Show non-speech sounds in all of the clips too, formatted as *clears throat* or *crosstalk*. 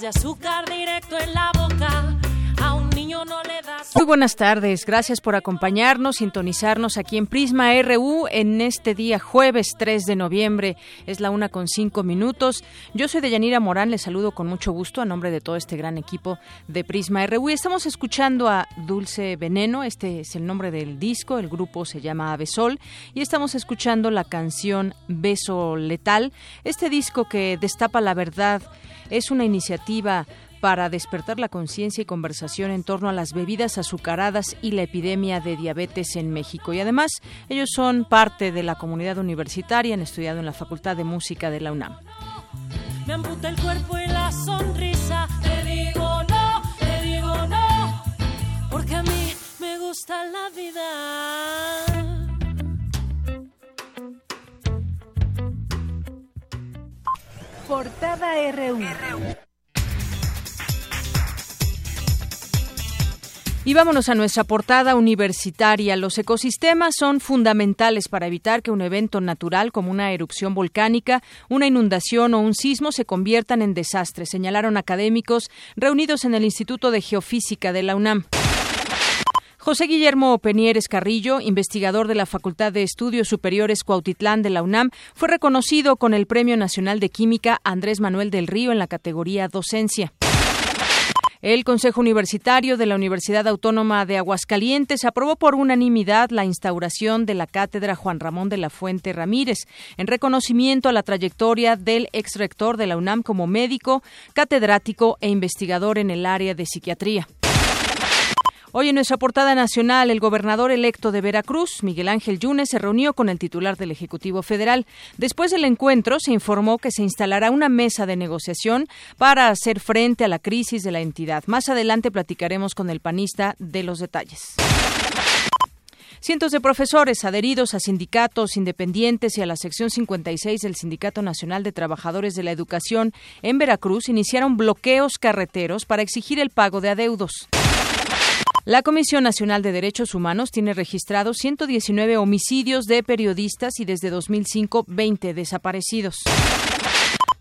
De azúcar directo en la boca. A un niño no le. Muy buenas tardes, gracias por acompañarnos, sintonizarnos aquí en Prisma RU en este día jueves 3 de noviembre, es la una con cinco minutos. Yo soy Deyanira Morán, les saludo con mucho gusto a nombre de todo este gran equipo de Prisma RU. Estamos escuchando a Dulce Veneno, este es el nombre del disco, el grupo se llama Avesol y estamos escuchando la canción Beso Letal, este disco que destapa la verdad, es una iniciativa para despertar la conciencia y conversación en torno a las bebidas azucaradas y la epidemia de diabetes en México. Y además, ellos son parte de la comunidad universitaria, han estudiado en la Facultad de Música de la UNAM. Me amputa el cuerpo y la sonrisa. Te digo no, te digo no, porque a mí me gusta la vida. Portada RU. Y vámonos a nuestra portada universitaria. Los ecosistemas son fundamentales para evitar que un evento natural como una erupción volcánica, una inundación o un sismo se conviertan en desastres, señalaron académicos reunidos en el Instituto de Geofísica de la UNAM. José Guillermo Penieres Carrillo, investigador de la Facultad de Estudios Superiores Cuautitlán de la UNAM, fue reconocido con el Premio Nacional de Química Andrés Manuel del Río en la categoría Docencia. El Consejo Universitario de la Universidad Autónoma de Aguascalientes aprobó por unanimidad la instauración de la cátedra Juan Ramón de la Fuente Ramírez, en reconocimiento a la trayectoria del ex rector de la UNAM como médico, catedrático e investigador en el área de psiquiatría. Hoy en nuestra portada nacional, el gobernador electo de Veracruz, Miguel Ángel Yunes, se reunió con el titular del Ejecutivo Federal. Después del encuentro, se informó que se instalará una mesa de negociación para hacer frente a la crisis de la entidad. Más adelante platicaremos con el panista de los detalles. Cientos de profesores adheridos a sindicatos independientes y a la sección 56 del Sindicato Nacional de Trabajadores de la Educación en Veracruz iniciaron bloqueos carreteros para exigir el pago de adeudos. La Comisión Nacional de Derechos Humanos tiene registrados 119 homicidios de periodistas y desde 2005 20 desaparecidos.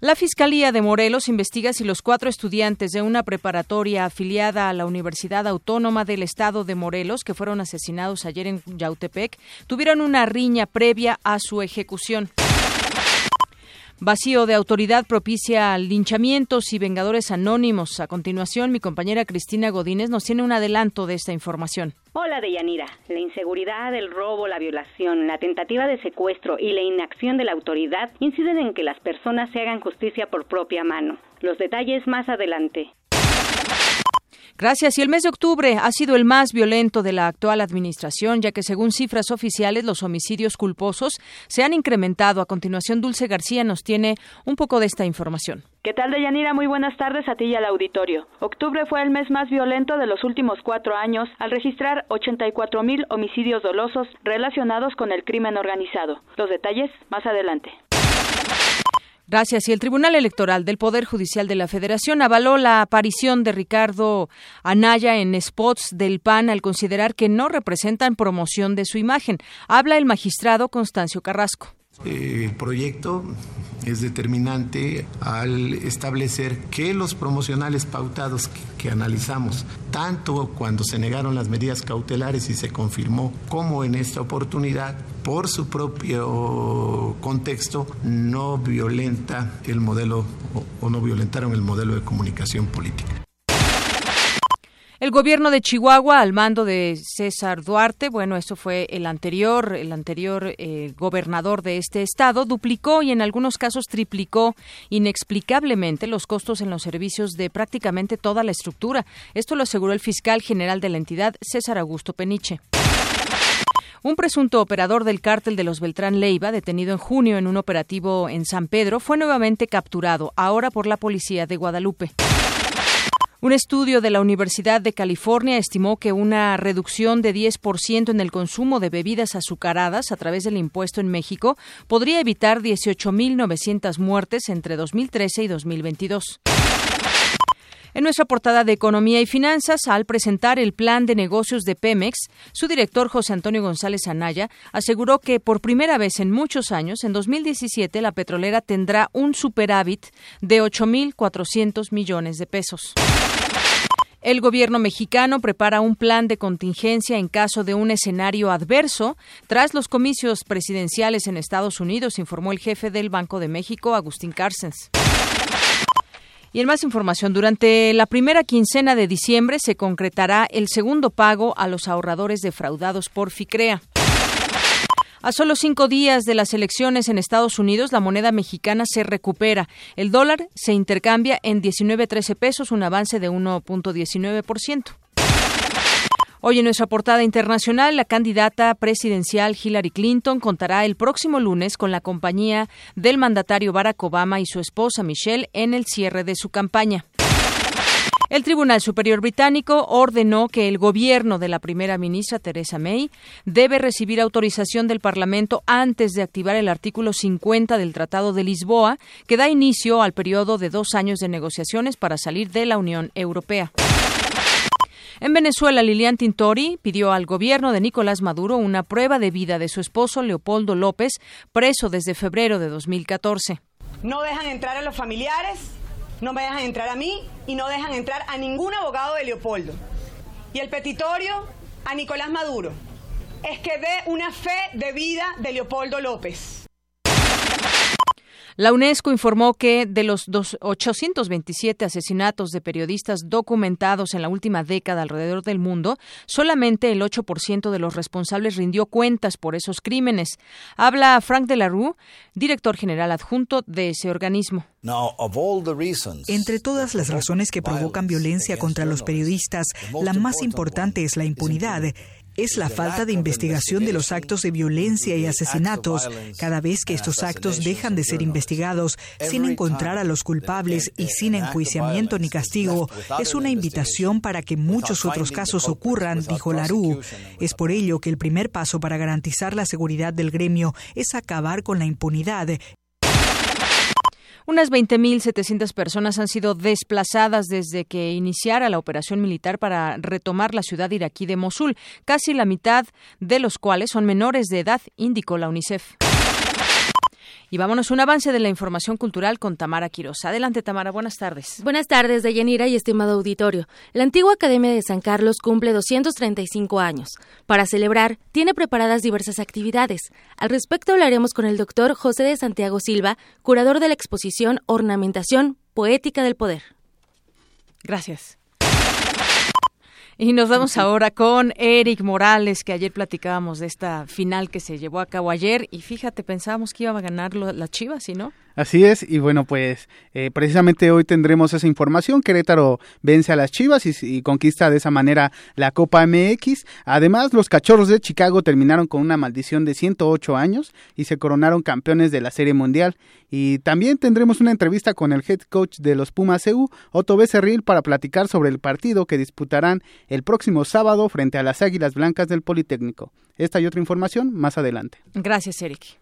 La Fiscalía de Morelos investiga si los cuatro estudiantes de una preparatoria afiliada a la Universidad Autónoma del Estado de Morelos, que fueron asesinados ayer en Yautepec, tuvieron una riña previa a su ejecución. Vacío de autoridad propicia linchamientos y vengadores anónimos. A continuación, mi compañera Cristina Godínez nos tiene un adelanto de esta información. Hola Deyanira. La inseguridad, el robo, la violación, la tentativa de secuestro y la inacción de la autoridad inciden en que las personas se hagan justicia por propia mano. Los detalles más adelante. Gracias. Y el mes de octubre ha sido el más violento de la actual administración, ya que según cifras oficiales los homicidios culposos se han incrementado. A continuación, Dulce García nos tiene un poco de esta información. ¿Qué tal, Deyanira? Muy buenas tardes a ti y al auditorio. Octubre fue el mes más violento de los últimos cuatro años al registrar 84 mil homicidios dolosos relacionados con el crimen organizado. Los detalles más adelante. Gracias. Y el Tribunal Electoral del Poder Judicial de la Federación avaló la aparición de Ricardo Anaya en spots del PAN al considerar que no representan promoción de su imagen. Habla el magistrado Constancio Carrasco. El proyecto es determinante al establecer que los promocionales pautados que, analizamos, tanto cuando se negaron las medidas cautelares y se confirmó, como en esta oportunidad, por su propio contexto, no violenta el modelo o no violentaron el modelo de comunicación política. El gobierno de Chihuahua, al mando de César Duarte, bueno, eso fue el anterior, el anterior eh, gobernador de este estado, duplicó y en algunos casos triplicó inexplicablemente los costos en los servicios de prácticamente toda la estructura. Esto lo aseguró el fiscal general de la entidad, César Augusto Peniche. Un presunto operador del cártel de los Beltrán Leiva, detenido en junio en un operativo en San Pedro, fue nuevamente capturado, ahora por la policía de Guadalupe. Un estudio de la Universidad de California estimó que una reducción de 10% en el consumo de bebidas azucaradas a través del impuesto en México podría evitar 18.900 muertes entre 2013 y 2022. En nuestra portada de Economía y Finanzas, al presentar el plan de negocios de Pemex, su director José Antonio González Anaya aseguró que por primera vez en muchos años, en 2017, la petrolera tendrá un superávit de 8.400 millones de pesos. El gobierno mexicano prepara un plan de contingencia en caso de un escenario adverso tras los comicios presidenciales en Estados Unidos, informó el jefe del Banco de México, Agustín Carstens. Y en más información, durante la primera quincena de diciembre se concretará el segundo pago a los ahorradores defraudados por FICREA. A solo cinco días de las elecciones en Estados Unidos, la moneda mexicana se recupera. El dólar se intercambia en 19.13 pesos, un avance de 1.19%. Hoy en nuestra portada internacional, la candidata presidencial Hillary Clinton contará el próximo lunes con la compañía del mandatario Barack Obama y su esposa Michelle en el cierre de su campaña. El Tribunal Superior Británico ordenó que el gobierno de la primera ministra Theresa May debe recibir autorización del Parlamento antes de activar el artículo 50 del Tratado de Lisboa, que da inicio al periodo de dos años de negociaciones para salir de la Unión Europea. En Venezuela, Lilian Tintori pidió al gobierno de Nicolás Maduro una prueba de vida de su esposo Leopoldo López, preso desde febrero de 2014. No dejan entrar a los familiares, no me dejan entrar a mí y no dejan entrar a ningún abogado de Leopoldo. Y el petitorio a Nicolás Maduro es que dé una fe de vida de Leopoldo López. La UNESCO informó que de los 827 asesinatos de periodistas documentados en la última década alrededor del mundo, solamente el 8% de los responsables rindió cuentas por esos crímenes. Habla Frank Delarue, director general adjunto de ese organismo. Entre todas las razones que provocan violencia contra los periodistas, la más importante es la impunidad es la falta de investigación de los actos de violencia y asesinatos. Cada vez que estos actos dejan de ser investigados sin encontrar a los culpables y sin enjuiciamiento ni castigo, es una invitación para que muchos otros casos ocurran, dijo Larú. Es por ello que el primer paso para garantizar la seguridad del gremio es acabar con la impunidad unas 20.700 personas han sido desplazadas desde que iniciara la operación militar para retomar la ciudad iraquí de Mosul, casi la mitad de los cuales son menores de edad, indicó la UNICEF. Y vámonos un avance de la información cultural con Tamara Quiroz. Adelante, Tamara, buenas tardes. Buenas tardes, Deyanira y estimado auditorio. La antigua Academia de San Carlos cumple 235 años. Para celebrar, tiene preparadas diversas actividades. Al respecto hablaremos con el doctor José de Santiago Silva, curador de la exposición Ornamentación Poética del Poder. Gracias. Y nos vamos ahora con Eric Morales, que ayer platicábamos de esta final que se llevó a cabo ayer. Y fíjate, pensábamos que iba a ganar la Chivas, ¿y no? Así es, y bueno, pues eh, precisamente hoy tendremos esa información. Querétaro vence a las Chivas y, conquista de esa manera la Copa MX. Además, los Cachorros de Chicago terminaron con una maldición de 108 años y se coronaron campeones de la Serie Mundial. Y también tendremos una entrevista con el head coach de los Pumas EU, Otto Becerril, para platicar sobre el partido que disputarán el próximo sábado frente a las Águilas Blancas del Politécnico. Esta y otra información más adelante. Gracias, Eric.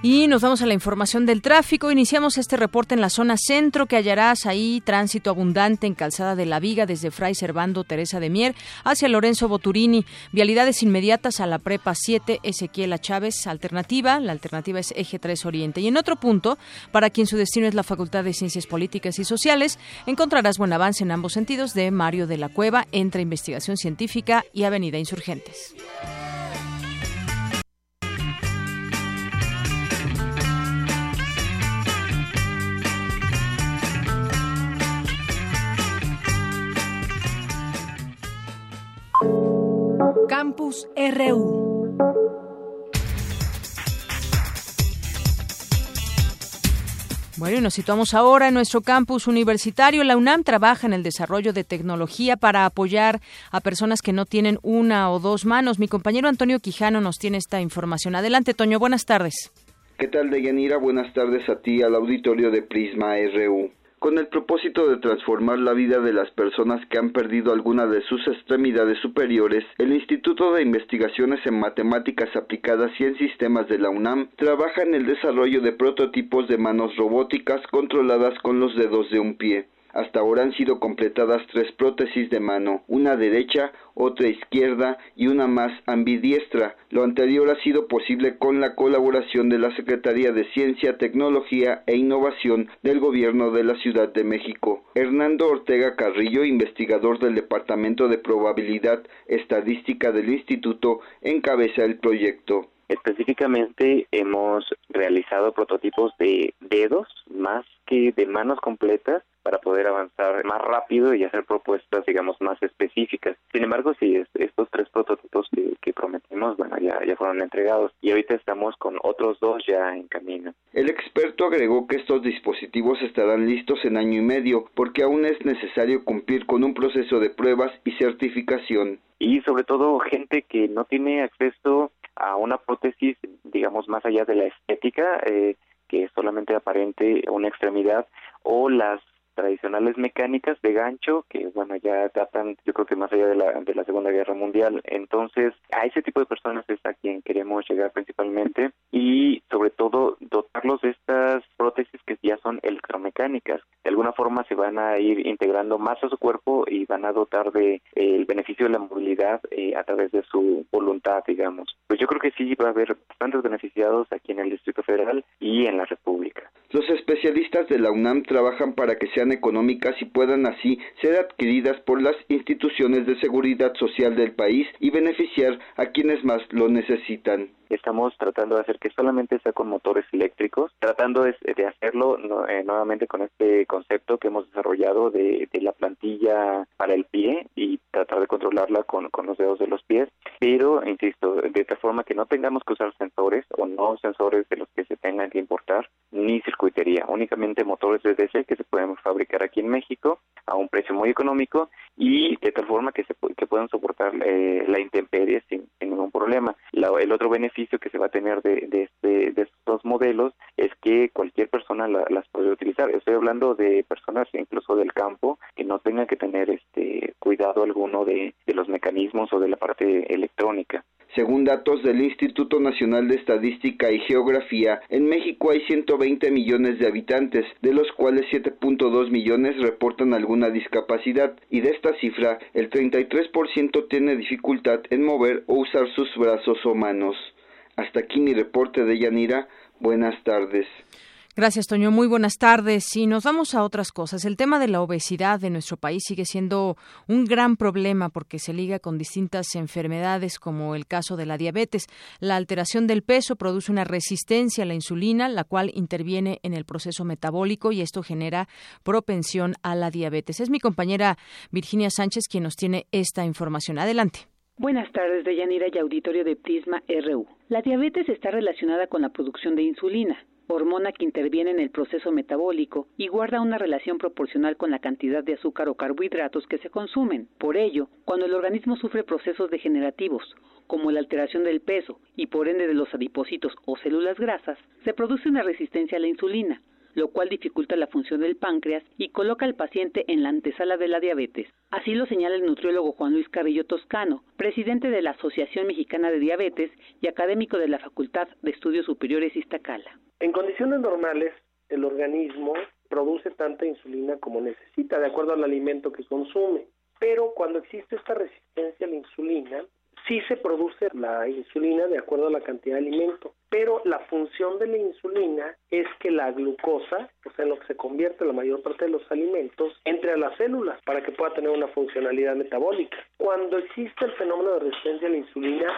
Y nos vamos a la información del tráfico. Iniciamos este reporte en la zona centro que hallarás ahí tránsito abundante en Calzada de la Viga desde Fray Servando Teresa de Mier hacia Lorenzo Boturini. Vialidades inmediatas a la Prepa 7 Ezequiel Chávez. Alternativa, la alternativa es Eje 3 Oriente. Y en otro punto, para quien su destino es la Facultad de Ciencias Políticas y Sociales, encontrarás buen avance en ambos sentidos de Mario de la Cueva entre Investigación Científica y Avenida Insurgentes. Campus RU. Bueno, y nos situamos ahora en nuestro campus universitario. La UNAM trabaja en el desarrollo de tecnología para apoyar a personas que no tienen una o dos manos. Mi compañero Antonio Quijano nos tiene esta información. Adelante, Toño. Buenas tardes. ¿Qué tal, Deyanira? Buenas tardes a ti, al auditorio de Prisma RU con el propósito de transformar la vida de las personas que han perdido alguna de sus extremidades superiores, el Instituto de Investigaciones en Matemáticas Aplicadas y en Sistemas de la UNAM trabaja en el desarrollo de prototipos de manos robóticas controladas con los dedos de un pie. Hasta ahora han sido completadas tres prótesis de mano, una derecha, otra izquierda y una más ambidiestra. Lo anterior ha sido posible con la colaboración de la Secretaría de Ciencia, Tecnología e Innovación del Gobierno de la Ciudad de México. Hernando Ortega Carrillo, investigador del Departamento de Probabilidad Estadística del Instituto, encabeza el proyecto. Específicamente hemos realizado prototipos de dedos más que de manos completas para poder avanzar más rápido y hacer propuestas, digamos, más específicas. Sin embargo, sí, estos tres prototipos que, prometimos, bueno, ya, ya fueron entregados y ahorita estamos con otros dos ya en camino. El experto agregó que estos dispositivos estarán listos en año y medio porque aún es necesario cumplir con un proceso de pruebas y certificación. Y sobre todo gente que no tiene acceso a una prótesis, digamos, más allá de la estética, eh, que es solamente aparente una extremidad, o las tradicionales mecánicas de gancho que bueno ya datan yo creo que más allá de la, de la Segunda Guerra Mundial. Entonces a ese tipo de personas es a quien queremos llegar principalmente y sobre todo dotarlos de estas prótesis que ya son electromecánicas. De alguna forma se van a ir integrando más a su cuerpo y van a dotar de eh, el beneficio de la movilidad eh, a través de su voluntad digamos. Pues yo creo que sí va a haber bastantes beneficiados aquí en el Distrito Federal y en la República. Los especialistas de la UNAM trabajan para que sean económicas y puedan así ser adquiridas por las instituciones de seguridad social del país y beneficiar a quienes más lo necesitan. Estamos tratando de hacer que solamente sea con motores eléctricos, tratando de, hacerlo eh, nuevamente con este concepto que hemos desarrollado de, la plantilla para el pie y tratar de controlarla con, con, los dedos de los pies, pero, insisto, de tal forma que no tengamos que usar sensores o no sensores de los que se tengan que importar, ni circuitería, únicamente motores de DC que se pueden fabricar aquí en México a un precio muy económico y de tal forma que se que puedan soportar eh, la intemperie sin, ningún problema. el otro beneficio que se va a tener de, este, de estos modelos es que cualquier persona las puede utilizar. Estoy hablando de personas incluso del campo que no tengan que tener este cuidado alguno de, de los mecanismos o de la parte electrónica. Según datos del Instituto Nacional de Estadística y Geografía, en México hay 120 millones de habitantes, de los cuales 7.2 millones reportan alguna discapacidad, y de esta cifra, el 33% tiene dificultad en mover o usar sus brazos o manos. Hasta aquí mi reporte de Yanira. Buenas tardes. Gracias, Toño. Muy buenas tardes. Y nos vamos a otras cosas. El tema de la obesidad de nuestro país sigue siendo un gran problema porque se liga con distintas enfermedades como el caso de la diabetes. La alteración del peso produce una resistencia a la insulina, la cual interviene en el proceso metabólico y esto genera propensión a la diabetes. Es mi compañera Virginia Sánchez quien nos tiene esta información. Adelante. Buenas tardes, Deyanira y auditorio de Prisma RU. La diabetes está relacionada con la producción de insulina, hormona que interviene en el proceso metabólico y guarda una relación proporcional con la cantidad de azúcar o carbohidratos que se consumen. Por ello, cuando el organismo sufre procesos degenerativos, como la alteración del peso y por ende de los adipocitos o células grasas, se produce una resistencia a la insulina, lo cual dificulta la función del páncreas y coloca al paciente en la antesala de la diabetes. Así lo señala el nutriólogo Juan Luis Carrillo Toscano, presidente de la Asociación Mexicana de Diabetes y académico de la Facultad de Estudios Superiores Iztacala. En condiciones normales, el organismo produce tanta insulina como necesita, de acuerdo al alimento que consume. Pero cuando existe esta resistencia a la insulina, sí se produce la insulina de acuerdo a la cantidad de alimento, pero la función de la insulina es que la glucosa, o sea, en lo que se convierte la mayor parte de los alimentos, entre a las células para que pueda tener una funcionalidad metabólica. Cuando existe el fenómeno de resistencia a la insulina,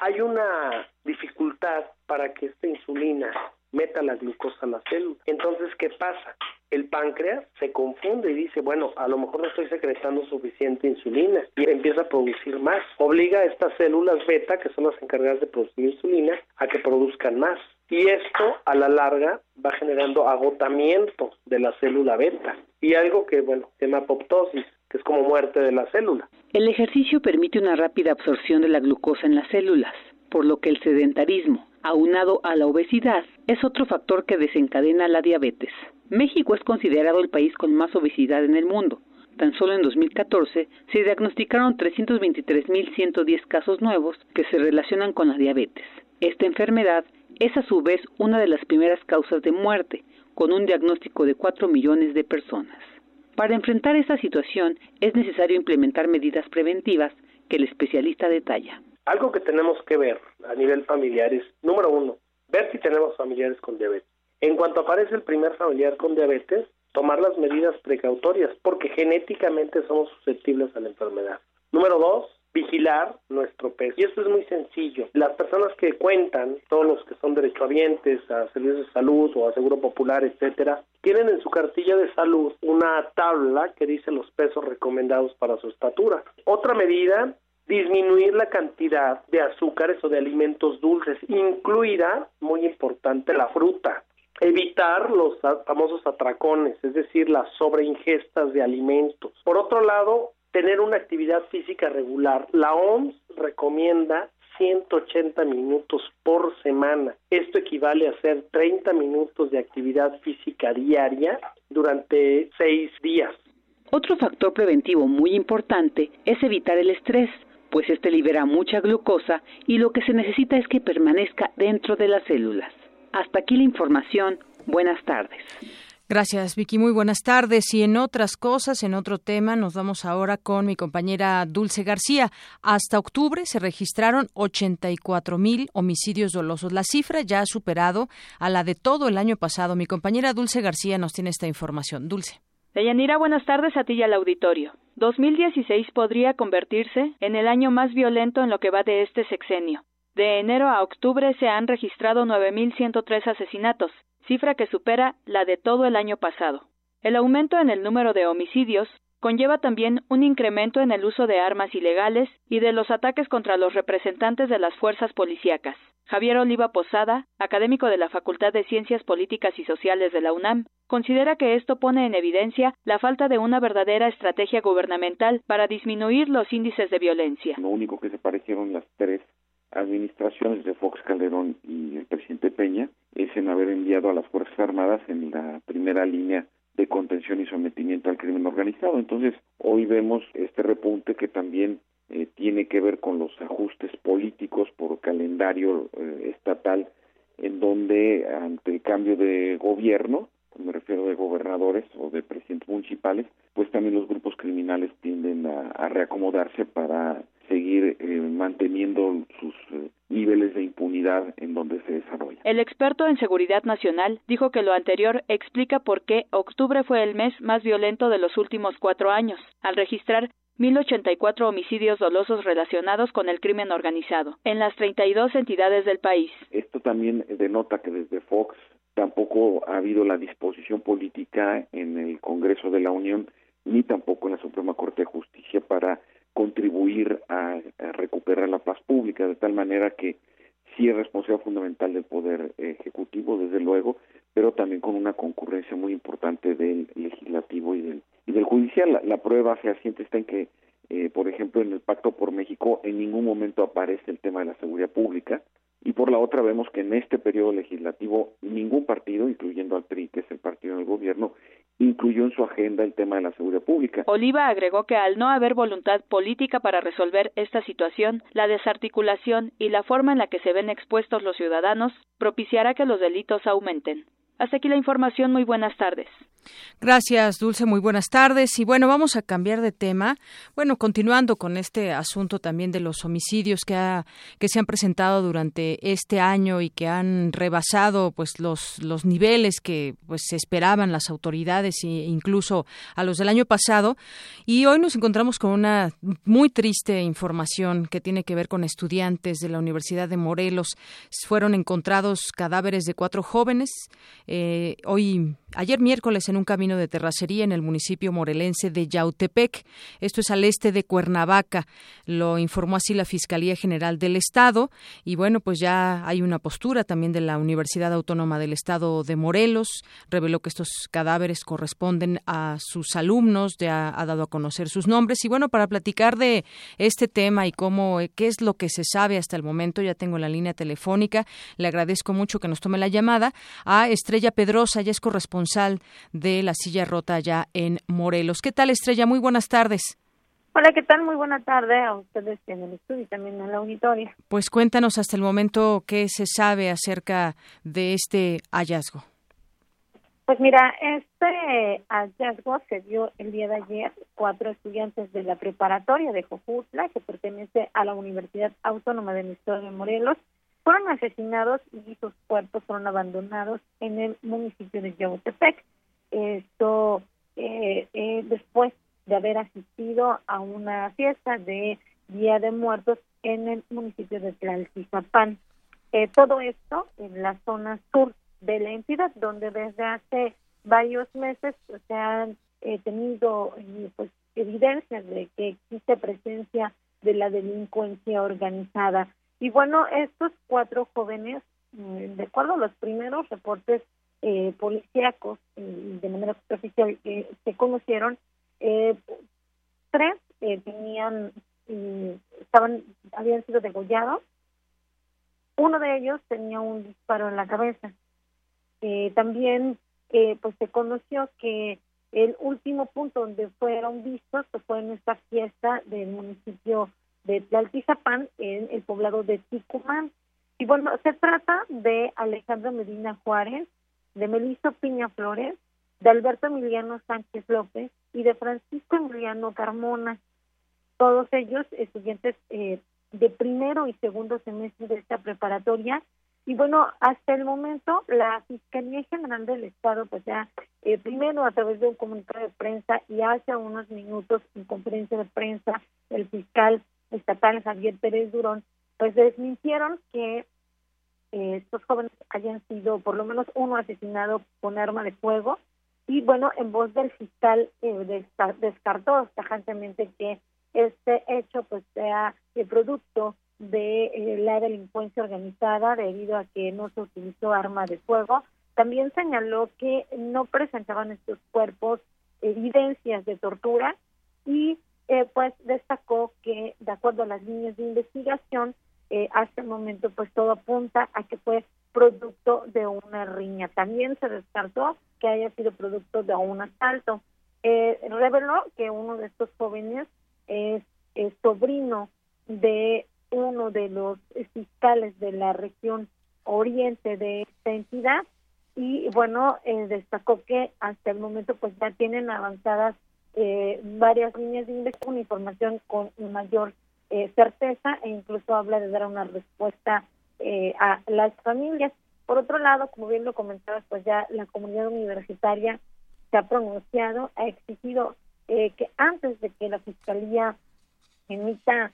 hay una dificultad para que esta insulina meta la glucosa a la célula. Entonces, ¿qué pasa? El páncreas se confunde y dice, bueno, a lo mejor no estoy secretando suficiente insulina y empieza a producir más. Obliga a estas células beta, que son las encargadas de producir insulina, a que produzcan más. Y esto a la larga va generando agotamiento de la célula beta y algo que, bueno, se llama apoptosis, que es como muerte de la célula. El ejercicio permite una rápida absorción de la glucosa en las células, por lo que el sedentarismo, aunado a la obesidad, es otro factor que desencadena la diabetes. México es considerado el país con más obesidad en el mundo. Tan solo en 2014 se diagnosticaron 323.110 casos nuevos que se relacionan con la diabetes. Esta enfermedad es a su vez una de las primeras causas de muerte, con un diagnóstico de 4 millones de personas. Para enfrentar esta situación es necesario implementar medidas preventivas que el especialista detalla. Algo que tenemos que ver a nivel familiar es, número uno, ver si tenemos familiares con diabetes. En cuanto aparece el primer familiar con diabetes, tomar las medidas precautorias, porque genéticamente somos susceptibles a la enfermedad. Número dos, vigilar nuestro peso. Y esto es muy sencillo. Las personas que cuentan, todos los que son derechohabientes a servicios de salud o a seguro popular, etcétera, tienen en su cartilla de salud una tabla que dice los pesos recomendados para su estatura. Otra medida disminuir la cantidad de azúcares o de alimentos dulces, incluida, muy importante, la fruta. Evitar los famosos atracones, es decir, las sobreingestas de alimentos. Por otro lado, tener una actividad física regular. La OMS recomienda 180 minutos por semana. Esto equivale a hacer 30 minutos de actividad física diaria durante seis días. Otro factor preventivo muy importante es evitar el estrés pues este libera mucha glucosa y lo que se necesita es que permanezca dentro de las células. Hasta aquí la información. Buenas tardes. Gracias, Vicky. Muy buenas tardes. Y en otras cosas, en otro tema, nos vamos ahora con mi compañera Dulce García. Hasta octubre se registraron 84 mil homicidios dolosos. La cifra ya ha superado a la de todo el año pasado. Mi compañera Dulce García nos tiene esta información. Dulce. Deyanira, buenas tardes a ti y al auditorio. 2016 podría convertirse en el año más violento en lo que va de este sexenio. De enero a octubre se han registrado 9.103 asesinatos, cifra que supera la de todo el año pasado. El aumento en el número de homicidios conlleva también un incremento en el uso de armas ilegales y de los ataques contra los representantes de las fuerzas policíacas. Javier Oliva Posada, académico de la Facultad de Ciencias Políticas y Sociales de la UNAM, considera que esto pone en evidencia la falta de una verdadera estrategia gubernamental para disminuir los índices de violencia. Lo único que se parecieron las tres administraciones de Fox Calderón y el presidente Peña es en haber enviado a las Fuerzas Armadas en la primera línea de contención y sometimiento al crimen organizado. Entonces, hoy vemos este repunte que también eh, tiene que ver con los ajustes políticos por calendario eh, estatal, en donde ante el cambio de gobierno, me refiero de gobernadores o de presidentes municipales, pues también los grupos criminales tienden a, reacomodarse para seguir eh, manteniendo sus niveles de impunidad en donde se desarrolla. El experto en seguridad nacional dijo que lo anterior explica por qué octubre fue el mes más violento de los últimos cuatro años, al registrar 1.084 homicidios dolosos relacionados con el crimen organizado en las 32 entidades del país. Esto también denota que desde Fox tampoco ha habido la disposición política en el Congreso de la Unión ni tampoco en la Suprema Corte de Justicia para contribuir a, recuperar la paz pública, de tal manera que sí es responsabilidad fundamental del Poder Ejecutivo, desde luego, pero también con una concurrencia muy importante del Legislativo y del, y del Judicial. La, prueba fehaciente está en que, eh, por ejemplo, en el Pacto por México en ningún momento aparece el tema de la seguridad pública, y por la otra vemos que en este periodo legislativo ningún partido, incluyendo al PRI, que es el partido del gobierno, incluyó en su agenda el tema de la seguridad pública. Oliva agregó que al no haber voluntad política para resolver esta situación, la desarticulación y la forma en la que se ven expuestos los ciudadanos propiciará que los delitos aumenten. Hasta aquí la información. Muy buenas tardes. Gracias, Dulce. Muy buenas tardes. Y bueno, vamos a cambiar de tema. Bueno, continuando con este asunto también de los homicidios que, ha, que se han presentado durante este año y que han rebasado pues los, niveles que pues se esperaban las autoridades e incluso a los del año pasado. Y hoy nos encontramos con una muy triste información que tiene que ver con estudiantes de la Universidad de Morelos. Fueron encontrados cadáveres de cuatro jóvenes eh, hoy, ayer miércoles, en un camino de terracería en el municipio morelense de Yautepec. Esto es al este de Cuernavaca. Lo informó así la Fiscalía General del Estado. Y bueno, pues ya hay una postura también de la Universidad Autónoma del Estado de Morelos. Reveló que estos cadáveres corresponden a sus alumnos. Ya ha dado a conocer sus nombres. Y bueno, para platicar de este tema y cómo, eh, qué es lo que se sabe hasta el momento, ya tengo la línea telefónica. Le agradezco mucho que nos tome la llamada a Estrella Pedrosa, ya es corresponsal de La Silla Rota allá en Morelos. ¿Qué tal, Estrella? Muy buenas tardes. Hola, ¿qué tal? Muy buena tarde a ustedes en el estudio y también en la auditoria. Pues cuéntanos hasta el momento qué se sabe acerca de este hallazgo. Pues mira, este hallazgo se dio el día de ayer. Cuatro estudiantes de la preparatoria de Jojutla, que pertenece a la Universidad Autónoma del Estado de Morelos, fueron asesinados y sus cuerpos fueron abandonados en el municipio de Yautepec. Esto eh, eh, después de haber asistido a una fiesta de Día de Muertos en el municipio de Tlaltizapán. Eh, todo esto en la zona sur de la entidad, donde desde hace varios meses se han tenido pues evidencias de que existe presencia de la delincuencia organizada. Y bueno, estos cuatro jóvenes, mm, de acuerdo a los primeros reportes eh, policíacos eh, de manera superficial que se conocieron, eh, tres eh, tenían, estaban, habían sido degollados. Uno de ellos tenía un disparo en la cabeza. también, pues se conoció que el último punto donde fueron vistos pues, fue en esta fiesta del municipio de Tlaltizapán en el poblado de Ticumán. Y bueno, se trata de Alejandro Medina Juárez, de Meliso Piña Flores, de Alberto Emiliano Sánchez López y de Francisco Emiliano Carmona. Todos ellos estudiantes eh, de primero y segundo semestre de esta preparatoria. Y bueno, hasta el momento la Fiscalía General del Estado, pues ya eh, primero a través de un comunicado de prensa y hace unos minutos en conferencia de prensa, el fiscal estatal Javier Pérez Durón, pues desmintieron que eh, estos jóvenes hayan sido por lo menos uno asesinado con arma de fuego y bueno, en voz del fiscal eh, descartó tajantemente que este hecho pues sea el producto de eh, la delincuencia organizada debido a que no se utilizó arma de fuego. También señaló que no presentaban estos cuerpos evidencias de tortura y eh, pues destacó que de acuerdo a las líneas de investigación eh, hasta el momento pues todo apunta a que fue producto de una riña. También se descartó que haya sido producto de un asalto. Eh, reveló que uno de estos jóvenes es, sobrino de uno de los fiscales de la región oriente de esta entidad y bueno eh, destacó que hasta el momento pues ya tienen avanzadas eh, varias líneas de investigación, información con mayor eh, certeza e incluso habla de dar una respuesta eh, a las familias. Por otro lado, como bien lo comentabas, pues ya la comunidad universitaria se ha pronunciado, ha exigido que antes de que la fiscalía emita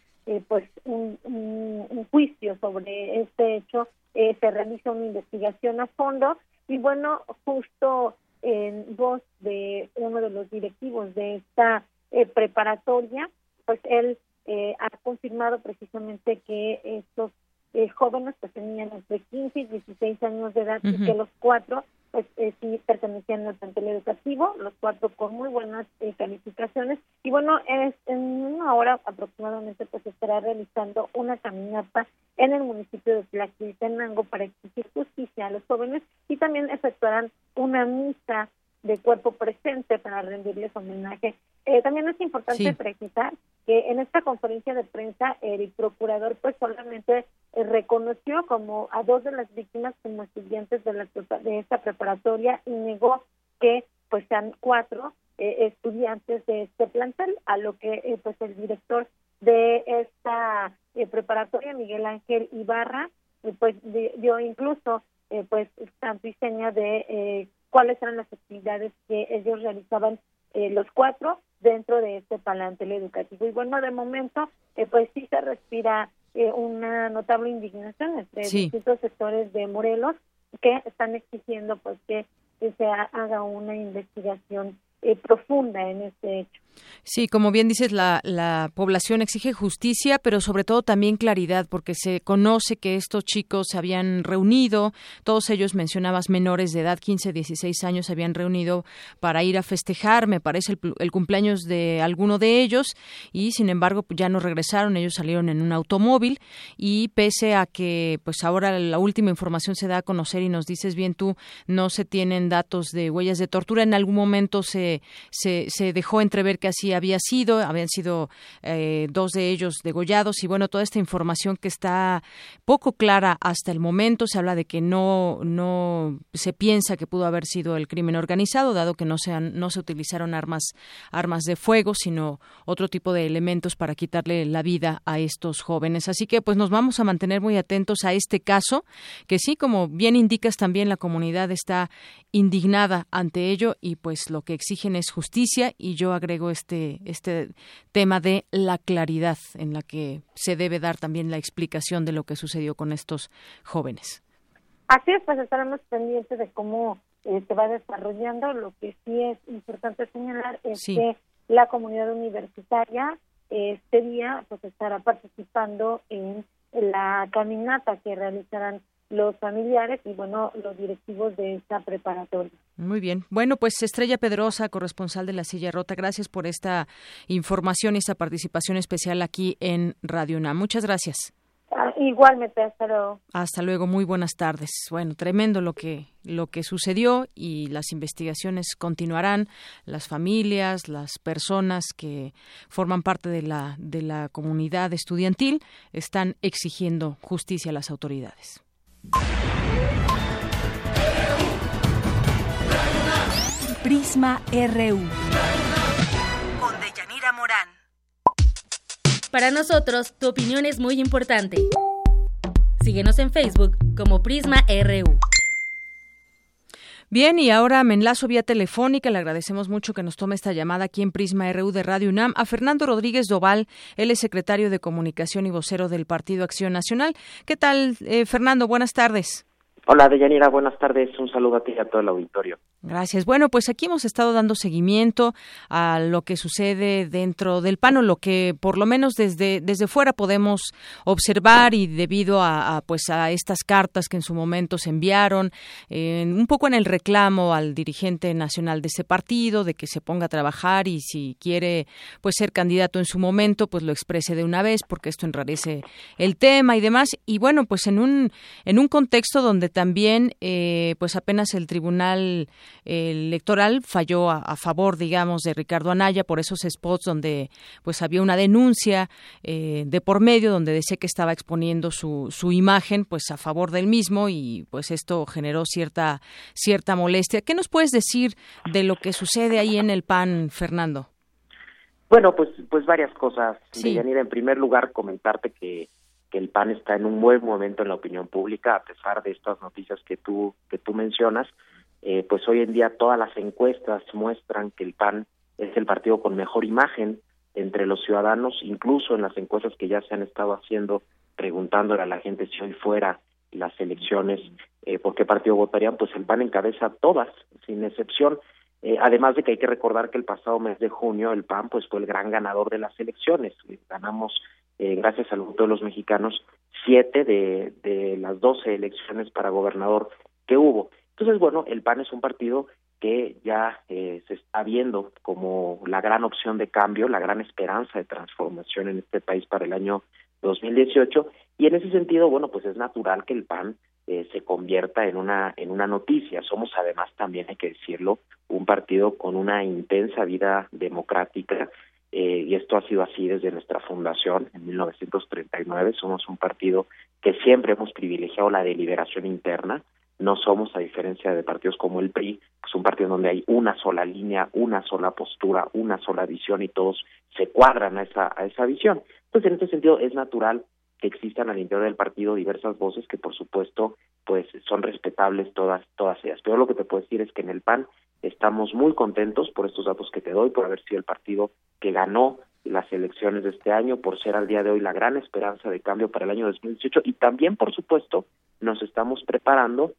pues un, un, juicio sobre este hecho, se realice una investigación a fondo y bueno, justo en voz de uno de los directivos de esta eh, preparatoria, pues él eh, ha confirmado precisamente que estos eh, jóvenes pues tenían entre 15 y 16 años de edad y que los cuatro pues sí pertenecían al plantel educativo, los cuatro con muy buenas calificaciones. Y bueno, es en una hora aproximadamente pues estará realizando una caminata en el municipio de Tlaquiltenango para exigir justicia a los jóvenes y también efectuarán una misa de cuerpo presente para rendirles homenaje. Eh, también es importante precisar que en esta conferencia de prensa el procurador pues solamente eh, reconoció como a dos de las víctimas como estudiantes de, la, de esta preparatoria y negó que pues sean cuatro eh, estudiantes de este plantel, a lo que pues el director de esta preparatoria, Miguel Ángel Ibarra, pues dio incluso pues tanto y seña de cuáles eran las actividades que ellos realizaban los cuatro dentro de este palantel educativo. Y bueno, de momento, eh, pues sí se respira eh, una notable indignación entre distintos sectores de Morelos que están exigiendo pues que se haga una investigación eh, profunda en este hecho. Sí, como bien dices, la, la, población exige justicia, pero sobre todo también claridad, porque se conoce que estos chicos se habían reunido, todos ellos mencionabas menores de edad, 15, 16 años, se habían reunido para ir a festejar, me parece, el, cumpleaños de alguno de ellos, y sin embargo ya no regresaron, ellos salieron en un automóvil, y pese a que pues ahora la última información se da a conocer y nos dices bien tú, no se tienen datos de huellas de tortura, en algún momento se, se, se dejó entrever que así había sido, habían sido eh, dos de ellos degollados y bueno, toda esta información que está poco clara hasta el momento, se habla de que no, no se piensa que pudo haber sido el crimen organizado, dado que no, sean, no se utilizaron armas, armas de fuego, sino otro tipo de elementos para quitarle la vida a estos jóvenes. Así que pues nos vamos a mantener muy atentos a este caso, que sí, como bien indicas también la comunidad está indignada ante ello y pues lo que exigen es justicia y yo agrego este este tema de la claridad en la que se debe dar también la explicación de lo que sucedió con estos jóvenes. Así es, pues estaremos pendientes de cómo eh, se va desarrollando. Lo que sí es importante señalar es que la comunidad universitaria este día pues estará participando en la caminata que realizarán los familiares y bueno los directivos de esta preparatoria. Muy bien. Bueno, pues Estrella Pedrosa, corresponsal de La Silla Rota, gracias por esta información y esta participación especial aquí en Radio UNAM. Muchas gracias. Ah, igualmente, hasta luego. Hasta luego, muy buenas tardes. Bueno, tremendo lo que lo que sucedió y las investigaciones continuarán. Las familias, las personas que forman parte de la de la comunidad estudiantil están exigiendo justicia a las autoridades. Prisma RU. Con Deyanira Morán. Para nosotros, tu opinión es muy importante. Síguenos en Facebook como Prisma RU. Bien, y ahora me enlazo vía telefónica. Le agradecemos mucho que nos tome esta llamada aquí en Prisma RU de Radio UNAM a Fernando Rodríguez Doval. Él es secretario de Comunicación y vocero del Partido Acción Nacional. ¿Qué tal, eh, Fernando? Buenas tardes. Hola, Deyanira, buenas tardes. Un saludo a ti y a todo el auditorio. Gracias. Bueno, pues aquí hemos estado dando seguimiento a lo que sucede dentro del PAN o lo que por lo menos desde, desde fuera podemos observar y debido a, pues a estas cartas que en su momento se enviaron, un poco en el reclamo al dirigente nacional de ese partido de que se ponga a trabajar y si quiere pues ser candidato en su momento pues lo exprese de una vez porque esto enrarece el tema y demás y bueno pues en un en un contexto donde también eh, pues apenas el tribunal electoral falló a, favor, digamos, de Ricardo Anaya por esos spots donde pues había una denuncia eh, de por medio donde decía que estaba exponiendo su, su imagen pues a favor del mismo y pues esto generó cierta cierta molestia. ¿Qué nos puedes decir de lo que sucede ahí en el PAN, Fernando? Bueno, pues pues varias cosas. Sí. en primer lugar comentarte que que el PAN está en un buen momento en la opinión pública a pesar de estas noticias que tú que tú mencionas eh, pues hoy en día todas las encuestas muestran que el PAN es el partido con mejor imagen entre los ciudadanos, incluso en las encuestas que ya se han estado haciendo, preguntándole a la gente si hoy fuera las elecciones, eh, por qué partido votarían, pues el PAN encabeza todas, sin excepción. Eh, además de que hay que recordar que el pasado mes de junio el PAN pues fue el gran ganador de las elecciones. Ganamos, eh, gracias al voto de los mexicanos, siete de, de las doce elecciones para gobernador que hubo. Entonces, bueno, el PAN es un partido que ya eh, se está viendo como la gran opción de cambio, la gran esperanza de transformación en este país para el año 2018 y en ese sentido, bueno, pues es natural que el PAN eh, se convierta en una en una noticia. Somos además también hay que decirlo un partido con una intensa vida democrática eh, y esto ha sido así desde nuestra fundación en 1939. Somos un partido que siempre hemos privilegiado la deliberación interna. No somos, a diferencia de partidos como el PRI, pues un partido donde hay una sola línea, una sola postura, una sola visión y todos se cuadran a esa, a esa visión. Entonces, en este sentido, es natural que existan al interior del partido diversas voces que, por supuesto, pues son respetables todas, todas ellas. Pero lo que te puedo decir es que en el PAN estamos muy contentos por estos datos que te doy, por haber sido el partido que ganó las elecciones de este año, por ser al día de hoy la gran esperanza de cambio para el año 2018 y también, por supuesto, nos estamos preparando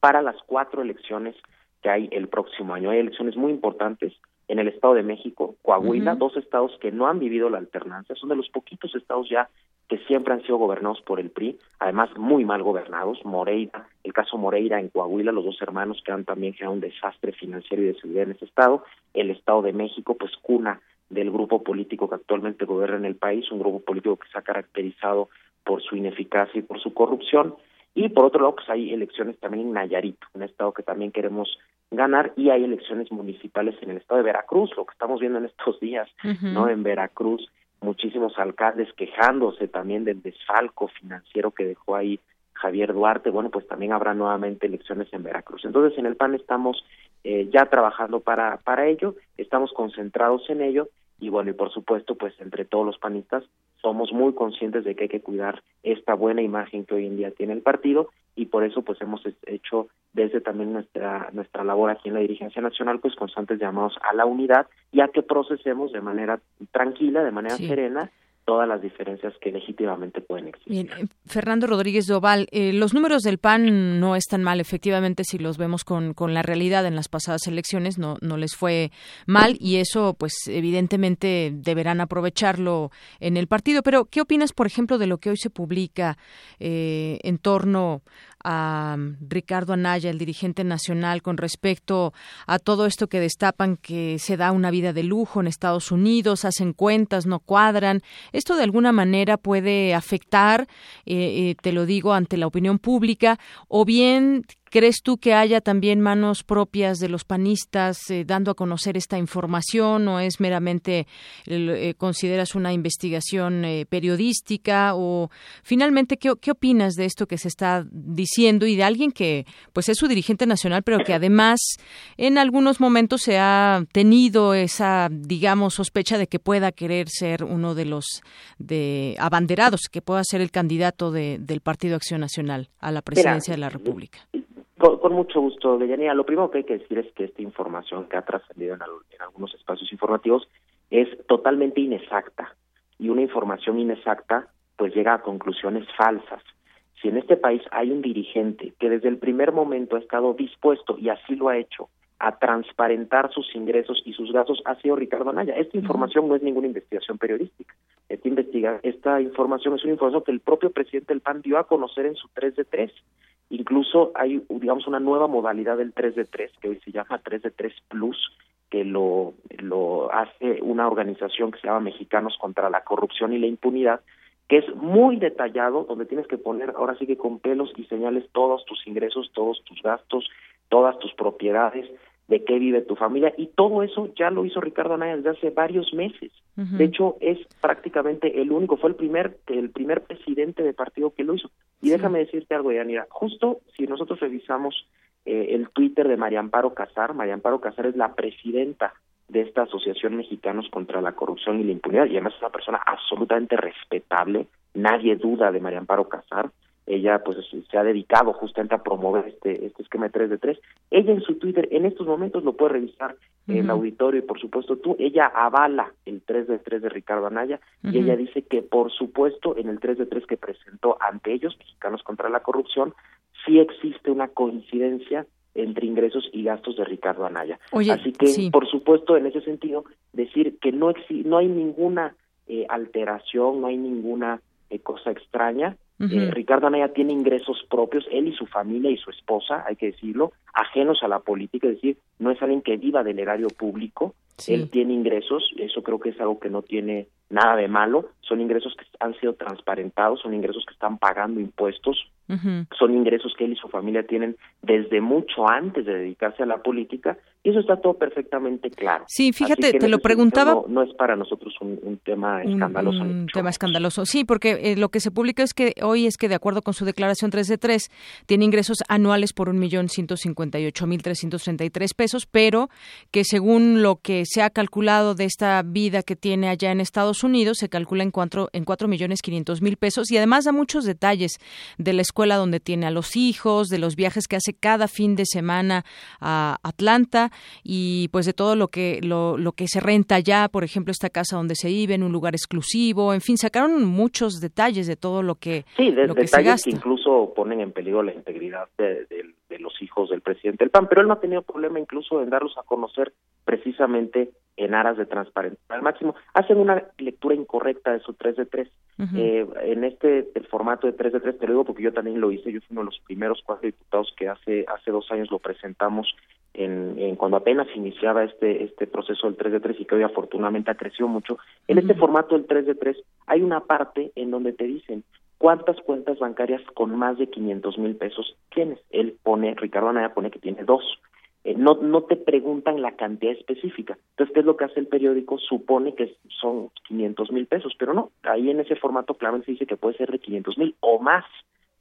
para las cuatro elecciones que hay el próximo año. Hay elecciones muy importantes en el Estado de México, Coahuila, dos estados que no han vivido la alternancia, son de los poquitos estados ya que siempre han sido gobernados por el PRI, además muy mal gobernados, Moreira, el caso Moreira en Coahuila, los dos hermanos que han también generado un desastre financiero y de seguridad en ese estado, el Estado de México, pues cuna del grupo político que actualmente gobierna en el país, un grupo político que se ha caracterizado por su ineficacia y por su corrupción, y por otro lado, pues hay elecciones también en Nayarit, un estado que también queremos ganar, y hay elecciones municipales en el estado de Veracruz, lo que estamos viendo en estos días, ¿no? En Veracruz, muchísimos alcaldes quejándose también del desfalco financiero que dejó ahí Javier Duarte, bueno, pues también habrá nuevamente elecciones en Veracruz. Entonces, en el PAN estamos eh, ya trabajando para, para ello, estamos concentrados en ello y bueno, y por supuesto, pues entre todos los panistas somos muy conscientes de que hay que cuidar esta buena imagen que hoy en día tiene el partido y por eso pues hemos hecho desde también nuestra nuestra labor aquí en la dirigencia nacional pues constantes llamados a la unidad y a que procesemos de manera tranquila, de manera serena todas las diferencias que legítimamente pueden existir. Eh, Fernando Rodríguez Doval, eh, los números del PAN no están mal, efectivamente, si los vemos con, con la realidad en las pasadas elecciones, no, no les fue mal y eso, pues, evidentemente deberán aprovecharlo en el partido. Pero, ¿qué opinas, por ejemplo, de lo que hoy se publica eh, en torno a Ricardo Anaya, el dirigente nacional, con respecto a todo esto que destapan que se da una vida de lujo en Estados Unidos, hacen cuentas, no cuadran. Esto de alguna manera puede afectar, eh, eh, te lo digo, ante la opinión pública, o bien ¿Crees tú que haya también manos propias de los panistas eh, dando a conocer esta información o es meramente, eh, consideras una investigación eh, periodística o finalmente ¿qué, ¿qué, opinas de esto que se está diciendo y de alguien que pues es su dirigente nacional pero que además en algunos momentos se ha tenido esa digamos sospecha de que pueda querer ser uno de los de abanderados que pueda ser el candidato de, del Partido Acción Nacional a la presidencia de la República? Con, mucho gusto, Deyanira. Lo primero que hay que decir es que esta información que ha trascendido en, algunos espacios informativos es totalmente inexacta y una información inexacta pues llega a conclusiones falsas. Si en este país hay un dirigente que desde el primer momento ha estado dispuesto y así lo ha hecho a transparentar sus ingresos y sus gastos ha sido Ricardo Anaya. Esta información no es ninguna investigación periodística. Esta, investiga, esta información es una información que el propio presidente del PAN dio a conocer en su 3 de 3 Incluso hay, digamos, una nueva modalidad del 3 de 3, que hoy se llama 3 de 3 Plus, que lo, lo hace una organización que se llama Mexicanos contra la Corrupción y la Impunidad, que es muy detallado, donde tienes que poner ahora sí que con pelos y señales todos tus ingresos, todos tus gastos, todas tus propiedades, de qué vive tu familia y todo eso ya lo hizo Ricardo Anaya desde hace varios meses. De hecho es prácticamente el único, fue el primer el primer presidente de partido que lo hizo. Y déjame decirte algo, Yanira, justo si nosotros revisamos eh, el Twitter de María Amparo Casar, María Amparo Casar es la presidenta de esta Asociación Mexicanos contra la Corrupción y la Impunidad y además es una persona absolutamente respetable, nadie duda de María Amparo Casar ella pues se ha dedicado justamente a promover este este esquema de 3 de 3. Ella en su Twitter en estos momentos lo puede revisar el auditorio y por supuesto tú, ella avala el 3 de 3 de Ricardo Anaya y ella dice que por supuesto en el 3 de 3 que presentó ante ellos, Mexicanos contra la Corrupción, sí existe una coincidencia entre ingresos y gastos de Ricardo Anaya. Así que, por supuesto, en ese sentido, decir que no, no hay ninguna eh, alteración, no hay ninguna eh, cosa extraña, Eh, Ricardo Anaya tiene ingresos propios, él y su familia y su esposa, hay que decirlo, ajenos a la política, es decir, no es alguien que viva del erario público, él tiene ingresos, eso creo que es algo que no tiene nada de malo, son ingresos que han sido transparentados, son ingresos que están pagando impuestos, son ingresos que él y su familia tienen desde mucho antes de dedicarse a la política y eso está todo perfectamente claro. Sí, fíjate, te lo preguntaba. No, es para nosotros un, tema escandaloso. Un, tema escandaloso, sí, porque eh, lo que se publica es que hoy es que de acuerdo con su declaración 3 de 3 tiene ingresos anuales por un millón ciento cincuenta y ocho mil trescientos treinta y tres pesos, pero que según lo que se ha calculado de esta vida que tiene allá en Estados Unidos se calcula en cuatro en cuatro millones quinientos mil pesos y además da muchos detalles de la escuela donde tiene a los hijos, de los viajes que hace cada fin de semana a Atlanta y pues de todo lo que lo, lo que se renta allá, por ejemplo esta casa donde se vive en un lugar exclusivo, en fin sacaron muchos detalles de todo lo que sí, de, lo que se que incluso ponen en peligro la integridad de, de los hijos del presidente del PAN, pero él no ha tenido problema incluso en darlos a conocer precisamente en aras de transparencia al máximo. Hacen una lectura incorrecta de su 3 de 3. eh, en este el formato de 3 de 3, te lo digo porque yo también lo hice, yo fui uno de los primeros cuatro diputados que hace hace dos años lo presentamos en, en, cuando apenas iniciaba este este proceso del 3 de 3 y que hoy afortunadamente ha crecido mucho. En este formato del 3 de 3 hay una parte en donde te dicen ¿Cuántas cuentas bancarias con más de 500 mil pesos tienes? Él pone, Ricardo Anaya pone que tiene dos. Eh, no, no te preguntan la cantidad específica. Entonces, ¿qué es lo que hace el periódico? Supone que son 500 mil pesos, pero no. Ahí en ese formato claramente se dice que puede ser de 500 mil o más,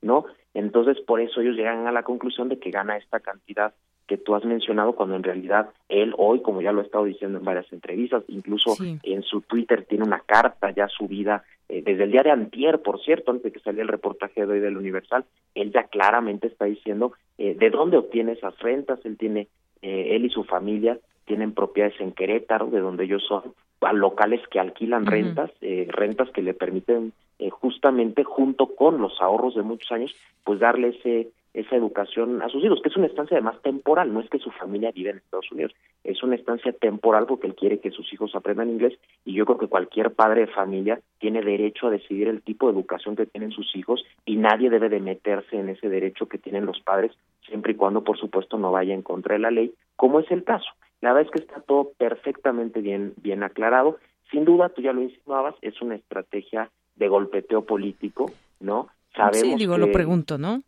¿no? Entonces, por eso ellos llegan a la conclusión de que gana esta cantidad que tú has mencionado cuando en realidad él hoy, como ya lo he estado diciendo en varias entrevistas, incluso en su Twitter tiene una carta ya subida eh, desde el día de antier, por cierto, antes de que saliera el reportaje de hoy del Universal, él ya claramente está diciendo eh, de dónde obtiene esas rentas, él tiene, eh, él y su familia tienen propiedades en Querétaro, de donde ellos son, a locales que alquilan rentas, rentas que le permiten justamente junto con los ahorros de muchos años, pues darle ese esa educación a sus hijos, que es una estancia además temporal, no es que su familia vive en Estados Unidos, es una estancia temporal porque él quiere que sus hijos aprendan inglés y yo creo que cualquier padre de familia tiene derecho a decidir el tipo de educación que tienen sus hijos y nadie debe de meterse en ese derecho que tienen los padres, siempre y cuando por supuesto no vaya en contra de la ley, como es el caso. La verdad es que está todo perfectamente bien, bien aclarado. Sin duda, tú ya lo insinuabas, es una estrategia de golpeteo político, ¿no? Sabemos sí, digo, lo pregunto, ¿no?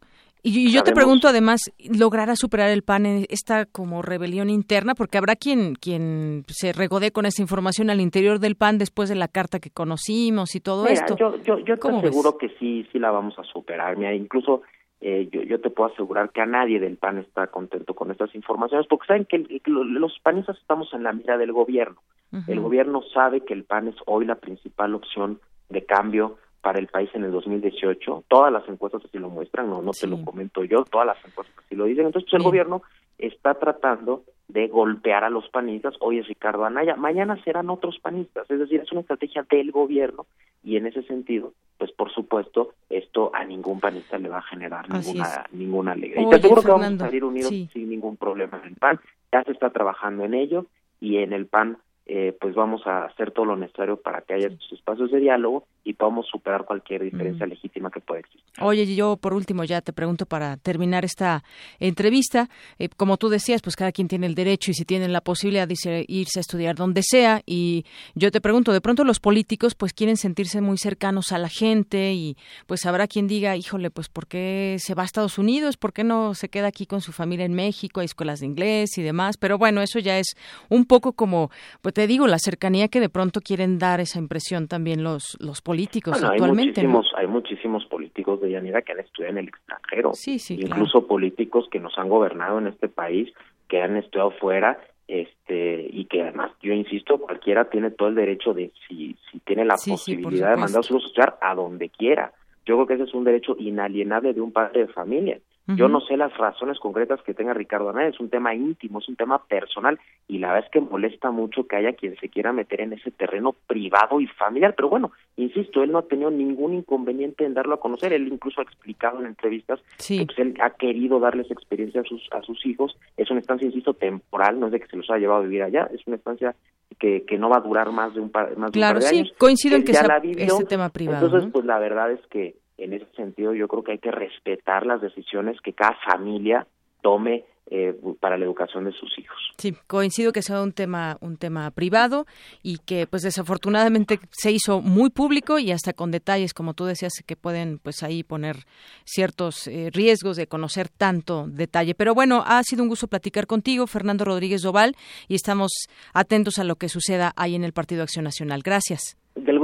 Y, yo te pregunto además, ¿logrará superar el PAN esta como rebelión interna? Porque habrá quien, quien se regodee con esa información al interior del PAN después de la carta que conocimos y todo esto. Yo, yo, yo te aseguro que sí, sí la vamos a superar. Mira, incluso eh, yo, yo te puedo asegurar que a nadie del PAN está contento con estas informaciones, porque saben que los panistas estamos en la mira del gobierno. El gobierno sabe que el PAN es hoy la principal opción de cambio para el país en el 2018. Todas las encuestas así lo muestran, no, no te lo comento yo, todas las encuestas así lo dicen. Entonces, pues, el gobierno está tratando de golpear a los panistas. Hoy es Ricardo Anaya, mañana serán otros panistas. Es decir, es una estrategia del gobierno y en ese sentido, pues por supuesto, esto a ningún panista le va a generar ninguna, ninguna alegría. y te aseguro que vamos a salir unidos sin ningún problema en el PAN. Ya se está trabajando en ello y en el PAN eh, pues vamos a hacer todo lo necesario para que haya estos espacios de diálogo y podamos superar cualquier diferencia legítima que pueda existir. Oye, yo por último ya te pregunto para terminar esta entrevista, eh, como tú decías, pues cada quien tiene el derecho y si tienen la posibilidad de irse a estudiar donde sea y yo te pregunto, de pronto los políticos pues quieren sentirse muy cercanos a la gente y pues habrá quien diga, híjole, pues ¿por qué se va a Estados Unidos? ¿Por qué no se queda aquí con su familia en México? Hay escuelas de inglés y demás, pero bueno, eso ya es un poco como pues te digo, la cercanía que de pronto quieren dar esa impresión también los, los políticos actualmente. Hay muchísimos, hay muchísimos políticos de Yanira que han estudiado en el extranjero. Sí, sí, Incluso políticos que nos han gobernado en este país, que han estudiado fuera este y que además yo insisto cualquiera tiene todo el derecho de si si tiene la posibilidad de mandar a estudiar a donde quiera yo creo que ese es un derecho inalienable de un padre de familia yo no sé las razones concretas que tenga Ricardo Anaya, es un tema íntimo, es un tema personal y la verdad es que molesta mucho que haya quien se quiera meter en ese terreno privado y familiar, pero bueno, insisto, él no ha tenido ningún inconveniente en darlo a conocer, él incluso ha explicado en entrevistas que pues, él ha querido darles experiencia a sus a sus hijos, es una estancia, insisto, temporal, no es de que se los haya llevado a vivir allá, es una estancia que, que no va a durar más de un par, más de, un par de sí, años. coincido en que sea este tema privado. Entonces, pues la verdad es que en ese sentido yo creo que hay que respetar las decisiones que cada familia tome eh, para la educación de sus hijos. Sí, coincido que sea un tema un tema privado y que pues desafortunadamente se hizo muy público y hasta con detalles como tú decías que pueden pues ahí poner ciertos eh, riesgos de conocer tanto detalle. Pero bueno, ha sido un gusto platicar contigo, Fernando Rodríguez Doval, y estamos atentos a lo que suceda ahí en el Partido Acción Nacional. Gracias.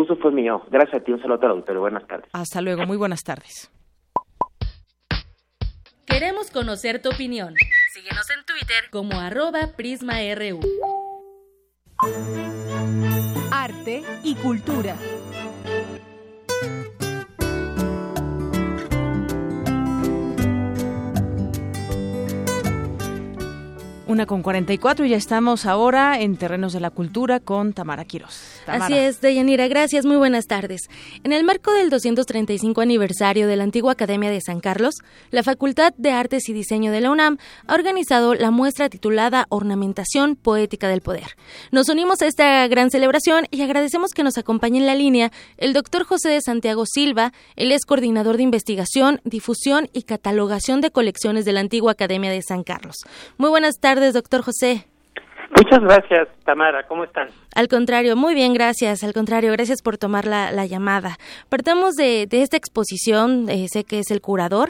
Gusto fue mío. Gracias a ti, un saludo al auditorio. Buenas tardes. Hasta luego, muy buenas tardes. Queremos conocer tu opinión. Síguenos en Twitter como arroba PrismaRU. Arte y cultura. Una con 44 y ya estamos ahora en Terrenos de la Cultura con Tamara Quiroz. Así es, Deyanira, gracias, muy buenas tardes. En el marco del 235 aniversario de la antigua Academia de San Carlos, la Facultad de Artes y Diseño de la UNAM ha organizado la muestra titulada Ornamentación Poética del Poder. Nos unimos a esta gran celebración y agradecemos que nos acompañe en la línea el doctor José de Santiago Silva, él es coordinador de investigación, difusión y catalogación de colecciones de la antigua Academia de San Carlos. Muy buenas tardes doctor José. Muchas gracias, Tamara. ¿Cómo están? Al contrario, muy bien, gracias. Al contrario, gracias por tomar la, llamada. Partamos de, esta exposición, eh, sé que es el curador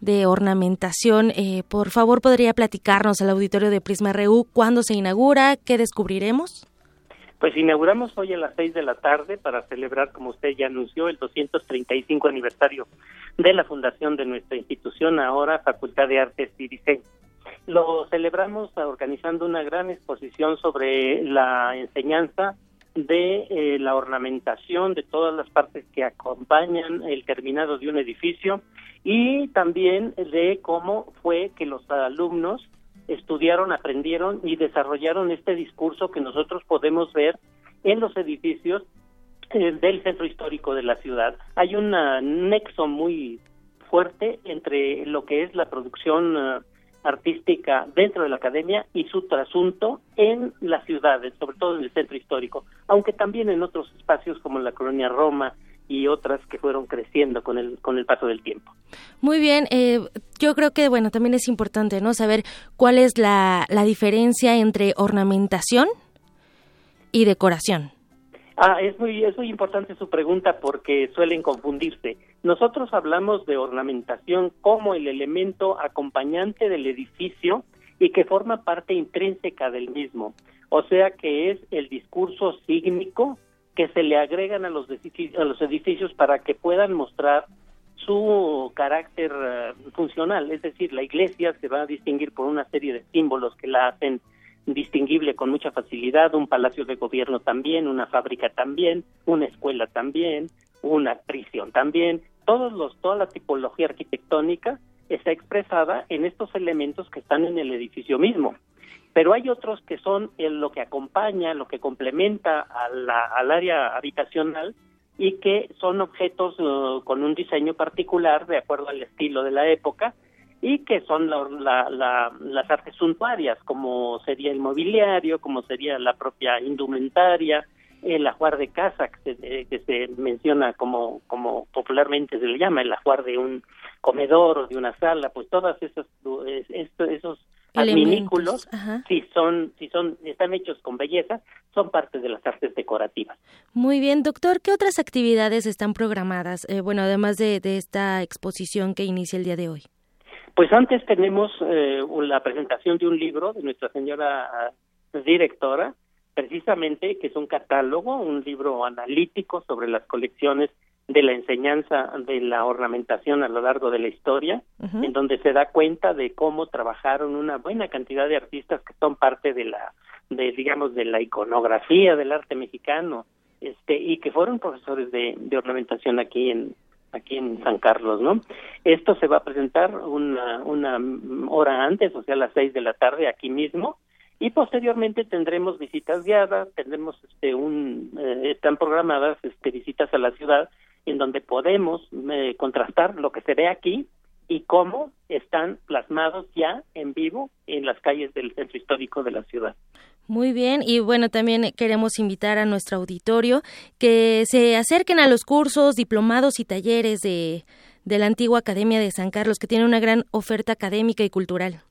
de ornamentación. Eh, por favor, ¿podría platicarnos al auditorio de Prisma RU cuándo se inaugura? ¿Qué descubriremos? Pues inauguramos hoy a las seis de la tarde para celebrar, como usted ya anunció, el 235 aniversario de la fundación de nuestra institución, ahora Facultad de Artes y Diseño. Lo celebramos organizando una gran exposición sobre la enseñanza de eh, la ornamentación de todas las partes que acompañan el terminado de un edificio y también de cómo fue que los alumnos estudiaron, aprendieron y desarrollaron este discurso que nosotros podemos ver en los edificios eh, del centro histórico de la ciudad. Hay un nexo muy fuerte entre lo que es la producción eh, artística dentro de la academia y su trasunto en las ciudades, sobre todo en el centro histórico, aunque también en otros espacios como la colonia Roma y otras que fueron creciendo con el con el paso del tiempo. Muy bien, eh, yo creo que bueno también es importante no saber cuál es la, la diferencia entre ornamentación y decoración. Ah, es muy, es muy importante su pregunta porque suelen confundirse. Nosotros hablamos de ornamentación como el elemento acompañante del edificio y que forma parte intrínseca del mismo. O sea que es el discurso sígnico que se le agregan a los, edificios, para que puedan mostrar su carácter eh, funcional. Es decir, la iglesia se va a distinguir por una serie de símbolos que la hacen distinguible con mucha facilidad, un palacio de gobierno también, una fábrica también, una escuela también, una prisión también, todos los, toda la tipología arquitectónica está expresada en estos elementos que están en el edificio mismo. Pero hay otros que son lo que acompaña, lo que complementa al área habitacional y que son objetos uh, con un diseño particular de acuerdo al estilo de la época y que son las artes suntuarias, como sería el mobiliario, como sería la propia indumentaria, el ajuar de casa, que se, que se menciona como, como popularmente se le llama, el ajuar de un comedor o de una sala, pues todas esas, esos adminículos, si son, si son, están hechos con belleza, son parte de las artes decorativas. Muy bien, doctor, ¿qué otras actividades están programadas? Eh, bueno, además de, de esta exposición que inicia el día de hoy. Pues antes tenemos eh, la presentación de un libro de nuestra señora directora, precisamente que es un catálogo, un libro analítico sobre las colecciones de la enseñanza de la ornamentación a lo largo de la historia, en donde se da cuenta de cómo trabajaron una buena cantidad de artistas que son parte de la, de digamos, de la iconografía del arte mexicano, este, y que fueron profesores de, de ornamentación aquí en, aquí en San Carlos, ¿no? Esto se va a presentar una, una hora antes, o sea, a las seis de la tarde aquí mismo, y posteriormente tendremos visitas guiadas, tendremos este un eh, están programadas este visitas a la ciudad en donde podemos eh, contrastar lo que se ve aquí y cómo están plasmados ya en vivo en las calles del centro histórico de la ciudad. Muy bien, y bueno, también queremos invitar a nuestro auditorio que se acerquen a los cursos, diplomados y talleres de, la antigua Academia de San Carlos, que tiene una gran oferta académica y cultural.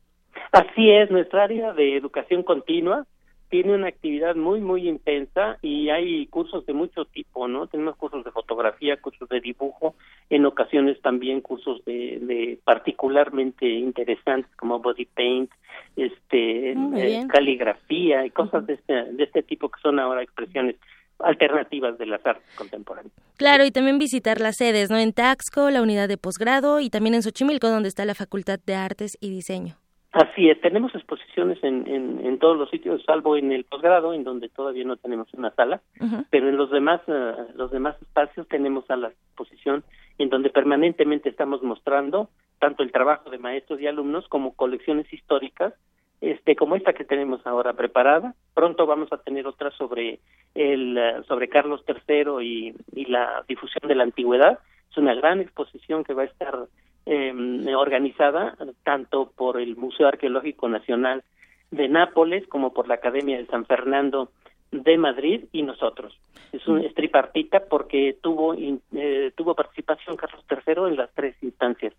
Así es, nuestra área de educación continua tiene una actividad muy, muy intensa y hay cursos de mucho tipo, ¿no? Tenemos cursos de fotografía, cursos de dibujo, en ocasiones también cursos de, de particularmente interesantes como body paint, este, eh, caligrafía y cosas de, este, de este tipo que son ahora expresiones alternativas de las artes contemporáneas. Claro, y también visitar las sedes, ¿no? En Taxco, la unidad de posgrado y también en Xochimilco, donde está la Facultad de Artes y Diseño. Así es, tenemos exposiciones en, en, en, todos los sitios, salvo en el posgrado, en donde todavía no tenemos una sala, pero en los demás, uh, los demás espacios tenemos a la exposición en donde permanentemente estamos mostrando tanto el trabajo de maestros y alumnos como colecciones históricas, este, como esta que tenemos ahora preparada. Pronto vamos a tener otra sobre el, uh, sobre Carlos III y, y la difusión de la antigüedad. Es una gran exposición que va a estar eh, organizada tanto por el Museo Arqueológico Nacional de Nápoles como por la Academia de San Fernando de Madrid y nosotros. Es un es tripartita porque tuvo eh, tuvo participación Carlos III en las tres instancias.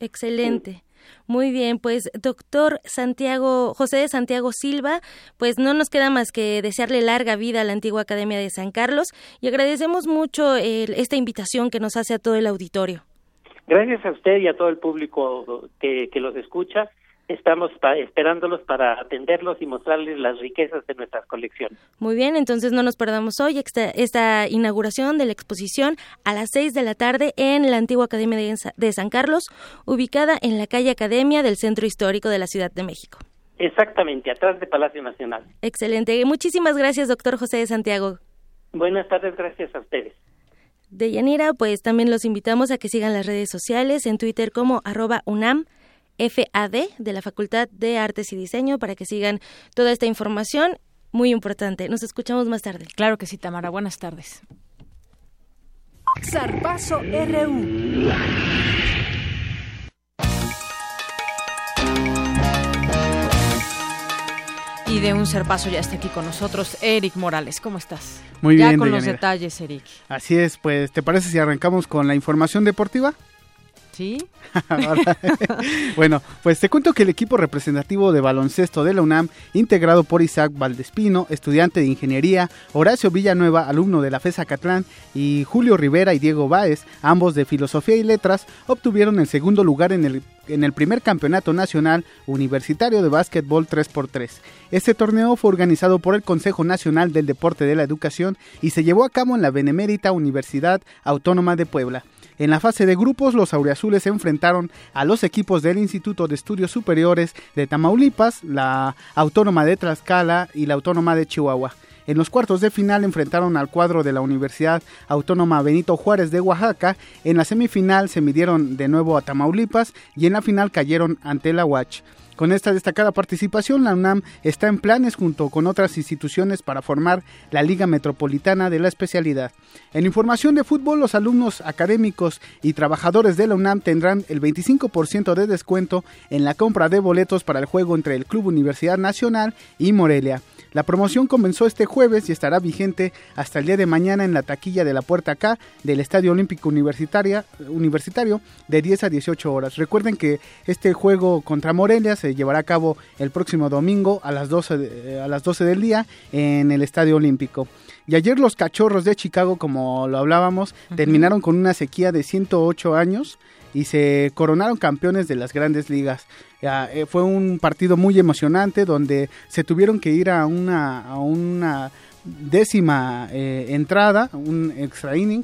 Excelente. Muy bien, pues doctor Santiago, José de Santiago Silva, pues no nos queda más que desearle larga vida a la antigua Academia de San Carlos y agradecemos mucho el, esta invitación que nos hace a todo el auditorio. Gracias a usted y a todo el público que, que los escucha. Estamos pa esperándolos para atenderlos y mostrarles las riquezas de nuestras colecciones. Muy bien, entonces no nos perdamos hoy esta, esta inauguración de la exposición a las seis de la tarde en la antigua Academia de, de San Carlos, ubicada en la calle Academia del Centro Histórico de la Ciudad de México. Exactamente, atrás de Palacio Nacional. Excelente. Muchísimas gracias, doctor José de Santiago. Buenas tardes, gracias a ustedes de Yanira, pues también los invitamos a que sigan las redes sociales en Twitter como arroba UNAM. FAD de la Facultad de Artes y Diseño para que sigan toda esta información muy importante. Nos escuchamos más tarde. Claro que sí, Tamara. Buenas tardes. Zarpazo RU. Y de un serpazo ya está aquí con nosotros Eric Morales. ¿Cómo estás? Muy bien. Ya con Deyanira. los detalles, Eric. Así es, pues, ¿te parece si arrancamos con la información deportiva? ¿Sí? *laughs* *laughs* bueno, pues te cuento que el equipo representativo de baloncesto de la UNAM, integrado por Isaac Valdespino, estudiante de ingeniería, Horacio Villanueva, alumno de la FESA Catlán, y Julio Rivera y Diego Báez, ambos de filosofía y letras, obtuvieron el segundo lugar en el, en el primer campeonato nacional universitario de básquetbol 3x3. Este torneo fue organizado por el Consejo Nacional del Deporte de la Educación y se llevó a cabo en la Benemérita Universidad Autónoma de Puebla. En la fase de grupos, los auriazules se enfrentaron a los equipos del Instituto de Estudios Superiores de Tamaulipas, la Autónoma de Tlaxcala y la Autónoma de Chihuahua. En los cuartos de final enfrentaron al cuadro de la Universidad Autónoma Benito Juárez de Oaxaca. En la semifinal se midieron de nuevo a Tamaulipas y en la final cayeron ante la UACH. Con esta destacada participación, la UNAM está en planes junto con otras instituciones para formar la Liga Metropolitana de la especialidad. En información de fútbol, los alumnos académicos y trabajadores de la UNAM tendrán el 25% de descuento en la compra de boletos para el juego entre el Club Universidad Nacional y Morelia. La promoción comenzó este jueves y estará vigente hasta el día de mañana en la taquilla de la Puerta K del Estadio Olímpico Universitaria, Universitario de 10 a 18 horas. Recuerden que este juego contra Morelia se llevará a cabo el próximo domingo a las 12, de, a las 12 del día en el Estadio Olímpico. Y ayer los cachorros de Chicago, como lo hablábamos, uh -huh. terminaron con una sequía de 108 años y se coronaron campeones de las grandes ligas. Eh, fue un partido muy emocionante donde se tuvieron que ir a una, a una décima eh, entrada, un extra inning,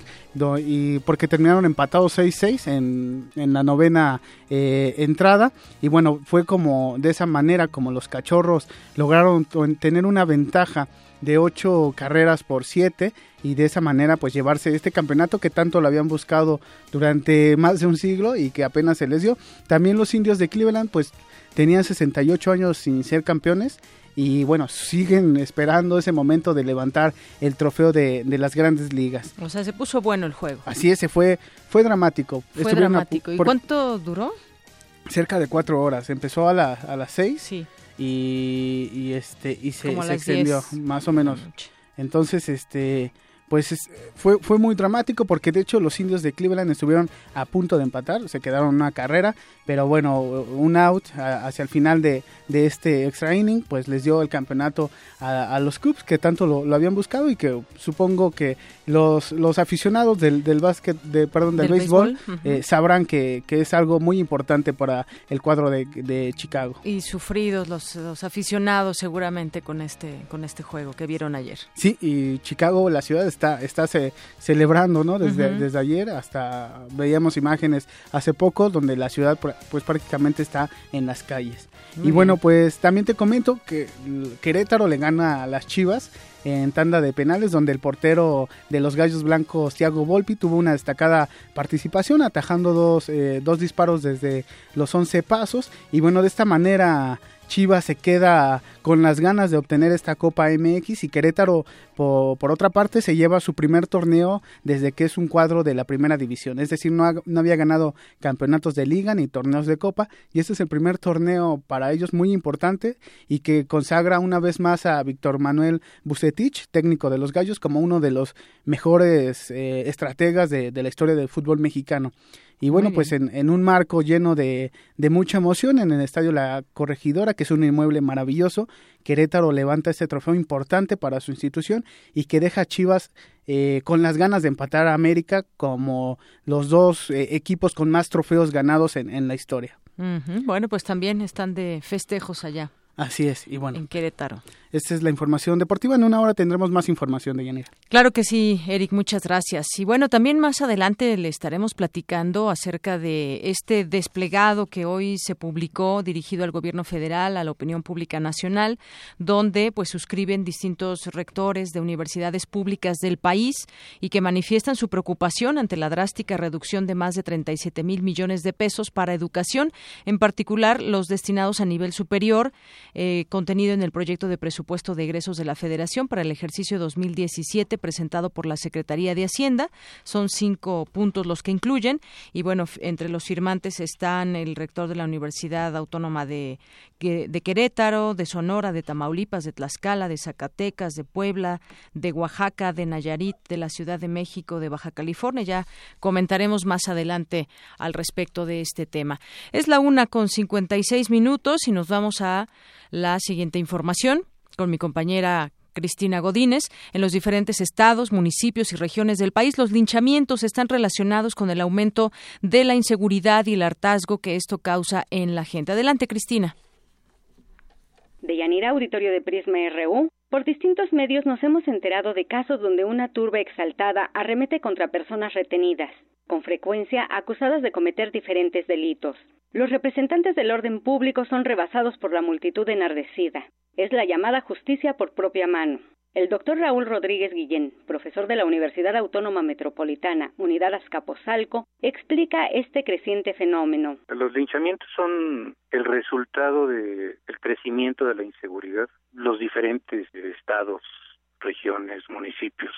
y porque terminaron empatados 6-6 en, en, la novena eh, entrada. Y bueno, fue como de esa manera como los cachorros lograron tener una ventaja de 8 carreras por 7 y de esa manera pues llevarse este campeonato que tanto lo habían buscado durante más de un siglo y que apenas se les dio. También los indios de Cleveland pues tenían 68 años sin ser campeones y bueno, siguen esperando ese momento de levantar el trofeo de, de, las grandes ligas. O sea, se puso bueno el juego. Así es, se fue, fue dramático. Fue Estuvieron dramático. ¿Y cuánto duró? Cerca de cuatro horas. Empezó a, la, a las seis. Sí. Y, este y se, se extendió más o menos. Entonces, este pues fue, fue muy dramático porque de hecho los indios de Cleveland estuvieron a punto de empatar, se quedaron en una carrera, pero bueno, un out hacia el final de, de, este extra inning, pues les dio el campeonato a, los Cubs que tanto lo, habían buscado y que supongo que los, los aficionados del, del básquet, de, perdón, del, béisbol, eh, sabrán que, que, es algo muy importante para el cuadro de, de Chicago. Y sufridos los, los, aficionados seguramente con este, con este juego que vieron ayer. Sí, y Chicago, la ciudad está, está celebrando, ¿no? Desde, desde ayer hasta veíamos imágenes hace poco donde la ciudad pues prácticamente está en las calles. y bueno, pues también te comento que Querétaro le gana a las Chivas en tanda de penales, donde el portero de los Gallos Blancos, Thiago Volpi, tuvo una destacada participación, atajando dos, eh, dos disparos desde los 11 pasos. Y bueno, de esta manera Chivas se queda con las ganas de obtener esta Copa MX y Querétaro, por, otra parte, se lleva su primer torneo desde que es un cuadro de la primera división. Es decir, no, no, había ganado campeonatos de liga ni torneos de Copa y este es el primer torneo para ellos muy importante y que consagra una vez más a Víctor Manuel Bucetich, técnico de los Gallos, como uno de los mejores eh, estrategas de la historia del fútbol mexicano. Y bueno, pues en, en, un marco lleno de, de, mucha emoción en el Estadio La Corregidora, que es un inmueble maravilloso, Querétaro levanta este trofeo importante para su institución y que deja a Chivas eh, con las ganas de empatar a América como los dos eh, equipos con más trofeos ganados en, en la historia. Bueno, pues también están de festejos allá. Así es, y bueno. En Querétaro. Esta es la información deportiva. En una hora tendremos más información de Yanira. Claro que sí, Eric, muchas gracias. Y bueno, también más adelante le estaremos platicando acerca de este desplegado que hoy se publicó dirigido al gobierno federal, a la opinión pública nacional, donde pues suscriben distintos rectores de universidades públicas del país y que manifiestan su preocupación ante la drástica reducción de más de 37 mil millones de pesos para educación, en particular los destinados a nivel superior eh, contenido en el proyecto de presupuesto de egresos de la Federación para el ejercicio 2017 presentado por la Secretaría de Hacienda. Son cinco puntos los que incluyen y bueno, entre los firmantes están el rector de la Universidad Autónoma de, de Querétaro, de Sonora, de Tamaulipas, de Tlaxcala, de Zacatecas, de Puebla, de Oaxaca, de Nayarit, de la Ciudad de México, de Baja California. Ya comentaremos más adelante al respecto de este tema. Es la una con 56 minutos y nos vamos a la siguiente información con mi compañera Cristina Godínez. En los diferentes estados, municipios y regiones del país, los linchamientos están relacionados con el aumento de la inseguridad y el hartazgo que esto causa en la gente. Adelante, Cristina. De Yanira, auditorio de Prisma RU. Por distintos medios nos hemos enterado de casos donde una turba exaltada arremete contra personas retenidas, con frecuencia acusadas de cometer diferentes delitos. Los representantes del orden público son rebasados por la multitud enardecida. Es la llamada justicia por propia mano. El doctor Raúl Rodríguez Guillén, profesor de la Universidad Autónoma Metropolitana, Unidad Azcapotzalco, explica este creciente fenómeno. Los linchamientos son el resultado del crecimiento de la inseguridad. Los diferentes estados, regiones, municipios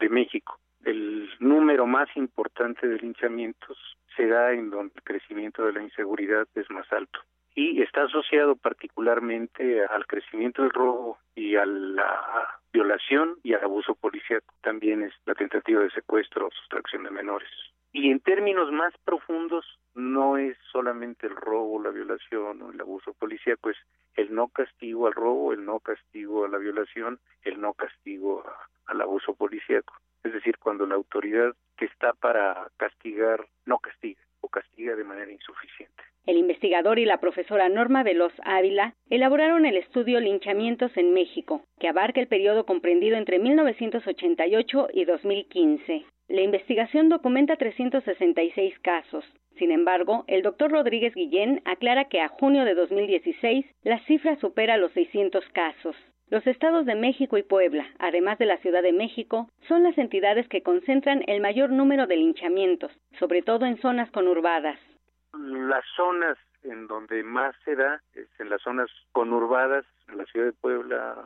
de México. El número más importante de linchamientos se da en donde el crecimiento de la inseguridad es más alto y está asociado particularmente al crecimiento del robo y a la violación y al abuso policial. También es la tentativa de secuestro o sustracción de menores. Y en términos más profundos, no es solamente el robo, la violación o el abuso policíaco, es el no castigo al robo, el no castigo a la violación, el no castigo al abuso policíaco. Es decir, cuando la autoridad que está para castigar no castiga castiga de manera insuficiente. El investigador y la profesora Norma Veloz Ávila elaboraron el estudio Linchamientos en México, que abarca el periodo comprendido entre 1988 y 2015. La investigación documenta 366 casos. Sin embargo, el doctor Rodríguez Guillén aclara que a junio de 2016 la cifra supera los 600 casos. Los estados de México y Puebla, además de la Ciudad de México, son las entidades que concentran el mayor número de linchamientos, sobre todo en zonas conurbadas. Las zonas en donde más se da es en las zonas conurbadas, en la Ciudad de Puebla,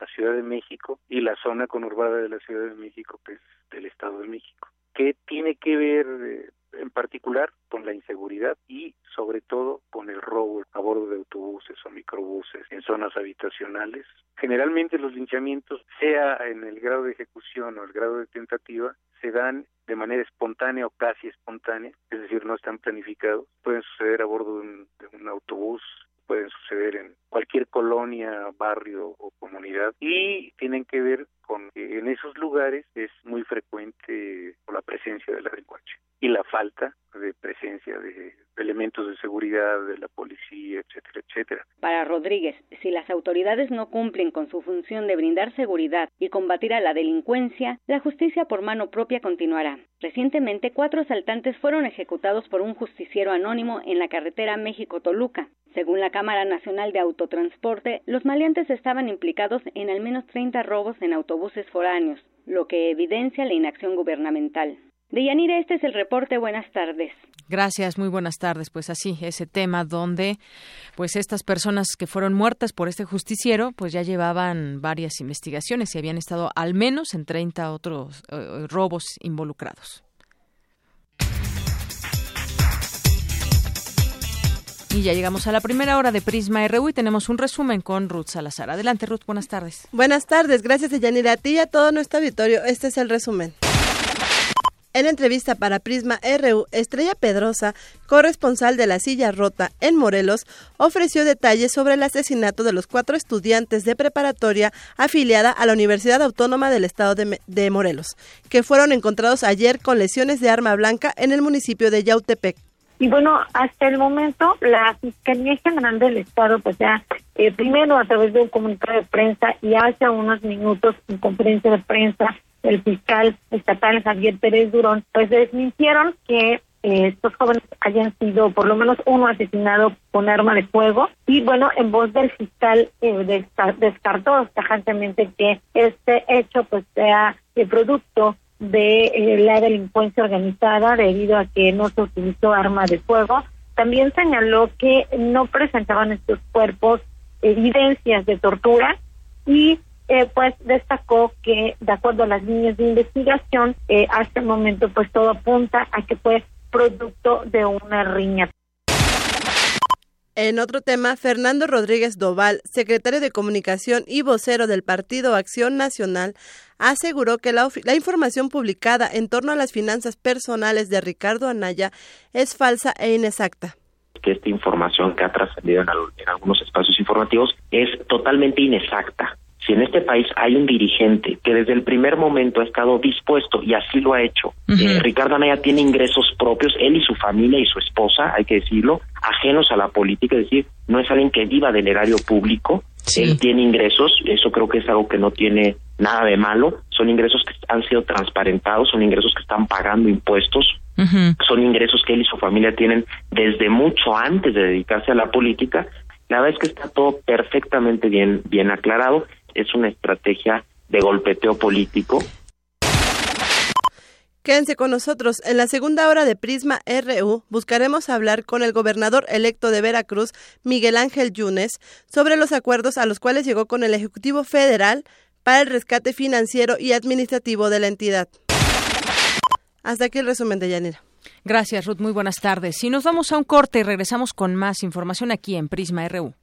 la Ciudad de México y la zona conurbada de la Ciudad de México, que es del Estado de México. ¿Qué tiene que ver eh, en particular con la inseguridad y sobre todo con el robo a bordo de autobuses o microbuses en zonas habitacionales. Generalmente los linchamientos, sea en el grado de ejecución o el grado de tentativa, se dan de manera espontánea o casi espontánea, es decir, no están planificados. Pueden suceder a bordo de un, de un autobús, pueden suceder en cualquier colonia, barrio o comunidad y tienen que ver con que en esos lugares es muy frecuente la presencia de la delincuencia y la falta de presencia de elementos de seguridad de la policía, etcétera, etcétera. Para Rodríguez, si las autoridades no cumplen con su función de brindar seguridad y combatir a la delincuencia, la justicia por mano propia continuará. Recientemente, cuatro asaltantes fueron ejecutados por un justiciero anónimo en la carretera México-Toluca. Según la Cámara Nacional de Autotransporte, los maleantes estaban implicados en al menos 30 robos en autobuses foráneos, lo que evidencia la inacción gubernamental. De Yanira, este es el reporte. Buenas tardes. Gracias, muy buenas tardes. Pues así, ese tema donde pues estas personas que fueron muertas por este justiciero, pues ya llevaban varias investigaciones y habían estado al menos en 30 otros eh, robos involucrados. Y ya llegamos a la primera hora de Prisma RU y tenemos un resumen con Ruth Salazar. Adelante, Ruth, buenas tardes. Buenas tardes, gracias Yanira. A ti y a todo nuestro auditorio, este es el resumen. En entrevista para Prisma RU, Estrella Pedrosa, corresponsal de La Silla Rota en Morelos, ofreció detalles sobre el asesinato de los cuatro estudiantes de preparatoria afiliada a la Universidad Autónoma del Estado de, de Morelos, que fueron encontrados ayer con lesiones de arma blanca en el municipio de Yautepec. Y bueno, hasta el momento la Fiscalía General del Estado, pues ya eh, primero a través de un comunicado de prensa y hace unos minutos en conferencia de prensa, el fiscal estatal Javier Pérez Durón, pues desmintieron que eh, estos jóvenes hayan sido por lo menos uno asesinado con arma de fuego. Y bueno en voz del fiscal eh, descartó tajantemente que este hecho pues sea el producto de eh, la delincuencia organizada debido a que no se utilizó arma de fuego. También señaló que no presentaban estos cuerpos evidencias de tortura y eh, pues destacó que de acuerdo a las líneas de investigación eh, hasta el momento pues todo apunta a que fue producto de una riña. En otro tema, Fernando Rodríguez Doval, secretario de Comunicación y vocero del Partido Acción Nacional, aseguró que la, información publicada en torno a las finanzas personales de Ricardo Anaya es falsa e inexacta que esta información que ha trascendido en, en algunos espacios informativos es totalmente inexacta. Si en este país hay un dirigente que desde el primer momento ha estado dispuesto y así lo ha hecho, eh, Ricardo Anaya tiene ingresos propios, él y su familia y su esposa, hay que decirlo, ajenos a la política, es decir, no es alguien que viva del erario público, él tiene ingresos, eso creo que es algo que no tiene nada de malo, son ingresos que han sido transparentados, son ingresos que están pagando impuestos, son ingresos que él y su familia tienen desde mucho antes de dedicarse a la política. La verdad es que está todo perfectamente bien, bien aclarado es una estrategia de golpeteo político. Quédense con nosotros. En la segunda hora de Prisma RU buscaremos hablar con el gobernador electo de Veracruz, Miguel Ángel Yunes, sobre los acuerdos a los cuales llegó con el Ejecutivo Federal para el rescate financiero y administrativo de la entidad. Hasta aquí el resumen de Yanira. Gracias, Ruth. Muy buenas tardes. Y nos vamos a un corte y regresamos con más información aquí en Prisma RU.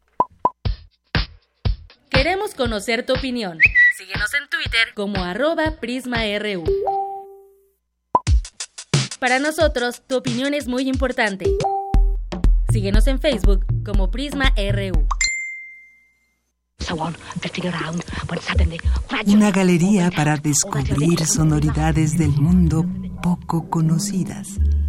Queremos conocer tu opinión. Síguenos en Twitter como arroba PrismaRU. Para nosotros, tu opinión es muy importante. Síguenos en Facebook como PrismaRU. Una galería para descubrir sonoridades del mundo poco conocidas.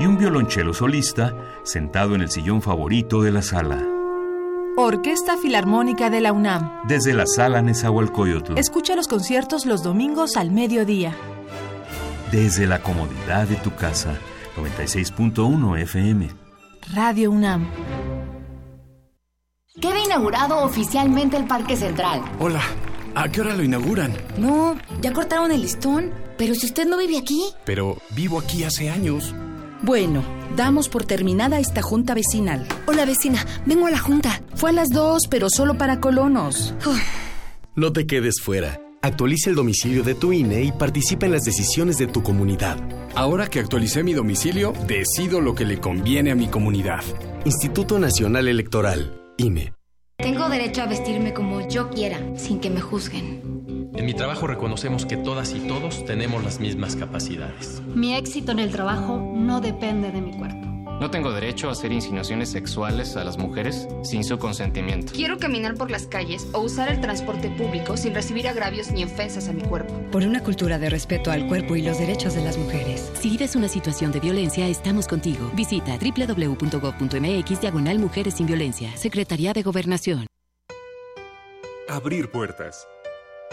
Y un violonchelo solista sentado en el sillón favorito de la sala. Orquesta Filarmónica de la UNAM. Desde la sala Nezahualcóyotl. Escucha los conciertos los domingos al mediodía. Desde la comodidad de tu casa 96.1 FM. Radio UNAM. Queda inaugurado oficialmente el Parque Central. Hola, ¿a qué hora lo inauguran? No, ya cortaron el listón. Pero si usted no vive aquí. Pero vivo aquí hace años. Bueno, damos por terminada esta junta vecinal. Hola vecina, vengo a la junta. Fue a las dos, pero solo para colonos. No te quedes fuera. Actualiza el domicilio de tu INE y participa en las decisiones de tu comunidad. Ahora que actualicé mi domicilio, decido lo que le conviene a mi comunidad. Instituto Nacional Electoral, INE. Tengo derecho a vestirme como yo quiera, sin que me juzguen. En mi trabajo reconocemos que todas y todos tenemos las mismas capacidades. Mi éxito en el trabajo no depende de mi cuerpo. No tengo derecho a hacer insinuaciones sexuales a las mujeres sin su consentimiento. Quiero caminar por las calles o usar el transporte público sin recibir agravios ni ofensas a mi cuerpo. Por una cultura de respeto al cuerpo y los derechos de las mujeres. Si vives una situación de violencia, estamos contigo. Visita www.gov.mx diagonal Mujeres sin Violencia. Secretaría de Gobernación. Abrir puertas.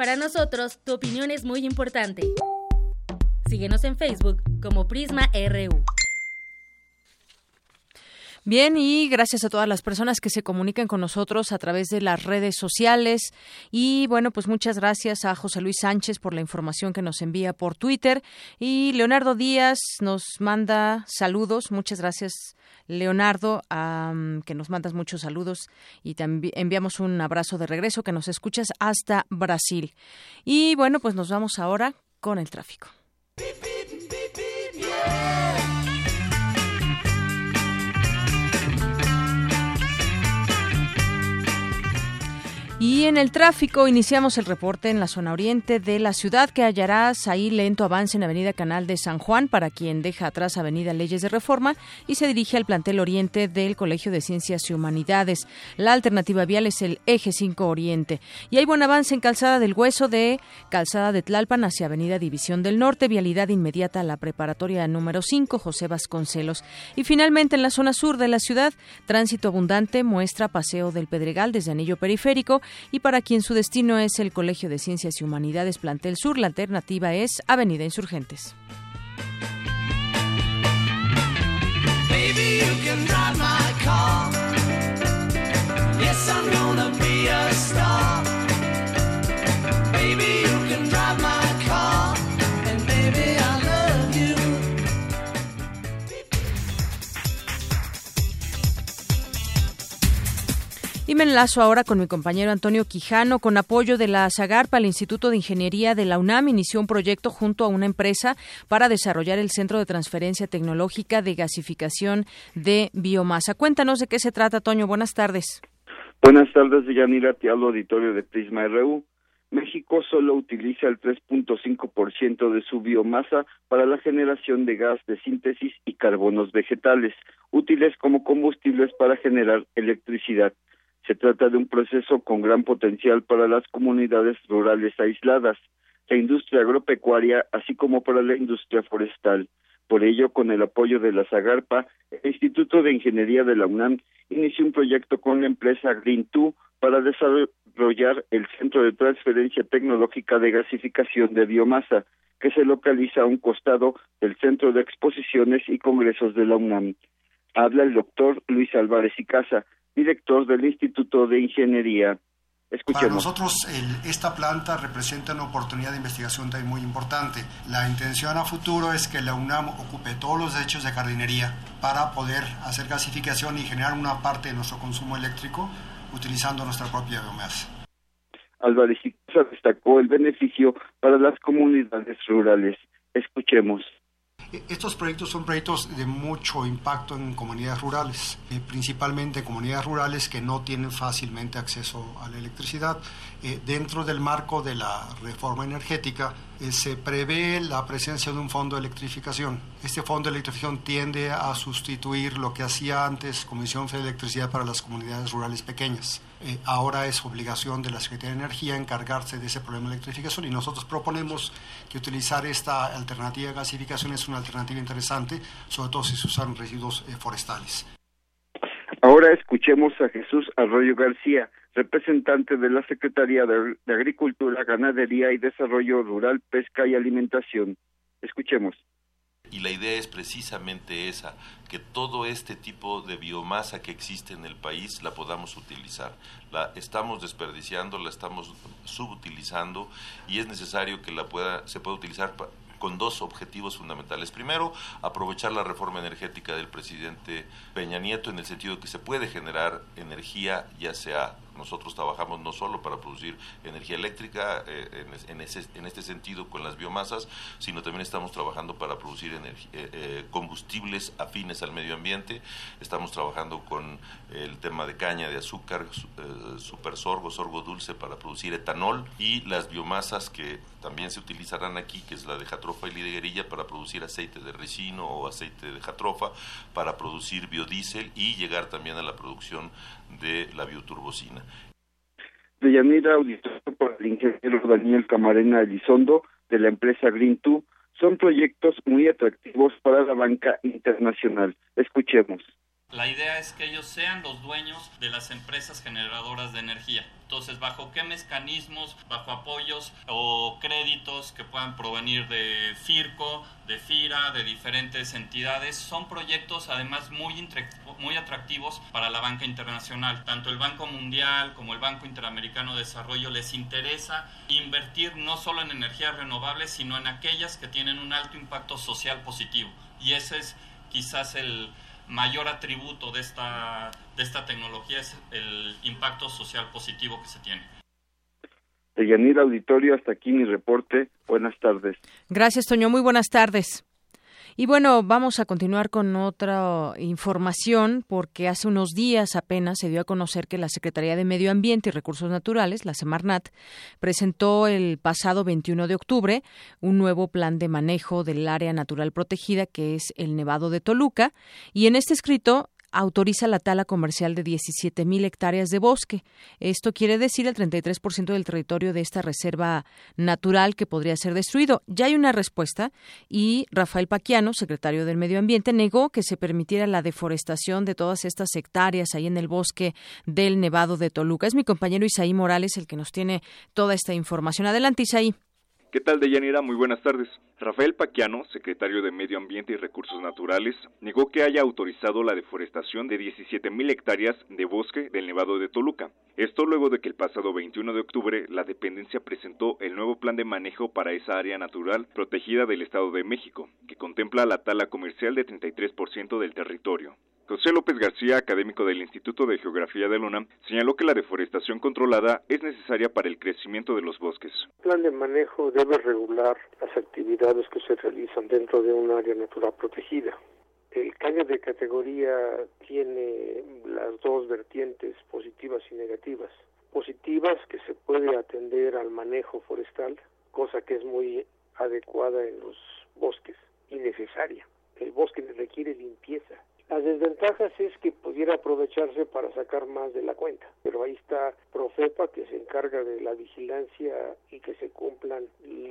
Para nosotros, tu opinión es muy importante. Síguenos en Facebook como Prisma RU. Bien, y gracias a todas las personas que se comunican con nosotros a través de las redes sociales. Y bueno, pues muchas gracias a José Luis Sánchez por la información que nos envía por Twitter. Y Leonardo Díaz nos manda saludos. Muchas gracias, Leonardo, que nos mandas muchos saludos. Y también enviamos un abrazo de regreso que nos escuchas hasta Brasil. Y bueno, pues nos vamos ahora con el tráfico. Y en el tráfico iniciamos el reporte en la zona oriente de la ciudad que hallarás ahí lento avance en Avenida Canal de San Juan para quien deja atrás Avenida Leyes de Reforma y se dirige al plantel oriente del Colegio de Ciencias y Humanidades. La alternativa vial es el Eje 5 Oriente. Y hay buen avance en Calzada del Hueso de Calzada de Tlalpan hacia Avenida División del Norte, vialidad inmediata a la preparatoria número 5 José Vasconcelos. Y finalmente en la zona sur de la ciudad, tránsito abundante muestra Paseo del Pedregal desde Anillo Periférico y para quien su destino es el Colegio de Ciencias y Humanidades Plantel Sur, la alternativa es Avenida Insurgentes. Me enlazo ahora con mi compañero Antonio Quijano. Con apoyo de la Zagarpa, el Instituto de Ingeniería de la UNAM inició un proyecto junto a una empresa para desarrollar el Centro de Transferencia Tecnológica de Gasificación de Biomasa. Cuéntanos de qué se trata, Toño. Buenas tardes. Buenas tardes, Yanira. Te hablo auditorio de Prisma RU. México solo utiliza el 3.5% de su biomasa para la generación de gas de síntesis y carbonos vegetales, útiles como combustibles para generar electricidad. Se trata de un proceso con gran potencial para las comunidades rurales aisladas, la industria agropecuaria, así como para la industria forestal. Por ello, con el apoyo de la Zagarpa, el Instituto de Ingeniería de la UNAM inició un proyecto con la empresa Green2 para desarrollar el Centro de Transferencia Tecnológica de Gasificación de Biomasa, que se localiza a un costado del Centro de Exposiciones y Congresos de la UNAM. Habla el doctor Luis Álvarez y Casa, director del Instituto de Ingeniería. Para nosotros esta planta representa una oportunidad de investigación también muy importante. La intención a futuro es que la UNAM ocupe todos los derechos de jardinería para poder hacer gasificación y generar una parte de nuestro consumo eléctrico utilizando nuestra propia biomasa. Álvarez destacó el beneficio para las comunidades rurales. Escuchemos. Estos proyectos son proyectos de mucho impacto en comunidades rurales, eh, principalmente en comunidades rurales que no tienen fácilmente acceso a la electricidad. Eh, dentro del marco de la reforma energética eh, se prevé la presencia de un fondo de electrificación. Este fondo de electrificación tiende a sustituir lo que hacía antes Comisión Federal de Electricidad para las comunidades rurales pequeñas. Eh, ahora es obligación de la Secretaría de Energía encargarse de ese problema de electrificación y nosotros proponemos que utilizar esta alternativa de gasificación es una alternativa interesante, sobre todo si se usan residuos forestales. Ahora escuchemos a Jesús Arroyo García, representante de la Secretaría de, Agricultura, Ganadería y Desarrollo Rural, Pesca y Alimentación. Escuchemos. Y la idea es precisamente esa, que todo este tipo de biomasa que existe en el país la podamos utilizar. La estamos desperdiciando, la estamos subutilizando y es necesario que la pueda, se pueda utilizar con dos objetivos fundamentales. Primero, aprovechar la reforma energética del presidente Peña Nieto en el sentido de que se puede generar energía, ya sea nosotros trabajamos no solo para producir energía eléctrica eh, en, este sentido con las biomasas, sino también estamos trabajando para producir eh, eh, combustibles afines al medio ambiente. Estamos trabajando con el tema de caña de azúcar, super sorgo, sorgo dulce para producir etanol y las biomasas que también se utilizarán aquí, que es la de jatrofa y liguerilla para producir aceite de resino o aceite de jatrofa, para producir biodiesel y llegar también a la producción de la bioturbocina. Deyanira, auditorio por el ingeniero Daniel Camarena Elizondo de la empresa Green2, son proyectos muy atractivos para la banca internacional. Escuchemos. La idea es que ellos sean los dueños de las empresas generadoras de energía. Entonces, ¿bajo qué mecanismos, bajo apoyos o créditos que puedan provenir de FIRCO, de FIRA, de diferentes entidades? Son proyectos además muy, muy atractivos para la banca internacional. Tanto el Banco Mundial como el Banco Interamericano de Desarrollo les interesa invertir no solo en energías renovables, sino en aquellas que tienen un alto impacto social positivo. Y ese es quizás el mayor atributo de esta, de esta tecnología es el impacto social positivo que se tiene. De Auditorio, hasta aquí mi reporte. Buenas tardes. Gracias, Toño. Muy buenas tardes. Y bueno, vamos a continuar con otra información porque hace unos días apenas se dio a conocer que la Secretaría de Medio Ambiente y Recursos Naturales, la Semarnat, presentó el pasado 21 de octubre un nuevo plan de manejo del área natural protegida que es el Nevado de Toluca. Y en este escrito autoriza la tala comercial de 17.000 hectáreas de bosque. Esto quiere decir el 33% del territorio de esta reserva natural que podría ser destruido. Ya hay una respuesta y Rafael Paquiano, secretario del Medio Ambiente, negó que se permitiera la deforestación de todas estas hectáreas ahí en el bosque del Nevado de Toluca. Es mi compañero Isaí Morales el que nos tiene toda esta información. Adelante, Isaí. ¿Qué tal, Deyanira? Muy buenas tardes. Rafael Paquiano, secretario de Medio Ambiente y Recursos Naturales, negó que haya autorizado la deforestación de 17.000 hectáreas de bosque del Nevado de Toluca. Esto luego de que el pasado 21 de octubre la dependencia presentó el nuevo plan de manejo para esa área natural protegida del Estado de México, que contempla la tala comercial de 33% del territorio. José López García, académico del Instituto de Geografía de Luna, señaló que la deforestación controlada es necesaria para el crecimiento de los bosques. El plan de manejo debe regular las actividades que se realizan dentro de un área natural protegida. El caño de categoría tiene las dos vertientes positivas y negativas. Positivas que se puede atender al manejo forestal, cosa que es muy adecuada en los bosques y necesaria. El bosque requiere limpieza las desventajas es que pudiera aprovecharse para sacar más de la cuenta, pero ahí está Profepa que se encarga de la vigilancia y que se cumplan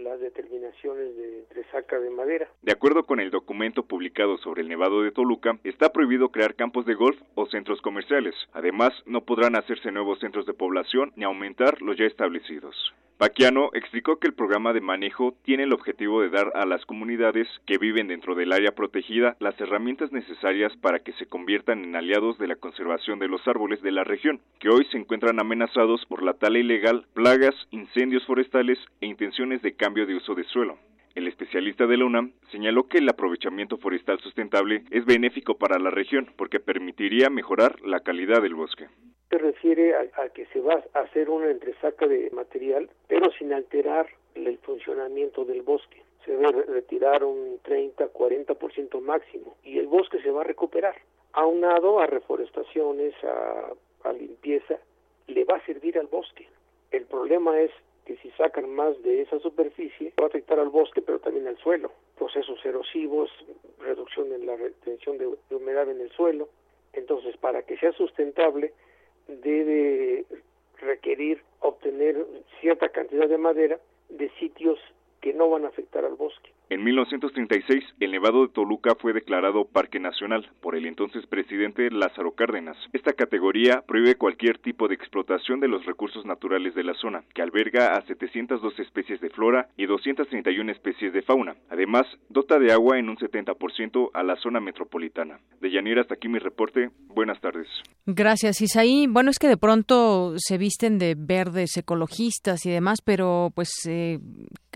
las determinaciones de saca de madera. De acuerdo con el documento publicado sobre el Nevado de Toluca, está prohibido crear campos de golf o centros comerciales. Además, no podrán hacerse nuevos centros de población ni aumentar los ya establecidos. Paquiano explicó que el programa de manejo tiene el objetivo de dar a las comunidades que viven dentro del área protegida las herramientas necesarias para que se conviertan en aliados de la conservación de los árboles de la región, que hoy se encuentran amenazados por la tala ilegal, plagas, incendios forestales e intenciones de cambio de uso de suelo. El especialista de la UNAM señaló que el aprovechamiento forestal sustentable es benéfico para la región porque permitiría mejorar la calidad del bosque se refiere a, que se va a hacer una entresaca de material, pero sin alterar el funcionamiento del bosque. se debe retirar un 30, 40% máximo y el bosque se va a recuperar. Aunado a reforestaciones, a, a limpieza, le va a servir al bosque. El problema es que si sacan más de esa superficie, va a afectar al bosque, pero también al suelo. Procesos erosivos, reducción en la retención de humedad en el suelo. Entonces, para que sea sustentable, debe requerir obtener cierta cantidad de madera de sitios que no van a afectar al bosque. En 1936, el Nevado de Toluca fue declarado Parque Nacional por el entonces presidente Lázaro Cárdenas. Esta categoría prohíbe cualquier tipo de explotación de los recursos naturales de la zona, que alberga a 702 especies de flora y 231 especies de fauna. Además, dota de agua en un 70% a la zona metropolitana. De Yanira, hasta aquí mi reporte. Buenas tardes. Gracias, Isaí. Bueno, es que de pronto se visten de verdes ecologistas y demás, pero pues eh,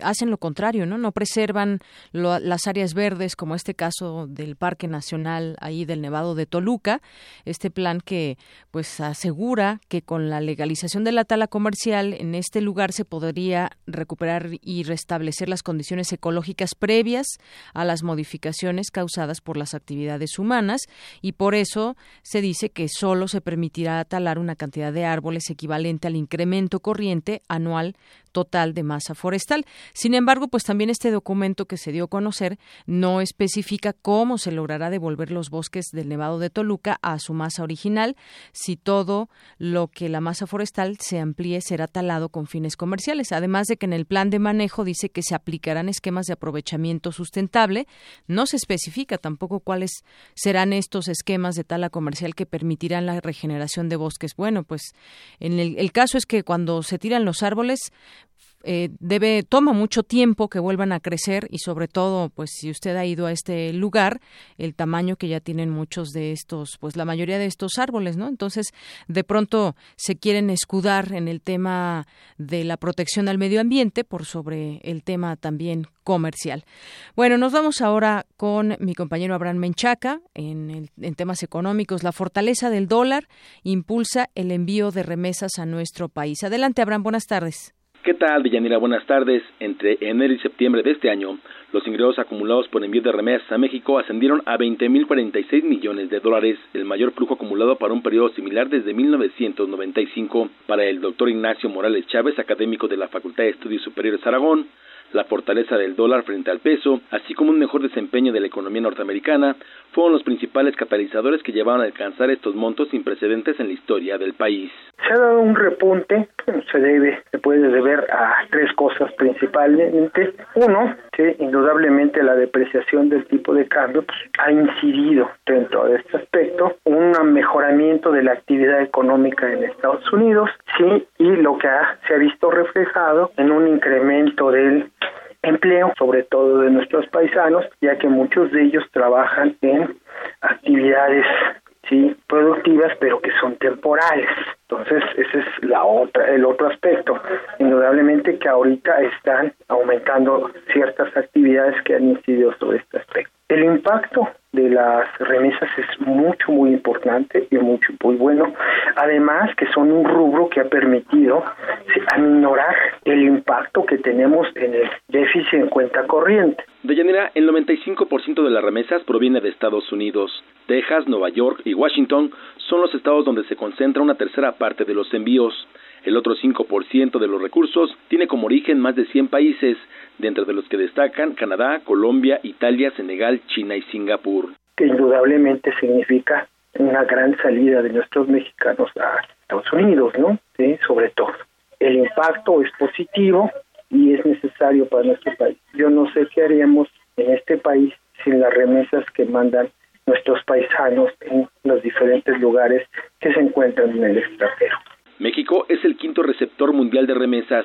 hacen lo contrario, ¿no? No preservan las áreas verdes, como este caso del Parque Nacional ahí del Nevado de Toluca, este plan que pues asegura que con la legalización de la tala comercial en este lugar se podría recuperar y restablecer las condiciones ecológicas previas a las modificaciones causadas por las actividades humanas y por eso se dice que solo se permitirá talar una cantidad de árboles equivalente al incremento corriente anual total de masa forestal. Sin embargo, pues también este documento que se dio a conocer no especifica cómo se logrará devolver los bosques del Nevado de Toluca a su masa original, si todo lo que la masa forestal se amplíe será talado con fines comerciales. Además de que en el plan de manejo dice que se aplicarán esquemas de aprovechamiento sustentable, no se especifica tampoco cuáles serán estos esquemas de tala comercial que permitirán la regeneración de bosques. Bueno, pues en el, el caso es que cuando se tiran los árboles, eh, debe toma mucho tiempo que vuelvan a crecer y sobre todo pues si usted ha ido a este lugar el tamaño que ya tienen muchos de estos pues la mayoría de estos árboles no entonces de pronto se quieren escudar en el tema de la protección al medio ambiente por sobre el tema también comercial. Bueno nos vamos ahora con mi compañero Abraham Menchaca en, en temas económicos. La fortaleza del dólar impulsa el envío de remesas a nuestro país. Adelante Abraham buenas tardes ¿Qué tal, Villanira? Buenas tardes. Entre enero y septiembre de este año, los ingresos acumulados por envío de remesas a México ascendieron a 20.046 millones de dólares, el mayor flujo acumulado para un periodo similar desde 1995. Para el doctor Ignacio Morales Chávez, académico de la Facultad de Estudios Superiores Aragón, la fortaleza del dólar frente al peso, así como un mejor desempeño de la economía norteamericana, fueron los principales catalizadores que llevaron a alcanzar estos montos sin precedentes en la historia del país. Se ha dado un repunte, se debe, se puede deber a tres cosas principalmente. Uno, que indudablemente la depreciación del tipo de cambio pues, ha incidido dentro de este aspecto, un mejoramiento de la actividad económica en Estados Unidos, sí, y lo que se ha visto reflejado en un incremento del empleo, sobre todo de nuestros paisanos, ya que muchos de ellos trabajan en actividades sí productivas pero que son temporales. Entonces ese es la otra el otro aspecto. Indudablemente que ahorita están aumentando ciertas actividades que han incidido sobre este aspecto el impacto de las remesas es mucho, muy importante y mucho, muy bueno. Además, que son un rubro que ha permitido aminorar el impacto que tenemos en el déficit en cuenta corriente. De Yanira, el 95% de las remesas proviene de Estados Unidos. Texas, Nueva York y Washington son los estados donde se concentra una tercera parte de los envíos. El otro 5% de los recursos tiene como origen más de 100 países, dentro de los que destacan Canadá, Colombia, Italia, Senegal, China y Singapur. Que indudablemente significa una gran salida de nuestros mexicanos a Estados Unidos, ¿no? Sí, sobre todo. El impacto es positivo y es necesario para nuestro país. Yo no sé qué haríamos en este país sin las remesas que mandan nuestros paisanos en los diferentes lugares que se encuentran en el extranjero. México es el quinto receptor mundial de remesas.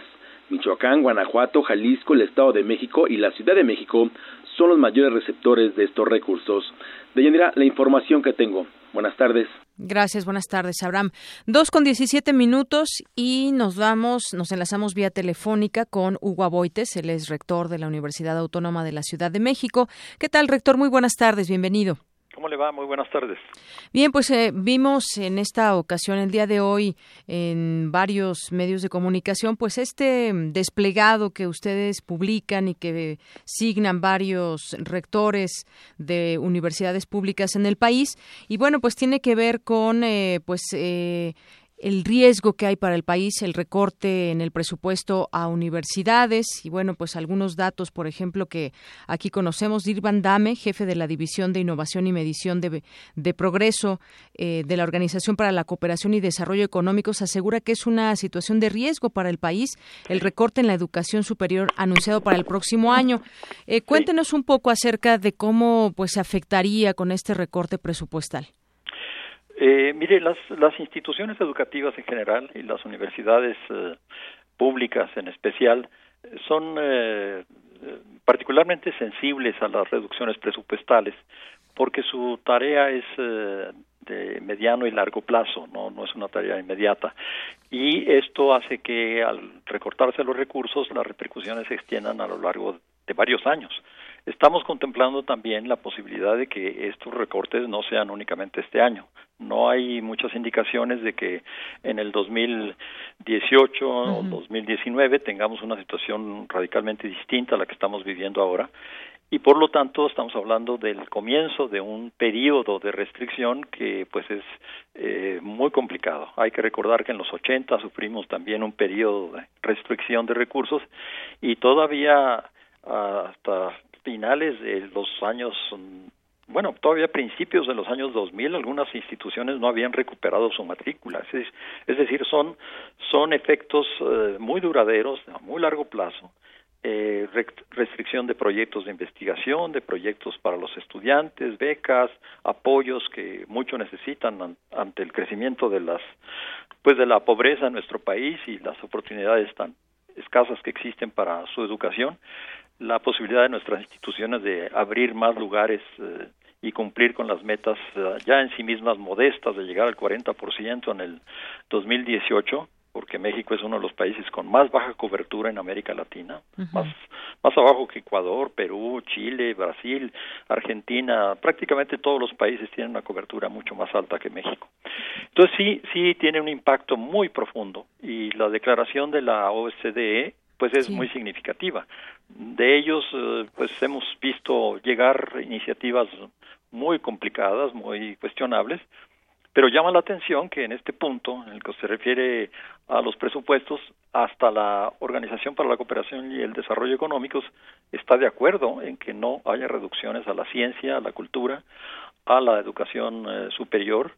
Michoacán, Guanajuato, Jalisco, el Estado de México y la Ciudad de México son los mayores receptores de estos recursos. De Yanira, la información que tengo. Buenas tardes. Gracias, buenas tardes, Abraham. Dos con diecisiete minutos y nos vamos, nos enlazamos vía telefónica con Hugo Aboites, él es rector de la Universidad Autónoma de la Ciudad de México. ¿Qué tal, rector? Muy buenas tardes, bienvenido. ¿Cómo le va? Muy buenas tardes. Bien, pues eh, vimos en esta ocasión, el día de hoy, en varios medios de comunicación, pues este desplegado que ustedes publican y que signan varios rectores de universidades públicas en el país. Y bueno, pues tiene que ver con, eh, pues, eh, el riesgo que hay para el país, el recorte en el presupuesto a universidades y bueno, pues algunos datos, por ejemplo, que aquí conocemos, Dirvan Dame, jefe de la División de Innovación y Medición de, de Progreso eh, de la Organización para la Cooperación y Desarrollo Económicos, asegura que es una situación de riesgo para el país el recorte en la educación superior anunciado para el próximo año. Eh, cuéntenos un poco acerca de cómo pues se afectaría con este recorte presupuestal. Eh, mire, las, las instituciones educativas en general y las universidades eh, públicas en especial son eh, particularmente sensibles a las reducciones presupuestales porque su tarea es eh, de mediano y largo plazo, no, no es una tarea inmediata. Y esto hace que al recortarse los recursos las repercusiones se extiendan a lo largo de varios años. Estamos contemplando también la posibilidad de que estos recortes no sean únicamente este año. No hay muchas indicaciones de que en el 2018 o 2019 tengamos una situación radicalmente distinta a la que estamos viviendo ahora y por lo tanto estamos hablando del comienzo de un periodo de restricción que pues es eh, muy complicado. Hay que recordar que en los 80 sufrimos también un periodo de restricción de recursos y todavía hasta finales de los años bueno, todavía principios de los años 2000 algunas instituciones no habían recuperado su matrícula. Es, es decir, son, son efectos eh, muy duraderos, a muy largo plazo, eh, restricción de proyectos de investigación, de proyectos para los estudiantes, becas, apoyos que mucho necesitan ante el crecimiento de las, pues de la pobreza en nuestro país y las oportunidades tan escasas que existen para su educación la posibilidad de nuestras instituciones de abrir más lugares eh, y cumplir con las metas eh, ya en sí mismas modestas de llegar al 40% en el 2018 porque México es uno de los países con más baja cobertura en América Latina, más, más abajo que Ecuador, Perú, Chile, Brasil, Argentina, prácticamente todos los países tienen una cobertura mucho más alta que México. Entonces sí, sí tiene un impacto muy profundo y la declaración de la OSCE pues es muy significativa. De ellos, eh, pues hemos visto llegar iniciativas muy complicadas, muy cuestionables, pero llama la atención que en este punto, en el que se refiere a los presupuestos, hasta la Organización para la Cooperación y el Desarrollo Económicos está de acuerdo en que no haya reducciones a la ciencia, a la cultura, a la educación eh, superior,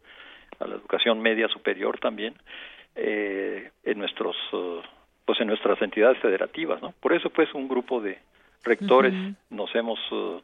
a la educación media superior también, eh, en nuestros pues en nuestras entidades federativas, ¿no? Por eso pues un grupo de rectores nos hemos uh,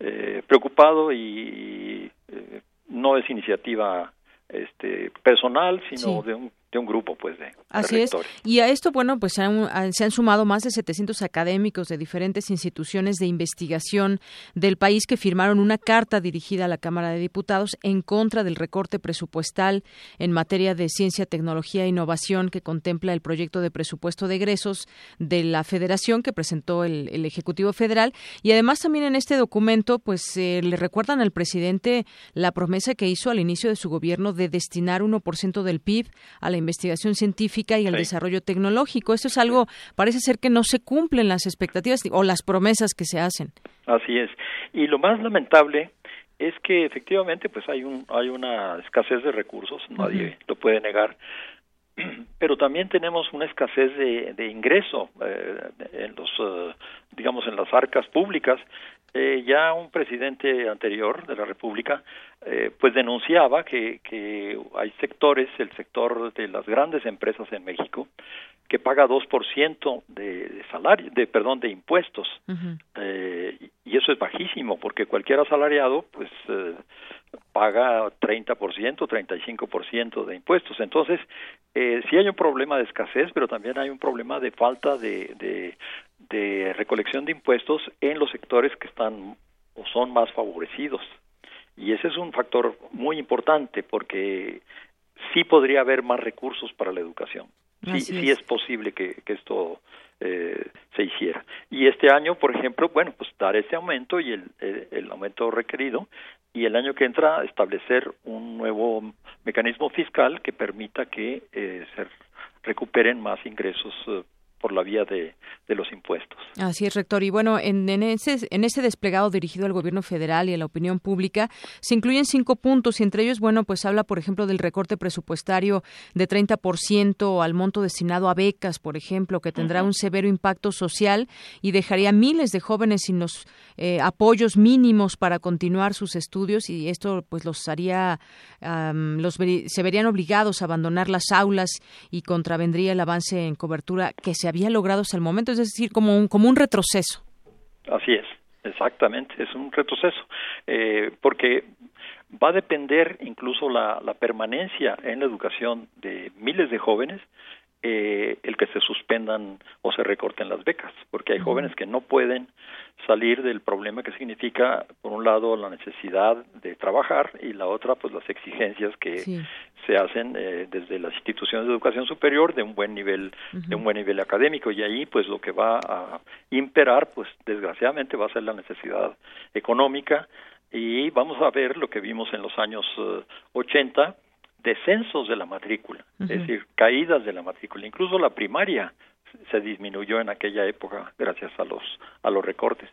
eh, preocupado y, eh, no es iniciativa este personal, sino de un de un grupo pues de Así es. Y a esto, bueno, pues se han, se han, sumado más de 700 académicos de diferentes instituciones de investigación del país que firmaron una carta dirigida a la Cámara de Diputados en contra del recorte presupuestal en materia de ciencia, tecnología e innovación que contempla el proyecto de presupuesto de egresos de la Federación que presentó el, Ejecutivo Federal. Y además también en este documento, pues eh, le recuerdan al presidente la promesa que hizo al inicio de su gobierno de destinar 1% del PIB a la investigación científica y el desarrollo tecnológico. Esto es algo, parece ser que no se cumplen las expectativas o las promesas que se hacen. Así es. Y lo más lamentable es que efectivamente pues hay un hay una escasez de recursos, nadie lo puede negar, *clears throat* pero también tenemos una escasez de, de ingreso eh, en los eh, digamos en las arcas públicas eh, ya un presidente anterior de la República eh, pues denunciaba que, que hay sectores, el sector de las grandes empresas en México, que paga 2% de, de salario, de perdón, de impuestos. eh, y eso es bajísimo porque cualquier asalariado pues eh, paga 30%, 35% de impuestos. Entonces, eh, sí hay un problema de escasez, pero también hay un problema de falta de, de, de recolección de impuestos en los sectores que están o son más favorecidos. Y ese es un factor muy importante porque sí podría haber más recursos para la educación. Sí, sí es posible que, que esto eh, se hiciera. Y este año, por ejemplo, bueno, pues dar ese aumento y el, el, aumento requerido y el año que entra establecer un nuevo mecanismo fiscal que permita que eh, se recuperen más ingresos eh, por la vía de, los impuestos. Así es, rector. Y bueno, en, ese, en ese desplegado dirigido al gobierno federal y a la opinión pública se incluyen cinco puntos y entre ellos, bueno, pues habla, por ejemplo, del recorte presupuestario de 30% al monto destinado a becas, por ejemplo, que tendrá un severo impacto social y dejaría miles de jóvenes sin los eh, apoyos mínimos para continuar sus estudios y esto pues los haría, los se verían obligados a abandonar las aulas y contravendría el avance en cobertura que se había logrado hasta el momento, es decir, como un, como un retroceso. Así es, exactamente, es un retroceso, eh, porque va a depender incluso la, la, permanencia en la educación de miles de jóvenes eh, el que se suspendan o se recorten las becas, porque hay jóvenes que no pueden salir del problema que significa, por un lado, la necesidad de trabajar y la otra, pues las exigencias que se hacen eh, desde las instituciones de educación superior de un buen nivel, de un buen nivel académico. Y ahí, pues lo que va a imperar, pues desgraciadamente va a ser la necesidad económica. Y vamos a ver lo que vimos en los años 80 eh, descensos de la matrícula, es decir, caídas de la matrícula, incluso la primaria se disminuyó en aquella época gracias a los a los recortes.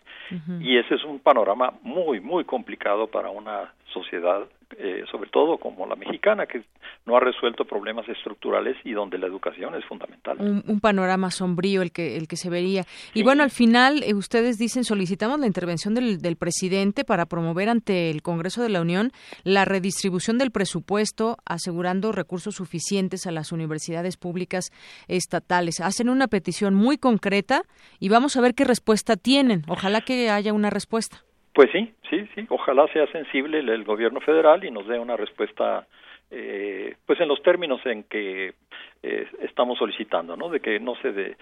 Y ese es un panorama muy muy complicado para una sociedad eh, sobre todo como la mexicana, que no ha resuelto problemas estructurales y donde la educación es fundamental. Un, panorama sombrío el que, el que se vería. Y bueno, al final, eh, ustedes dicen, solicitamos la intervención del, del presidente para promover ante el Congreso de la Unión la redistribución del presupuesto, asegurando recursos suficientes a las universidades públicas estatales. Hacen una petición muy concreta y vamos a ver qué respuesta tienen. Ojalá que haya una respuesta. Pues sí, sí, sí. Ojalá sea sensible el, gobierno federal y nos dé una respuesta, eh, pues en los términos en que eh, estamos solicitando, ¿no? De que no se de,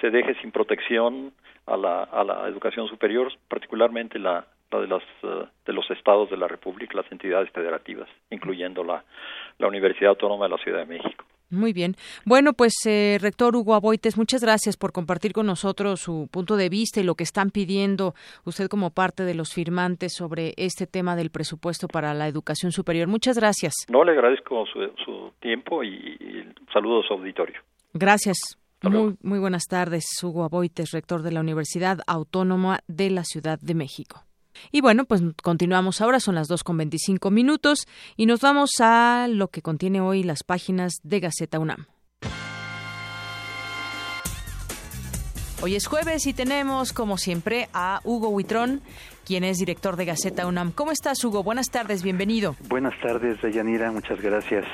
se deje sin protección a la, a la educación superior, particularmente la, la de las uh, de los estados de la República, las entidades federativas, incluyendo la, la Universidad Autónoma de la Ciudad de México. Muy bien. Bueno, pues, eh, rector Hugo Aboites, muchas gracias por compartir con nosotros su punto de vista y lo que están pidiendo usted como parte de los firmantes sobre este tema del presupuesto para la educación superior. Muchas gracias. No, le agradezco su, tiempo y, saludos a su auditorio. Gracias. Muy, muy buenas tardes, Hugo Aboites, rector de la Universidad Autónoma de la Ciudad de México. Y bueno, pues continuamos ahora, son las dos con veinticinco minutos y nos vamos a lo que contiene hoy las páginas de Gaceta UNAM. Hoy es jueves y tenemos, como siempre, a Hugo Huitrón, quien es director de Gaceta UNAM. ¿Cómo estás, Hugo? Buenas tardes, bienvenido. Buenas tardes, Dayanira, muchas gracias.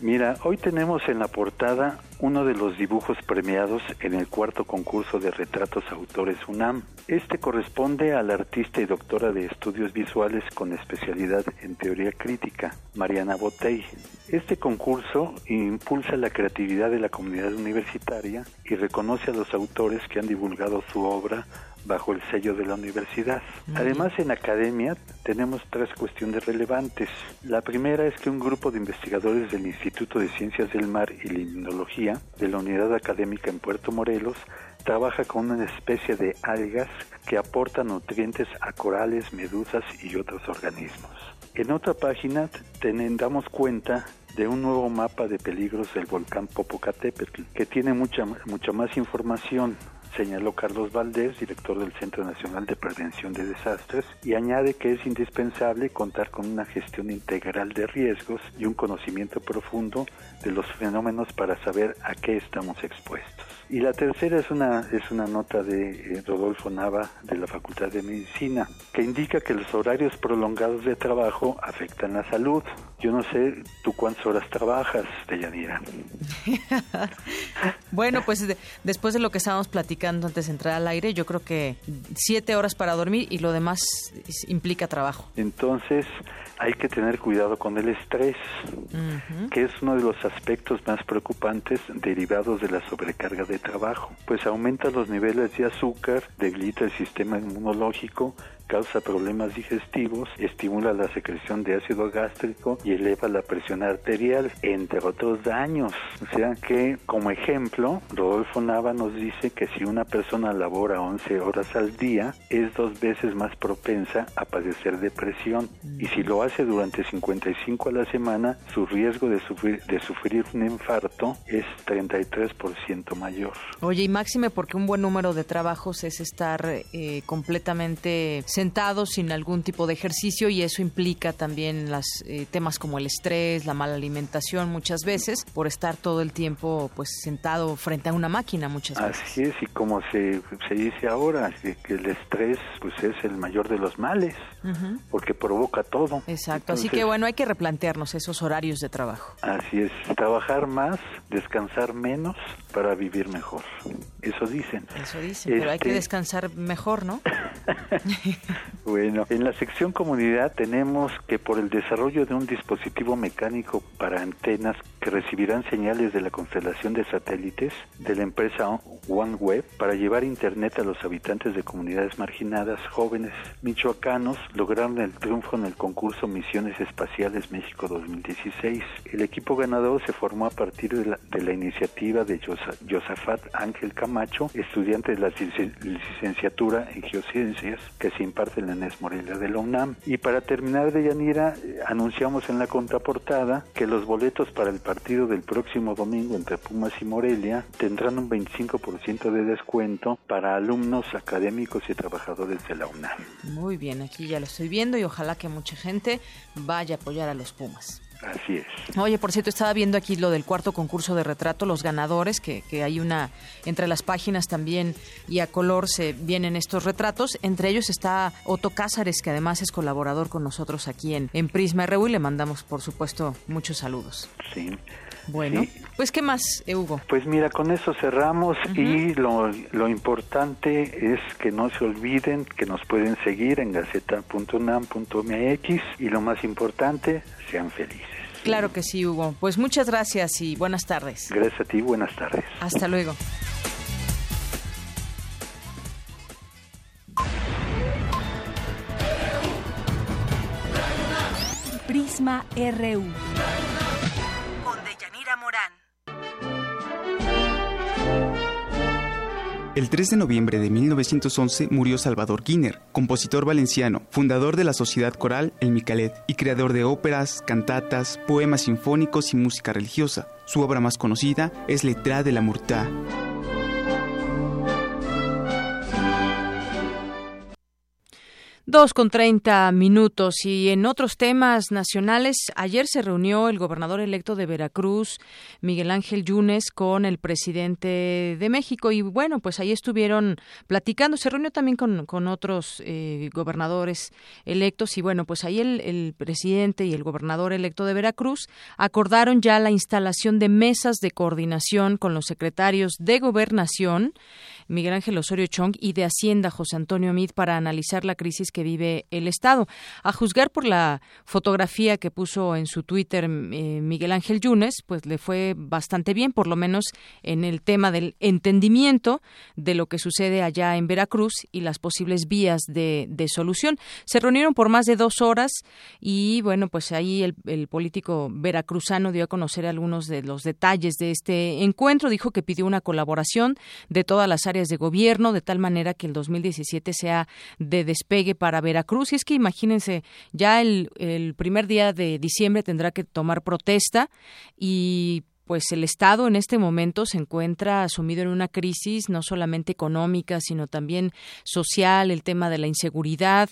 Mira, hoy tenemos en la portada uno de los dibujos premiados en el cuarto concurso de retratos autores UNAM. Este corresponde a la artista y doctora de estudios visuales con especialidad en teoría crítica, Mariana Botey. Este concurso impulsa la creatividad de la comunidad universitaria y reconoce a los autores que han divulgado su obra bajo el sello de la universidad. Además, en academia tenemos tres cuestiones relevantes. La primera es que un grupo de investigadores del Instituto de Ciencias del Mar y Limnología de la Unidad Académica en Puerto Morelos trabaja con una especie de algas que aportan nutrientes a corales, medusas y otros organismos. En otra página damos cuenta de un nuevo mapa de peligros del volcán Popocatépetl que tiene mucha mucha más información señaló Carlos Valdés, director del Centro Nacional de Prevención de Desastres, y añade que es indispensable contar con una gestión integral de riesgos y un conocimiento profundo de los fenómenos para saber a qué estamos expuestos. Y la tercera es una, es una nota de eh, Rodolfo Nava de la Facultad de Medicina que indica que los horarios prolongados de trabajo afectan la salud. Yo no sé tú cuántas horas trabajas, Deyanira. *laughs* bueno, pues después de lo que estábamos platicando antes de entrar al aire, yo creo que siete horas para dormir y lo demás implica trabajo. Entonces, hay que tener cuidado con el estrés, que es uno de los aspectos más preocupantes derivados de la sobrecarga de trabajo, pues aumenta los niveles de azúcar, debilita el sistema inmunológico, causa problemas digestivos, estimula la secreción de ácido gástrico y eleva la presión arterial, entre otros daños. O sea que, como ejemplo, Rodolfo Nava nos dice que si una persona labora 11 horas al día, es dos veces más propensa a padecer depresión. Y si lo hace durante 55 a la semana, su riesgo de sufrir, de sufrir un infarto es 33% mayor. Oye, y máxime porque un buen número de trabajos es estar eh, completamente sentado sin algún tipo de ejercicio y eso implica también los eh, temas como el estrés, la mala alimentación muchas veces por estar todo el tiempo pues sentado frente a una máquina muchas veces. Así es, y como se, se dice ahora, que el estrés pues es el mayor de los males, porque provoca todo. Exacto, así que bueno, hay que replantearnos esos horarios de trabajo. Así es, trabajar más, descansar menos para vivir mejor. Eso dicen. Eso dicen, pero hay que este descansar mejor, ¿no? *laughs* bueno, en la sección comunidad tenemos que por el desarrollo de un dispositivo mecánico para antenas que recibirán señales de la constelación de satélites de la empresa OneWeb para llevar internet a los habitantes de comunidades marginadas, jóvenes michoacanos lograron el triunfo en el concurso Misiones Espaciales México 2016. El equipo ganador se formó a partir de la, iniciativa de Josafat Ángel Camacho, estudiante de la licenciatura en Geociencias que se imparte en la NES Morelia de la UNAM. Y para terminar de Yanira, eh, anunciamos en la contraportada que los boletos para el partido del próximo domingo entre Pumas y Morelia tendrán un 25% de descuento para alumnos académicos y trabajadores de la UNAM. Muy bien, aquí ya lo estoy viendo y ojalá que mucha gente vaya a apoyar a los Pumas. Así es. Oye, por cierto, estaba viendo aquí lo del cuarto concurso de retrato, los ganadores, que, que, hay una, entre las páginas también y a color se vienen estos retratos. Entre ellos está Otto Cázares, que además es colaborador con nosotros aquí en, en Prisma RU y le mandamos, por supuesto, muchos saludos. Sí. Bueno, pues ¿qué más, Hugo? Pues mira, con eso cerramos y lo, lo importante es que no se olviden que nos pueden seguir en gaceta.unam.mx y lo más importante, sean felices. Claro que sí, Hugo. Pues muchas gracias y buenas tardes. Gracias a ti, buenas tardes. Hasta luego. Prisma RU. El 3 de noviembre de 1911 murió Salvador Guiner, compositor valenciano, fundador de la Sociedad Coral El Micalet y creador de óperas, cantatas, poemas sinfónicos y música religiosa. Su obra más conocida es Letra de la Murtá. Dos con treinta minutos. Y en otros temas nacionales, ayer se reunió el gobernador electo de Veracruz, Miguel Ángel Yunes, con el presidente de México. Y bueno, pues ahí estuvieron platicando, se reunió también con, con otros eh, gobernadores electos. Y bueno, pues ahí el, el presidente y el gobernador electo de Veracruz acordaron ya la instalación de mesas de coordinación con los secretarios de gobernación, Miguel Ángel Osorio Chong, y de Hacienda, José Antonio Mid, para analizar la crisis que vive el Estado. A juzgar por la fotografía que puso en su Twitter eh, Miguel Ángel Yunes, pues le fue bastante bien, por lo menos en el tema del entendimiento de lo que sucede allá en Veracruz y las posibles vías de, solución. Se reunieron por más de dos horas y bueno, pues ahí el, el político veracruzano dio a conocer algunos de los detalles de este encuentro. Dijo que pidió una colaboración de todas las áreas de gobierno de tal manera que el 2017 sea de despegue para Veracruz. Y es que imagínense, ya el, el primer día de diciembre tendrá que tomar protesta y pues el Estado en este momento se encuentra sumido en una crisis no solamente económica, sino también social, el tema de la inseguridad.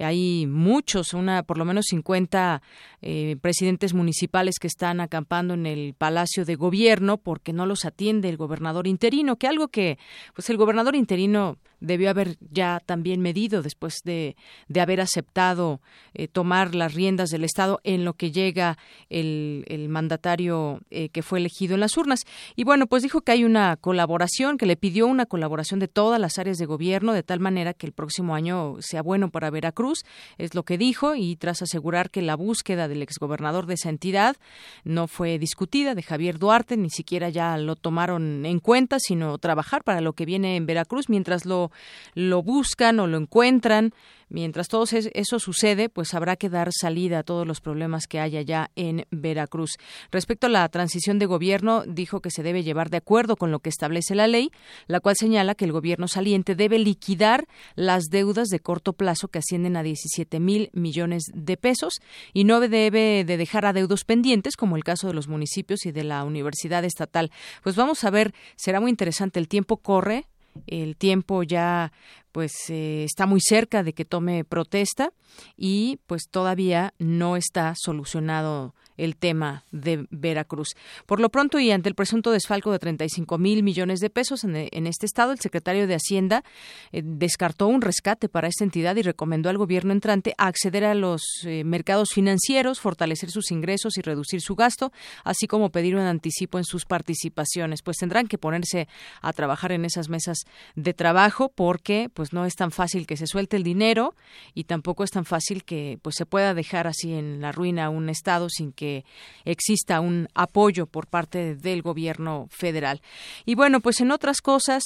Hay muchos, una por lo menos 50 eh, presidentes municipales que están acampando en el Palacio de Gobierno porque no los atiende el gobernador interino, que algo que pues el gobernador interino debió haber ya también medido después de, de haber aceptado eh, tomar las riendas del Estado en lo que llega el, el mandatario eh, que fue elegido en las urnas. Y bueno, pues dijo que hay una colaboración, que le pidió una colaboración de todas las áreas de gobierno, de tal manera que el próximo año sea bueno para Veracruz, es lo que dijo, y tras asegurar que la búsqueda del exgobernador de esa entidad. No fue discutida, de Javier Duarte, ni siquiera ya lo tomaron en cuenta, sino trabajar para lo que viene en Veracruz. Mientras lo, lo buscan o lo encuentran Mientras todo eso sucede, pues habrá que dar salida a todos los problemas que hay allá en Veracruz. Respecto a la transición de gobierno, dijo que se debe llevar de acuerdo con lo que establece la ley, la cual señala que el gobierno saliente debe liquidar las deudas de corto plazo que ascienden a 17 mil millones de pesos y no debe de dejar adeudos pendientes, como el caso de los municipios y de la Universidad Estatal. Pues vamos a ver, será muy interesante. El tiempo corre, el tiempo ya pues eh, está muy cerca de que tome protesta y pues todavía no está solucionado el tema de Veracruz. Por lo pronto y ante el presunto desfalco de 35 mil millones de pesos en, este estado, el secretario de Hacienda eh, descartó un rescate para esta entidad y recomendó al gobierno entrante acceder a los eh, mercados financieros, fortalecer sus ingresos y reducir su gasto, así como pedir un anticipo en sus participaciones. Pues tendrán que ponerse a trabajar en esas mesas de trabajo porque pues no es tan fácil que se suelte el dinero y tampoco es tan fácil que pues se pueda dejar así en la ruina un estado sin que exista un apoyo por parte del gobierno federal. Y bueno, pues en otras cosas,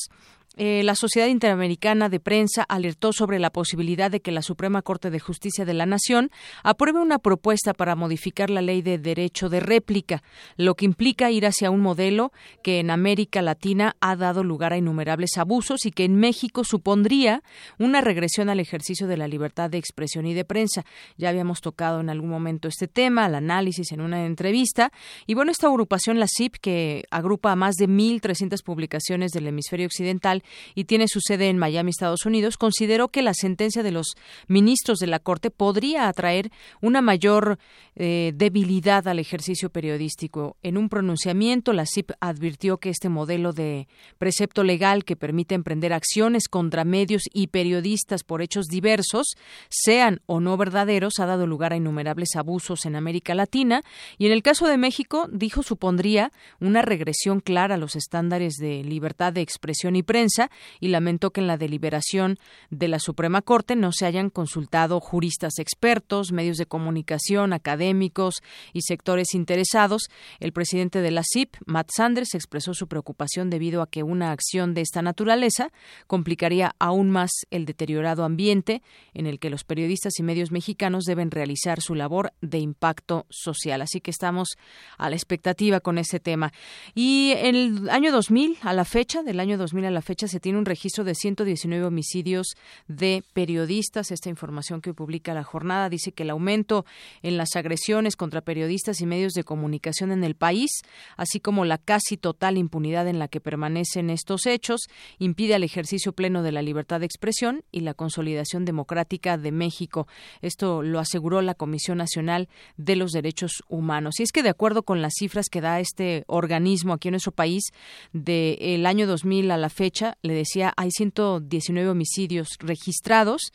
eh, la Sociedad Interamericana de Prensa alertó sobre la posibilidad de que la Suprema Corte de Justicia de la Nación apruebe una propuesta para modificar la ley de derecho de réplica, lo que implica ir hacia un modelo que en América Latina ha dado lugar a innumerables abusos y que en México supondría una regresión al ejercicio de la libertad de expresión y de prensa. Ya habíamos tocado en algún momento este tema, el análisis en una entrevista. Y bueno, esta agrupación, la CIP, que agrupa a más de 1.300 publicaciones del hemisferio occidental, y tiene su sede en Miami, Estados Unidos, consideró que la sentencia de los ministros de la Corte podría atraer una mayor eh, debilidad al ejercicio periodístico. En un pronunciamiento, la CIP advirtió que este modelo de precepto legal que permite emprender acciones contra medios y periodistas por hechos diversos, sean o no verdaderos, ha dado lugar a innumerables abusos en América Latina y en el caso de México, dijo, supondría una regresión clara a los estándares de libertad de expresión y prensa y lamentó que en la deliberación de la Suprema Corte no se hayan consultado juristas expertos, medios de comunicación, académicos y sectores interesados. El presidente de la CIP, Matt Sanders, expresó su preocupación debido a que una acción de esta naturaleza complicaría aún más el deteriorado ambiente en el que los periodistas y medios mexicanos deben realizar su labor de impacto social. Así que estamos a la expectativa con ese tema. Y el año 2000, a la fecha, del año 2000 a la fecha, se tiene un registro de 119 homicidios de periodistas. Esta información que publica la jornada dice que el aumento en las agresiones contra periodistas y medios de comunicación en el país, así como la casi total impunidad en la que permanecen estos hechos, impide el ejercicio pleno de la libertad de expresión y la consolidación democrática de México. Esto lo aseguró la Comisión Nacional de los Derechos Humanos. Y es que de acuerdo con las cifras que da este organismo aquí en nuestro país, del año 2000 a la fecha, le decía, hay 119 homicidios registrados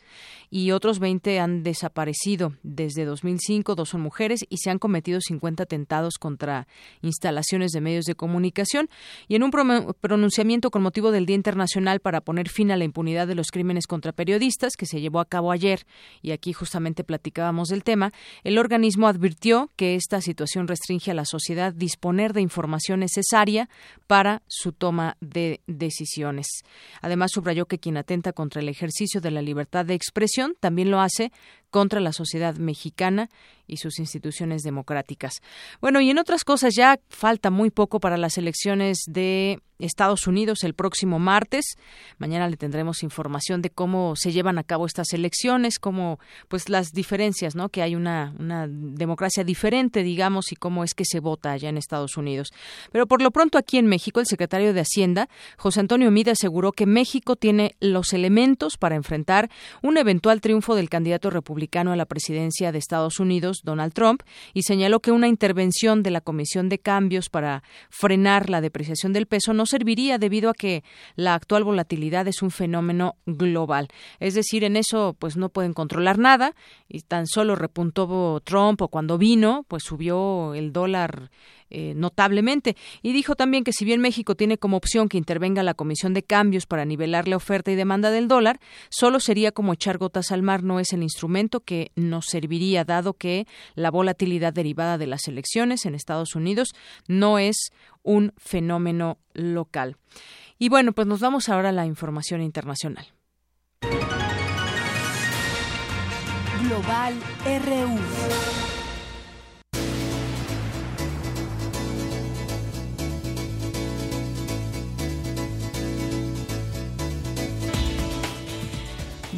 y otros 20 han desaparecido desde 2005, dos son mujeres y se han cometido 50 atentados contra instalaciones de medios de comunicación. Y en un pronunciamiento con motivo del Día Internacional para poner fin a la impunidad de los crímenes contra periodistas, que se llevó a cabo ayer, y aquí justamente platicábamos del tema, el organismo advirtió que esta situación restringe a la sociedad disponer de información necesaria para su toma de decisiones. Además, subrayó que quien atenta contra el ejercicio de la libertad de expresión también lo hace contra la sociedad mexicana y sus instituciones democráticas. Bueno, y en otras cosas ya falta muy poco para las elecciones de Estados Unidos el próximo martes. Mañana le tendremos información de cómo se llevan a cabo estas elecciones, cómo pues las diferencias, ¿no? Que hay una, una democracia diferente, digamos, y cómo es que se vota allá en Estados Unidos. Pero por lo pronto aquí en México, el secretario de Hacienda, José Antonio Mida, aseguró que México tiene los elementos para enfrentar un eventual triunfo del candidato republicano a la presidencia de Estados Unidos, Donald Trump, y señaló que una intervención de la Comisión de Cambios para frenar la depreciación del peso no serviría debido a que la actual volatilidad es un fenómeno global. Es decir, en eso pues no pueden controlar nada y tan solo repuntó Trump o cuando vino, pues subió el dólar eh, notablemente. Y dijo también que si bien México tiene como opción que intervenga la Comisión de Cambios para nivelar la oferta y demanda del dólar, solo sería como echar gotas al mar, no es el instrumento que nos serviría, dado que la volatilidad derivada de las elecciones en Estados Unidos no es un fenómeno local. Y bueno, pues nos vamos ahora a la información internacional. Global RU.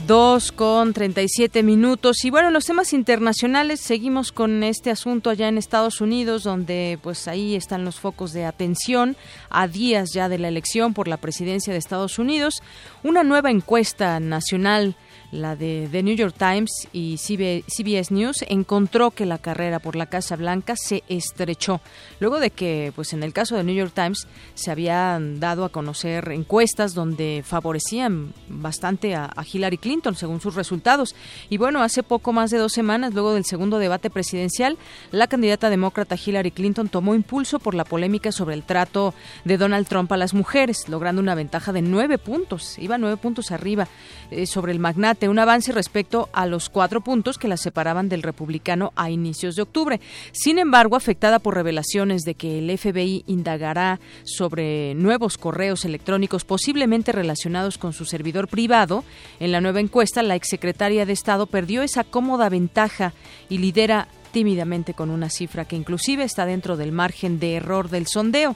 Dos con treinta y siete minutos. Y bueno, en los temas internacionales seguimos con este asunto allá en Estados Unidos, donde pues ahí están los focos de atención a días ya de la elección por la presidencia de Estados Unidos. Una nueva encuesta nacional la de The New York Times y CBS News, encontró que la carrera por la Casa Blanca se estrechó, luego de que, pues en el caso de New York Times, se habían dado a conocer encuestas donde favorecían bastante a, Hillary Clinton, según sus resultados. Y bueno, hace poco más de dos semanas, luego del segundo debate presidencial, la candidata demócrata Hillary Clinton tomó impulso por la polémica sobre el trato de Donald Trump a las mujeres, logrando una ventaja de nueve puntos, iba nueve puntos arriba eh, sobre el magnate un avance respecto a los cuatro puntos que la separaban del republicano a inicios de octubre. Sin embargo, afectada por revelaciones de que el FBI indagará sobre nuevos correos electrónicos posiblemente relacionados con su servidor privado, en la nueva encuesta la exsecretaria de Estado perdió esa cómoda ventaja y lidera tímidamente con una cifra que inclusive está dentro del margen de error del sondeo.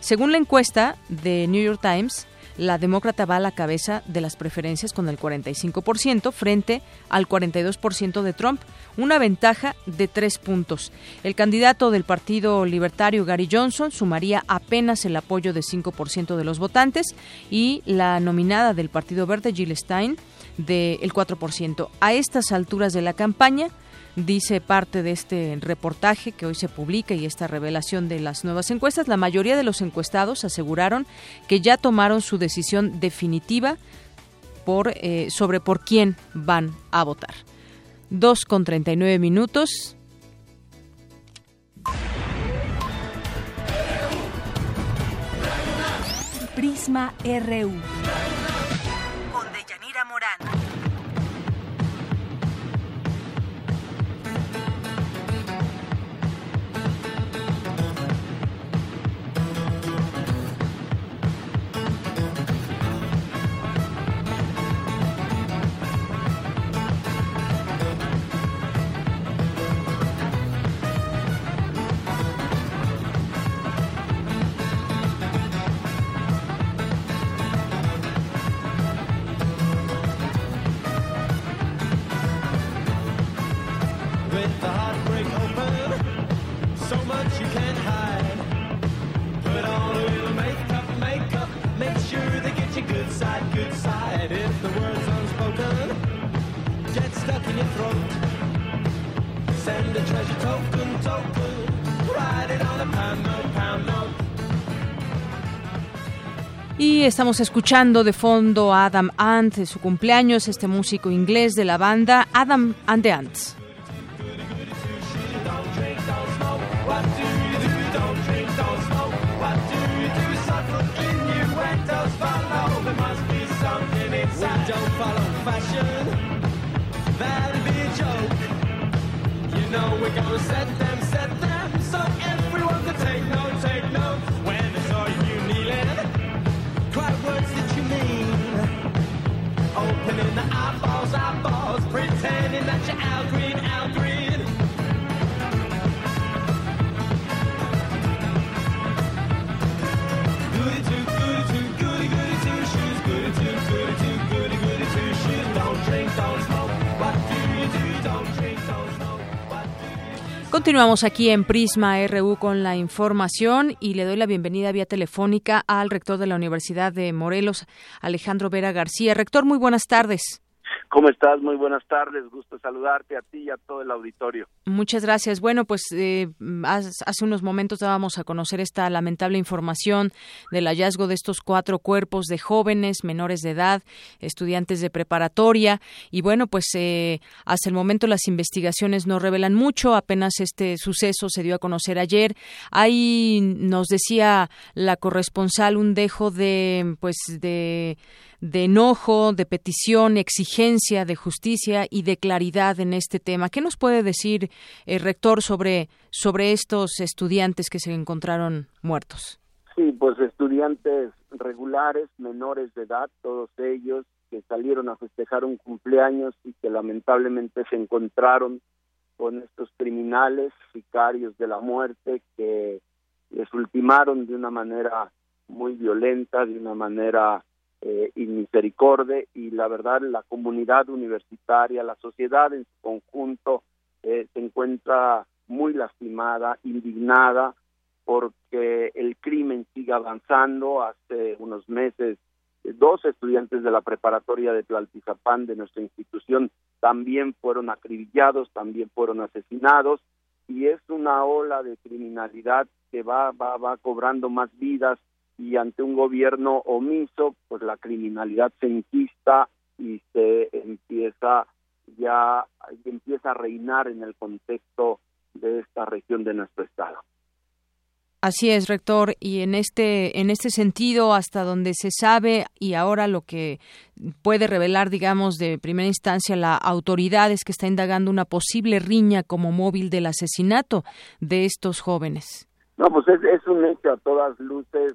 Según la encuesta de New York Times, la demócrata va a la cabeza de las preferencias con el 45% frente al 42% de Trump, una ventaja de tres puntos. El candidato del Partido Libertario, Gary Johnson, sumaría apenas el apoyo de 5% de los votantes y la nominada del Partido Verde, Jill Stein, del 4%. A estas alturas de la campaña, dice parte de este reportaje que hoy se publica y esta revelación de las nuevas encuestas, la mayoría de los encuestados aseguraron que ya tomaron su decisión definitiva por, eh, sobre por quién van a votar. Dos con 39 minutos. Prisma RU. Estamos escuchando de fondo a Adam Ant, de su cumpleaños, este músico inglés de la banda Adam and the Ants. Continuamos aquí en Prisma RU con la información y le doy la bienvenida vía telefónica al rector de la Universidad de Morelos, Alejandro Vera García. Rector, muy buenas tardes. ¿Cómo estás? Muy buenas tardes. Gusto saludarte a ti y a todo el auditorio. Muchas gracias. Bueno, pues eh, hace unos momentos dábamos a conocer esta lamentable información del hallazgo de estos cuatro cuerpos de jóvenes menores de edad, estudiantes de preparatoria. Y bueno, pues eh, hasta el momento las investigaciones no revelan mucho. Apenas este suceso se dio a conocer ayer. Ahí nos decía la corresponsal un dejo de, pues, de de enojo, de petición, exigencia de justicia y de claridad en este tema. ¿Qué nos puede decir el rector sobre, sobre estos estudiantes que se encontraron muertos? Sí, pues estudiantes regulares, menores de edad, todos ellos, que salieron a festejar un cumpleaños y que lamentablemente se encontraron con estos criminales, sicarios de la muerte, que les ultimaron de una manera muy violenta, de una manera eh, inmisericordia y la verdad la comunidad universitaria, la sociedad en su conjunto eh, se encuentra muy lastimada, indignada porque el crimen sigue avanzando. Hace unos meses dos estudiantes de la preparatoria de Tlaltizapán de nuestra institución también fueron acribillados, también fueron asesinados y es una ola de criminalidad que va va va cobrando más vidas y ante un gobierno omiso pues la criminalidad se inquista y se empieza ya empieza a reinar en el contexto de esta región de nuestro estado. Así es, rector, y en este en este sentido, hasta donde se sabe y ahora lo que puede revelar, digamos, de primera instancia la autoridad es que está indagando una posible riña como móvil del asesinato de estos jóvenes. No, pues es, es un hecho a todas luces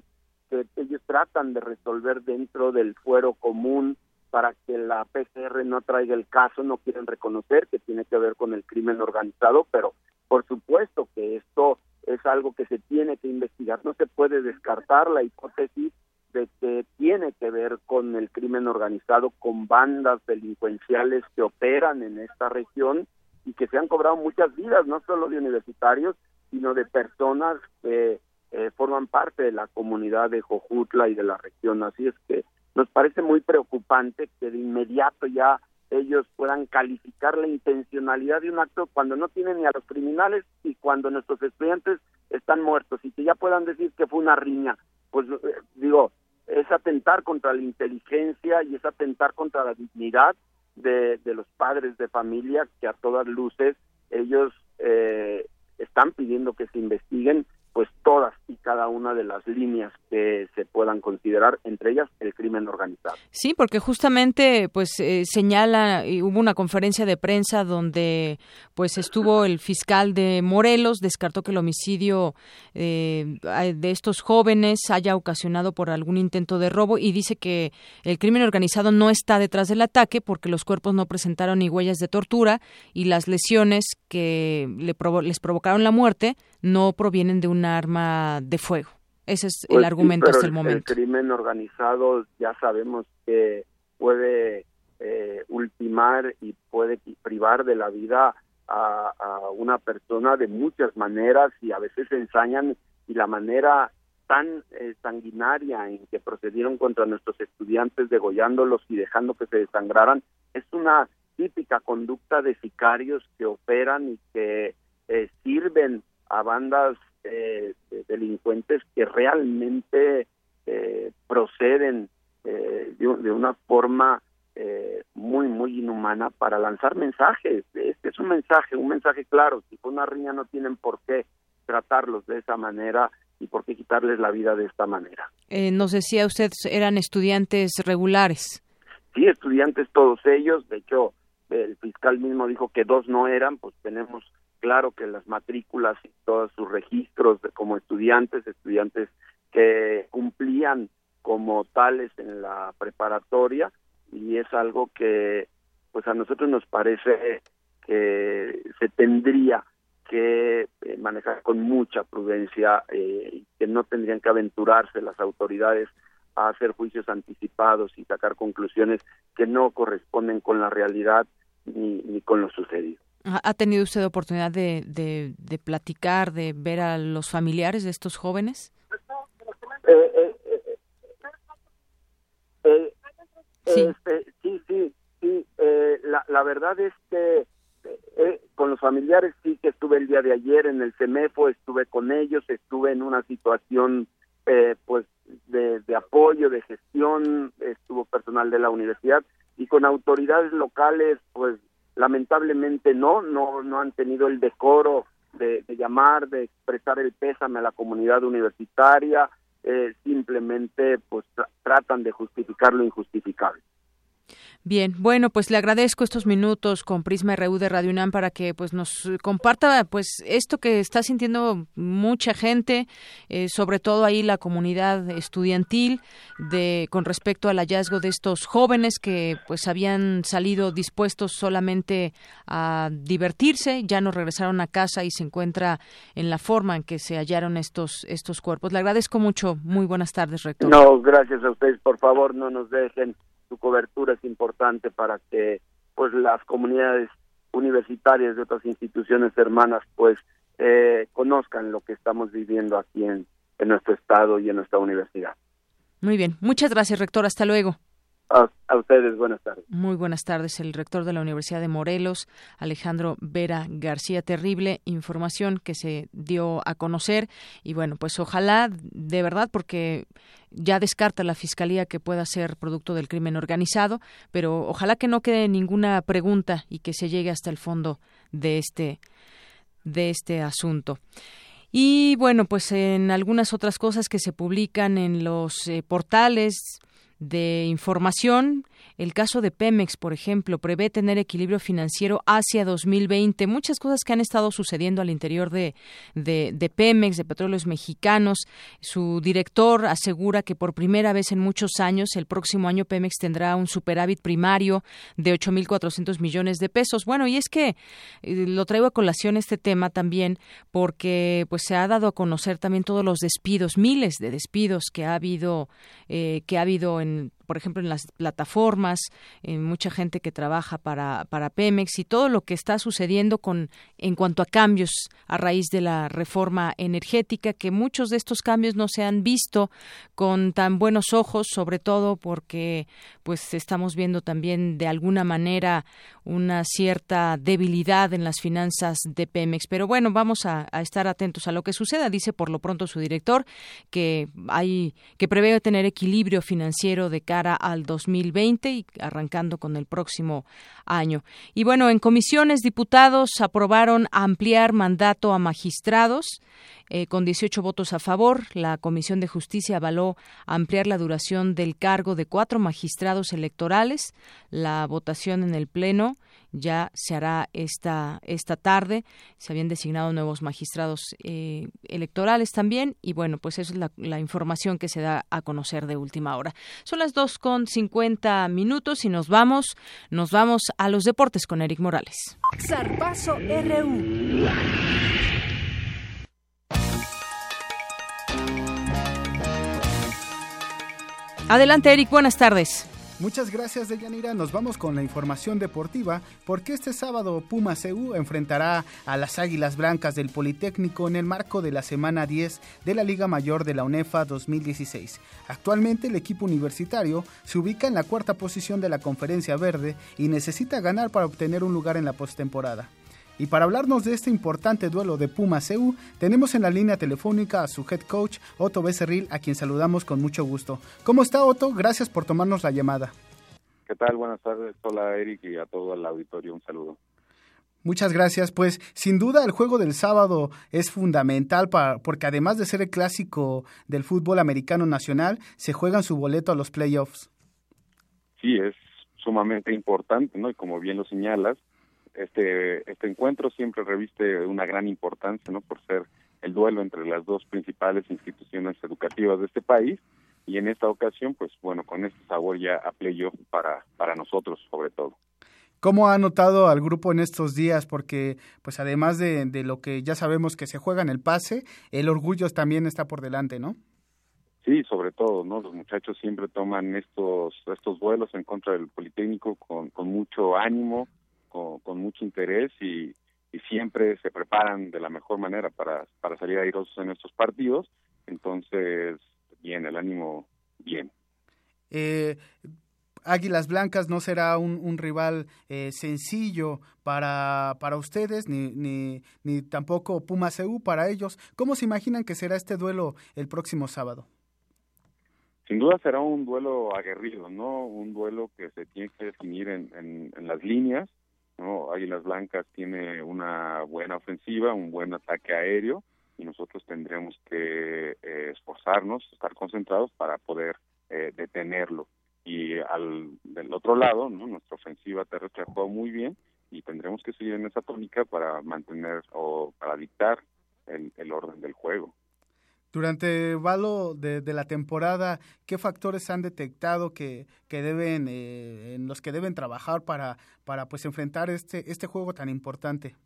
que ellos tratan de resolver dentro del fuero común para que la PCR no traiga el caso, no quieren reconocer que tiene que ver con el crimen organizado, pero por supuesto que esto es algo que se tiene que investigar. No se puede descartar la hipótesis de que tiene que ver con el crimen organizado, con bandas delincuenciales que operan en esta región y que se han cobrado muchas vidas, no solo de universitarios, sino de personas que eh, forman parte de la comunidad de Jojutla y de la región. Así es que nos parece muy preocupante que de inmediato ya ellos puedan calificar la intencionalidad de un acto cuando no tienen ni a los criminales y cuando nuestros estudiantes están muertos y que ya puedan decir que fue una riña. Pues eh, digo, es atentar contra la inteligencia y es atentar contra la dignidad de, de los padres de familia que a todas luces ellos eh, están pidiendo que se investiguen pues todas y cada una de las líneas que se puedan considerar, entre ellas el crimen organizado. Sí, porque justamente pues eh, señala y hubo una conferencia de prensa donde pues estuvo el fiscal de Morelos descartó que el homicidio eh, de estos jóvenes haya ocasionado por algún intento de robo y dice que el crimen organizado no está detrás del ataque porque los cuerpos no presentaron ni huellas de tortura y las lesiones que le les provocaron la muerte no provienen de un arma de fuego. Ese es el pues argumento hasta el, momento. El crimen organizado ya sabemos que puede eh, ultimar y puede privar de la vida a, una persona de muchas maneras y a veces ensañan y la manera tan eh, sanguinaria en que procedieron contra nuestros estudiantes degollándolos y dejando que se desangraran es una típica conducta de sicarios que operan y que eh, sirven a bandas eh, delincuentes que realmente eh, proceden eh, de, una forma eh, muy, muy inhumana para lanzar mensajes. Este es un mensaje, un mensaje claro. Si fue una riña no tienen por qué tratarlos de esa manera y por qué quitarles la vida de esta manera. Eh, nos decía usted, eran estudiantes regulares. Sí, estudiantes todos ellos. De hecho, el fiscal mismo dijo que dos no eran, pues tenemos claro que las matrículas y todos sus registros de, como estudiantes, estudiantes que cumplían como tales en la preparatoria y es algo que pues a nosotros nos parece que se tendría que eh, manejar con mucha prudencia eh, que no tendrían que aventurarse las autoridades a hacer juicios anticipados y sacar conclusiones que no corresponden con la realidad ni, ni con lo sucedido. ¿Ha tenido usted oportunidad de, de, platicar, de ver a los familiares de estos jóvenes? Eh, eh, eh, sí. Este, sí, sí, sí. La, la, verdad es que con los familiares sí que estuve el día de ayer en el CEMEFO, estuve con ellos, estuve en una situación pues de, de apoyo, de gestión, estuvo personal de la universidad y con autoridades locales pues lamentablemente no, no, no han tenido el decoro de, llamar, de expresar el pésame a la comunidad universitaria, eh, simplemente pues tratan de justificar lo injustificable. Bien, bueno, pues le agradezco estos minutos con Prisma RU de Radio UNAM para que pues nos comparta pues esto que está sintiendo mucha gente, eh, sobre todo ahí la comunidad estudiantil de con respecto al hallazgo de estos jóvenes que pues habían salido dispuestos solamente a divertirse, ya no regresaron a casa y se encuentra en la forma en que se hallaron estos estos cuerpos. Le agradezco mucho. Muy buenas tardes, rector. No, gracias a ustedes. Por favor, no nos dejen su cobertura es importante para que pues las comunidades universitarias de otras instituciones hermanas pues eh, conozcan lo que estamos viviendo aquí en, en nuestro estado y en nuestra universidad. Muy bien, muchas gracias rector, hasta luego. A, ustedes, buenas tardes. Muy buenas tardes. El rector de la Universidad de Morelos, Alejandro Vera García. Terrible información que se dio a conocer. Y bueno, pues ojalá, de verdad, porque ya descarta la Fiscalía que pueda ser producto del crimen organizado, pero ojalá que no quede ninguna pregunta y que se llegue hasta el fondo de este, de este asunto. Y bueno, pues en algunas otras cosas que se publican en los eh, portales de información. El caso de Pemex, por ejemplo, prevé tener equilibrio financiero hacia 2020. Muchas cosas que han estado sucediendo al interior de, de, Pemex, de Petróleos Mexicanos. Su director asegura que por primera vez en muchos años, el próximo año Pemex tendrá un superávit primario de 8.400 millones de pesos. Bueno, y es que eh, lo traigo a colación este tema también porque pues se ha dado a conocer también todos los despidos, miles de despidos que ha habido, eh, que ha habido en por ejemplo, en las plataformas, en mucha gente que trabaja para, para Pemex y todo lo que está sucediendo con en cuanto a cambios a raíz de la reforma energética, que muchos de estos cambios no se han visto con tan buenos ojos, sobre todo porque pues estamos viendo también de alguna manera una cierta debilidad en las finanzas de Pemex. Pero bueno, vamos a, estar atentos a lo que suceda. Dice por lo pronto su director que hay que prevé tener equilibrio financiero de cara al 2020 y arrancando con el próximo año. Y bueno, en comisiones diputados aprobaron ampliar mandato a magistrados eh, con 18 votos a favor. La Comisión de Justicia avaló ampliar la duración del cargo de cuatro magistrados electorales. La votación en el Pleno ya se hará esta, esta tarde. Se habían designado nuevos magistrados eh, electorales también y bueno, pues eso es la, información que se da a conocer de última hora. Son las dos con 50 minutos y nos vamos, nos vamos a los deportes con Eric Morales. RU. Adelante, Eric, buenas tardes. Muchas gracias, Deyanira. Nos vamos con la información deportiva, porque este sábado Puma CU enfrentará a las Águilas Blancas del Politécnico en el marco de la semana 10 de la Liga Mayor de la UNEFA 2016. Actualmente el equipo universitario se ubica en la cuarta posición de la Conferencia Verde y necesita ganar para obtener un lugar en la postemporada. Y para hablarnos de este importante duelo de Puma CU, tenemos en la línea telefónica a su head coach, Otto Becerril, a quien saludamos con mucho gusto. ¿Cómo está Otto? Gracias por tomarnos la llamada. ¿Qué tal? Buenas tardes. Hola Eric y a todo el auditorio. Un saludo. Muchas gracias. Pues sin duda el juego del sábado es fundamental para, porque además de ser el clásico del fútbol americano nacional, se juegan su boleto a los playoffs. Sí, es sumamente importante, ¿no? Y como bien lo señalas, este, este encuentro siempre reviste una gran importancia, ¿no? Por ser el duelo entre las dos principales instituciones educativas de este país y en esta ocasión, pues bueno, con este sabor ya a playoff para, para nosotros sobre todo. ¿Cómo ha notado al grupo en estos días? Porque, pues además de, de, lo que ya sabemos que se juega en el pase, el orgullo también está por delante, ¿no? Sí, sobre todo, ¿no? Los muchachos siempre toman estos estos vuelos en contra del Politécnico con, con mucho ánimo, con, mucho interés y, siempre se preparan de la mejor manera para, para salir airosos en estos partidos. Entonces, bien, el ánimo bien. Eh, Águilas Blancas no será un, rival eh, sencillo para, para ustedes, ni, ni, ni tampoco Puma CU para ellos. ¿Cómo se imaginan que será este duelo el próximo sábado? Sin duda será un duelo aguerrido, ¿no? Un duelo que se tiene que definir en, en las líneas ¿no? Águilas Blancas tiene una buena ofensiva, un buen ataque aéreo y nosotros tendremos que eh, esforzarnos, estar concentrados para poder eh, detenerlo. Y al del otro lado, ¿no? nuestra ofensiva terrestre ha jugado muy bien y tendremos que seguir en esa tónica para mantener o para dictar el, el orden del juego. Durante valo de, la temporada, ¿qué factores han detectado que, que deben, eh, en los que deben trabajar para, para pues enfrentar este, este juego tan importante?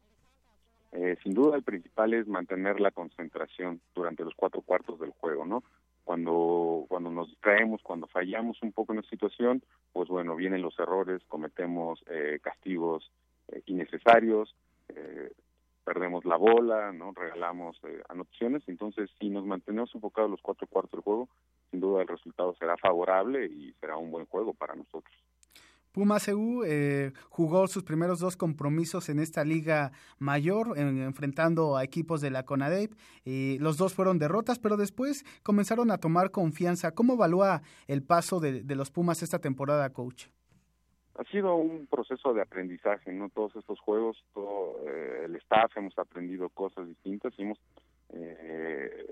Eh, sin duda el principal es mantener la concentración durante los cuatro cuartos del juego, ¿no? Cuando, cuando nos distraemos, cuando fallamos un poco en la situación, pues bueno, vienen los errores, cometemos eh, castigos innecesarios, perdemos la bola, no regalamos eh, anotaciones, entonces si nos mantenemos enfocados los cuatro cuartos del juego, sin duda el resultado será favorable y será un buen juego para nosotros. Puma CU eh, jugó sus primeros dos compromisos en esta liga mayor, enfrentando a equipos de la CONADEP. y los dos fueron derrotas, pero después comenzaron a tomar confianza. ¿Cómo evalúa el paso de los Pumas esta temporada, coach? Ha sido un proceso de aprendizaje, ¿no? Todos estos juegos, todo eh, el staff hemos aprendido cosas distintas y hemos eh,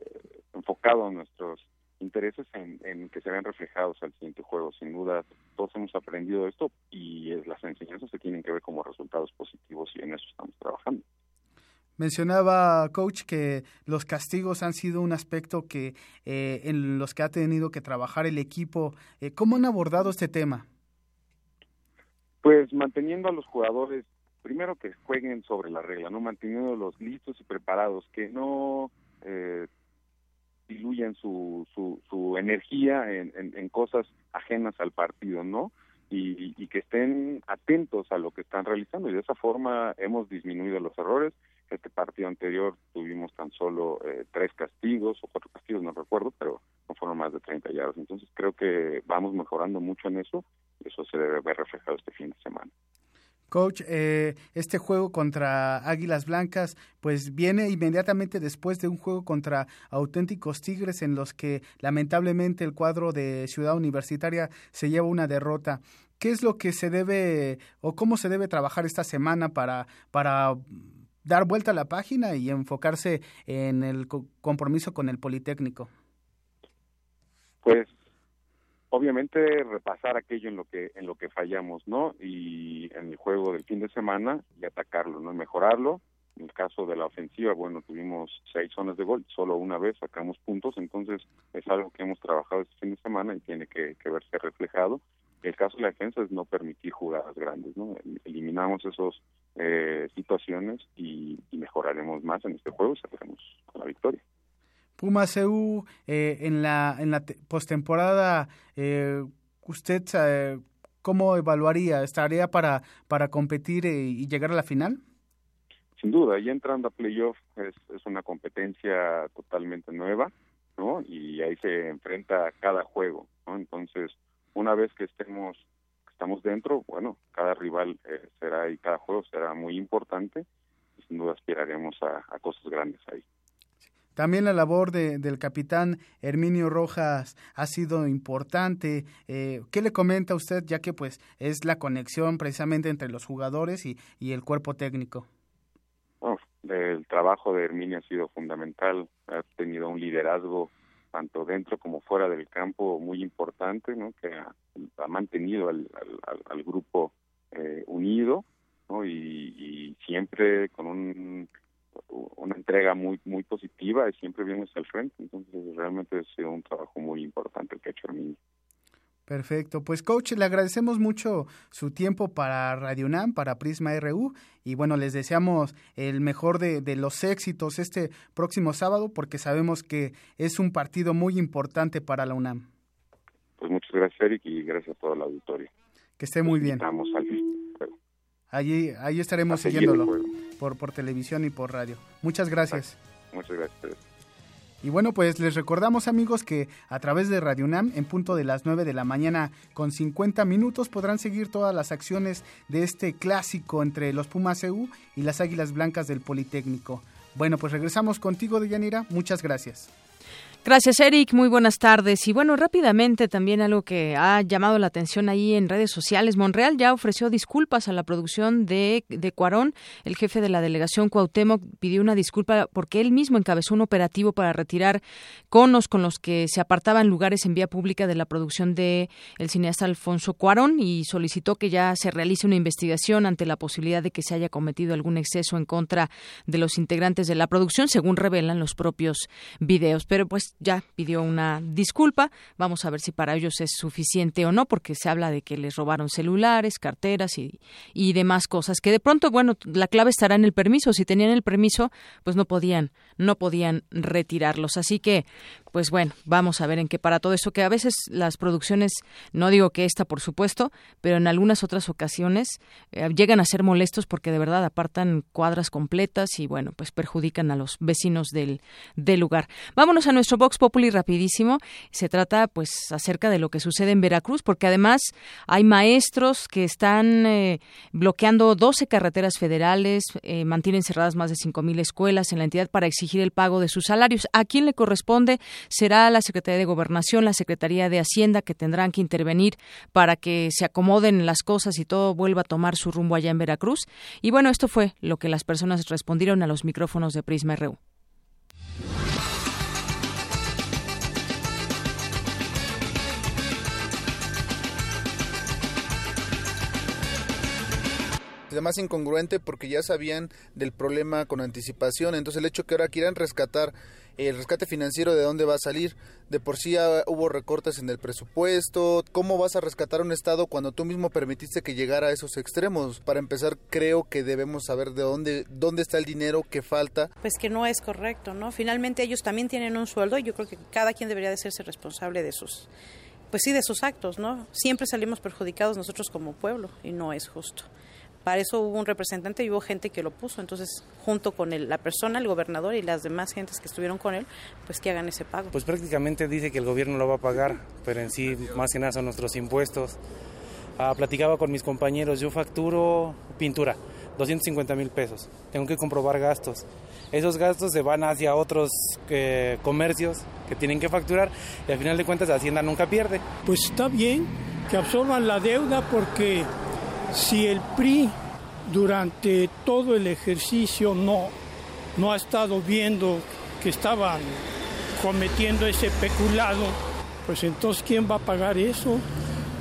enfocado nuestros intereses en, que se vean reflejados al siguiente juego. Sin duda, todos hemos aprendido esto y las enseñanzas se tienen que ver como resultados positivos y en eso estamos trabajando. Mencionaba, coach, que los castigos han sido un aspecto que eh, en los que ha tenido que trabajar el equipo. ¿Cómo han abordado este tema? Pues manteniendo a los jugadores, primero que jueguen sobre la regla, no manteniéndolos listos y preparados, que no eh, diluyan su, su, energía en, en, cosas ajenas al partido, ¿no? Y, que estén atentos a lo que están realizando y de esa forma hemos disminuido los errores. Este partido anterior tuvimos tan solo eh, tres castigos o cuatro castigos, no recuerdo, pero no fueron más de 30 yardas. Entonces creo que vamos mejorando mucho en eso eso se debe ver reflejado este fin de semana. Coach, eh, este juego contra Águilas Blancas, pues viene inmediatamente después de un juego contra auténticos Tigres en los que lamentablemente el cuadro de Ciudad Universitaria se lleva una derrota. ¿Qué es lo que se debe o cómo se debe trabajar esta semana para, para dar vuelta a la página y enfocarse en el compromiso con el Politécnico? Pues obviamente repasar aquello en lo que en lo que fallamos no y en el juego del fin de semana y atacarlo no mejorarlo. En el caso de la ofensiva bueno tuvimos seis zonas de gol solo una vez sacamos puntos entonces es algo que hemos trabajado este fin de semana y tiene que, verse reflejado. El caso de la defensa es no permitir jugadas grandes no eliminamos esas eh, situaciones y, mejoraremos más en este juego y saldremos con la victoria Puma CU eh, en la, en la postemporada, eh, ¿usted eh, cómo evaluaría? ¿Estaría para, para competir eh, y llegar a la final? Sin duda, ya entrando a playoff es, es una competencia totalmente nueva, ¿no? Y ahí se enfrenta cada juego, ¿no? Entonces, una vez que estemos estamos dentro, bueno, cada rival será y cada juego será muy importante y sin duda aspiraremos a cosas grandes ahí. También la labor de, del capitán Herminio Rojas ha sido importante. Eh, ¿Qué le comenta usted, ya que pues es la conexión precisamente entre los jugadores y, y el cuerpo técnico? el trabajo de Herminio ha sido fundamental. Ha tenido un liderazgo tanto dentro como fuera del campo muy importante, ¿no? que ha, mantenido al, grupo eh, unido ¿no? y siempre con un una entrega muy muy positiva y siempre vienes al frente. Entonces, realmente ha sido un trabajo muy importante el que ha hecho Herminio. Perfecto. Pues, coach, le agradecemos mucho su tiempo para Radio UNAM, para Prisma RU. Y bueno, les deseamos el mejor de, de, los éxitos este próximo sábado, porque sabemos que es un partido muy importante para la UNAM. Pues muchas gracias, Eric, y gracias a toda la auditoría. Que esté muy bien. Estamos al Allí, ahí estaremos siguiéndolo por, por televisión y por radio. Muchas gracias. Muchas gracias. Y bueno, pues les recordamos amigos que a través de Radio UNAM en punto de las 9 de la mañana con 50 minutos podrán seguir todas las acciones de este clásico entre los Pumas EU y las Águilas Blancas del Politécnico. Bueno, pues regresamos contigo, Deyanira. Muchas gracias. Gracias, Eric. Muy buenas tardes. Y bueno, rápidamente también algo que ha llamado la atención ahí en redes sociales. Monreal ya ofreció disculpas a la producción de, de Cuarón. El jefe de la delegación Cuauhtémoc pidió una disculpa porque él mismo encabezó un operativo para retirar conos con los que se apartaban lugares en vía pública de la producción de el cineasta Alfonso Cuarón y solicitó que ya se realice una investigación ante la posibilidad de que se haya cometido algún exceso en contra de los integrantes de la producción, según revelan los propios videos. Pero pues ya pidió una disculpa. Vamos a ver si para ellos es suficiente o no, porque se habla de que les robaron celulares, carteras y, y demás cosas. Que de pronto, bueno, la clave estará en el permiso. Si tenían el permiso, pues no podían, no podían retirarlos. Así que, pues bueno, vamos a ver en qué para todo eso, que a veces las producciones, no digo que esta, por supuesto, pero en algunas otras ocasiones eh, llegan a ser molestos porque de verdad apartan cuadras completas y bueno, pues perjudican a los vecinos del, del lugar. Vámonos a nuestro Vox Populi rapidísimo. Se trata pues acerca de lo que sucede en Veracruz, porque además hay maestros que están eh, bloqueando 12 carreteras federales, eh, mantienen cerradas más de 5.000 escuelas en la entidad para exigir el pago de sus salarios. ¿A quién le corresponde? Será la Secretaría de Gobernación, la Secretaría de Hacienda, que tendrán que intervenir para que se acomoden las cosas y todo vuelva a tomar su rumbo allá en Veracruz. Y bueno, esto fue lo que las personas respondieron a los micrófonos de Prisma RU. Además incongruente porque ya sabían del problema con anticipación. Entonces el hecho que ahora quieran rescatar el rescate financiero de dónde va a salir. De por sí hubo recortes en el presupuesto. ¿Cómo vas a rescatar un Estado cuando tú mismo permitiste que llegara a esos extremos? Para empezar, creo que debemos saber de dónde, dónde está el dinero que falta. Pues que no es correcto, ¿no? Finalmente ellos también tienen un sueldo y yo creo que cada quien debería de hacerse responsable de sus, pues sí, de sus actos, ¿no? Siempre salimos perjudicados nosotros como pueblo y no es justo. Para eso hubo un representante y hubo gente que lo puso. Entonces, junto con la persona, el gobernador y las demás gentes que estuvieron con él, pues que hagan ese pago. Pues prácticamente dice que el gobierno lo va a pagar, pero en sí más que nada son nuestros impuestos. Ah, platicaba con mis compañeros, yo facturo pintura, 250 mil pesos. Tengo que comprobar gastos. Esos gastos se van hacia otros eh, comercios que tienen que facturar y al final de cuentas Hacienda nunca pierde. Pues está bien que absorban la deuda porque si el PRI durante todo el ejercicio no, no ha estado viendo que estaban cometiendo ese peculado, pues entonces ¿quién va a pagar eso?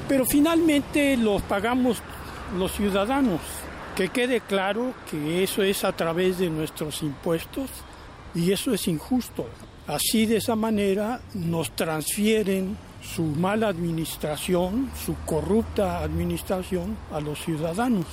Pero finalmente lo pagamos los ciudadanos. Que quede claro que eso es a través de nuestros impuestos y eso es injusto. Así de esa manera nos transfieren su mala administración, su corrupta administración a los ciudadanos.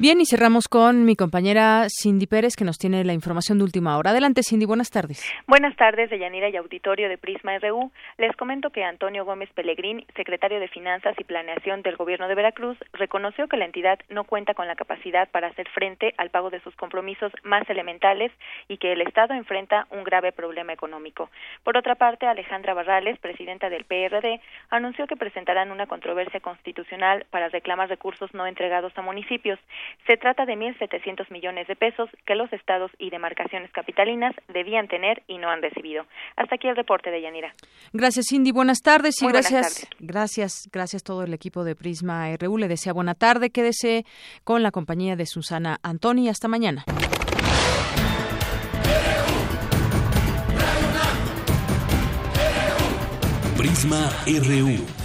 Bien, y cerramos con mi compañera Cindy Pérez, que nos tiene la información de última hora. Adelante, Cindy, buenas tardes. Buenas tardes, Deyanira y auditorio de Prisma RU. Les comento que Antonio Gómez Pellegrín, secretario de Finanzas y Planeación del Gobierno de Veracruz, reconoció que la entidad no cuenta con la capacidad para hacer frente al pago de sus compromisos más elementales y que el Estado enfrenta un grave problema económico. Por otra parte, Alejandra Barrales, presidenta del PRD, anunció que presentarán una controversia constitucional para reclamar recursos no entregados a municipios. Se trata de 1.700 millones de pesos que los estados y demarcaciones capitalinas debían tener y no han recibido. Hasta aquí el reporte de Yanira. Gracias, Cindy. Buenas tardes y gracias, gracias, gracias todo el equipo de Prisma RU. Le desea buena tarde. Quédese con la compañía de Susana Antoni. Hasta mañana. Prisma RU.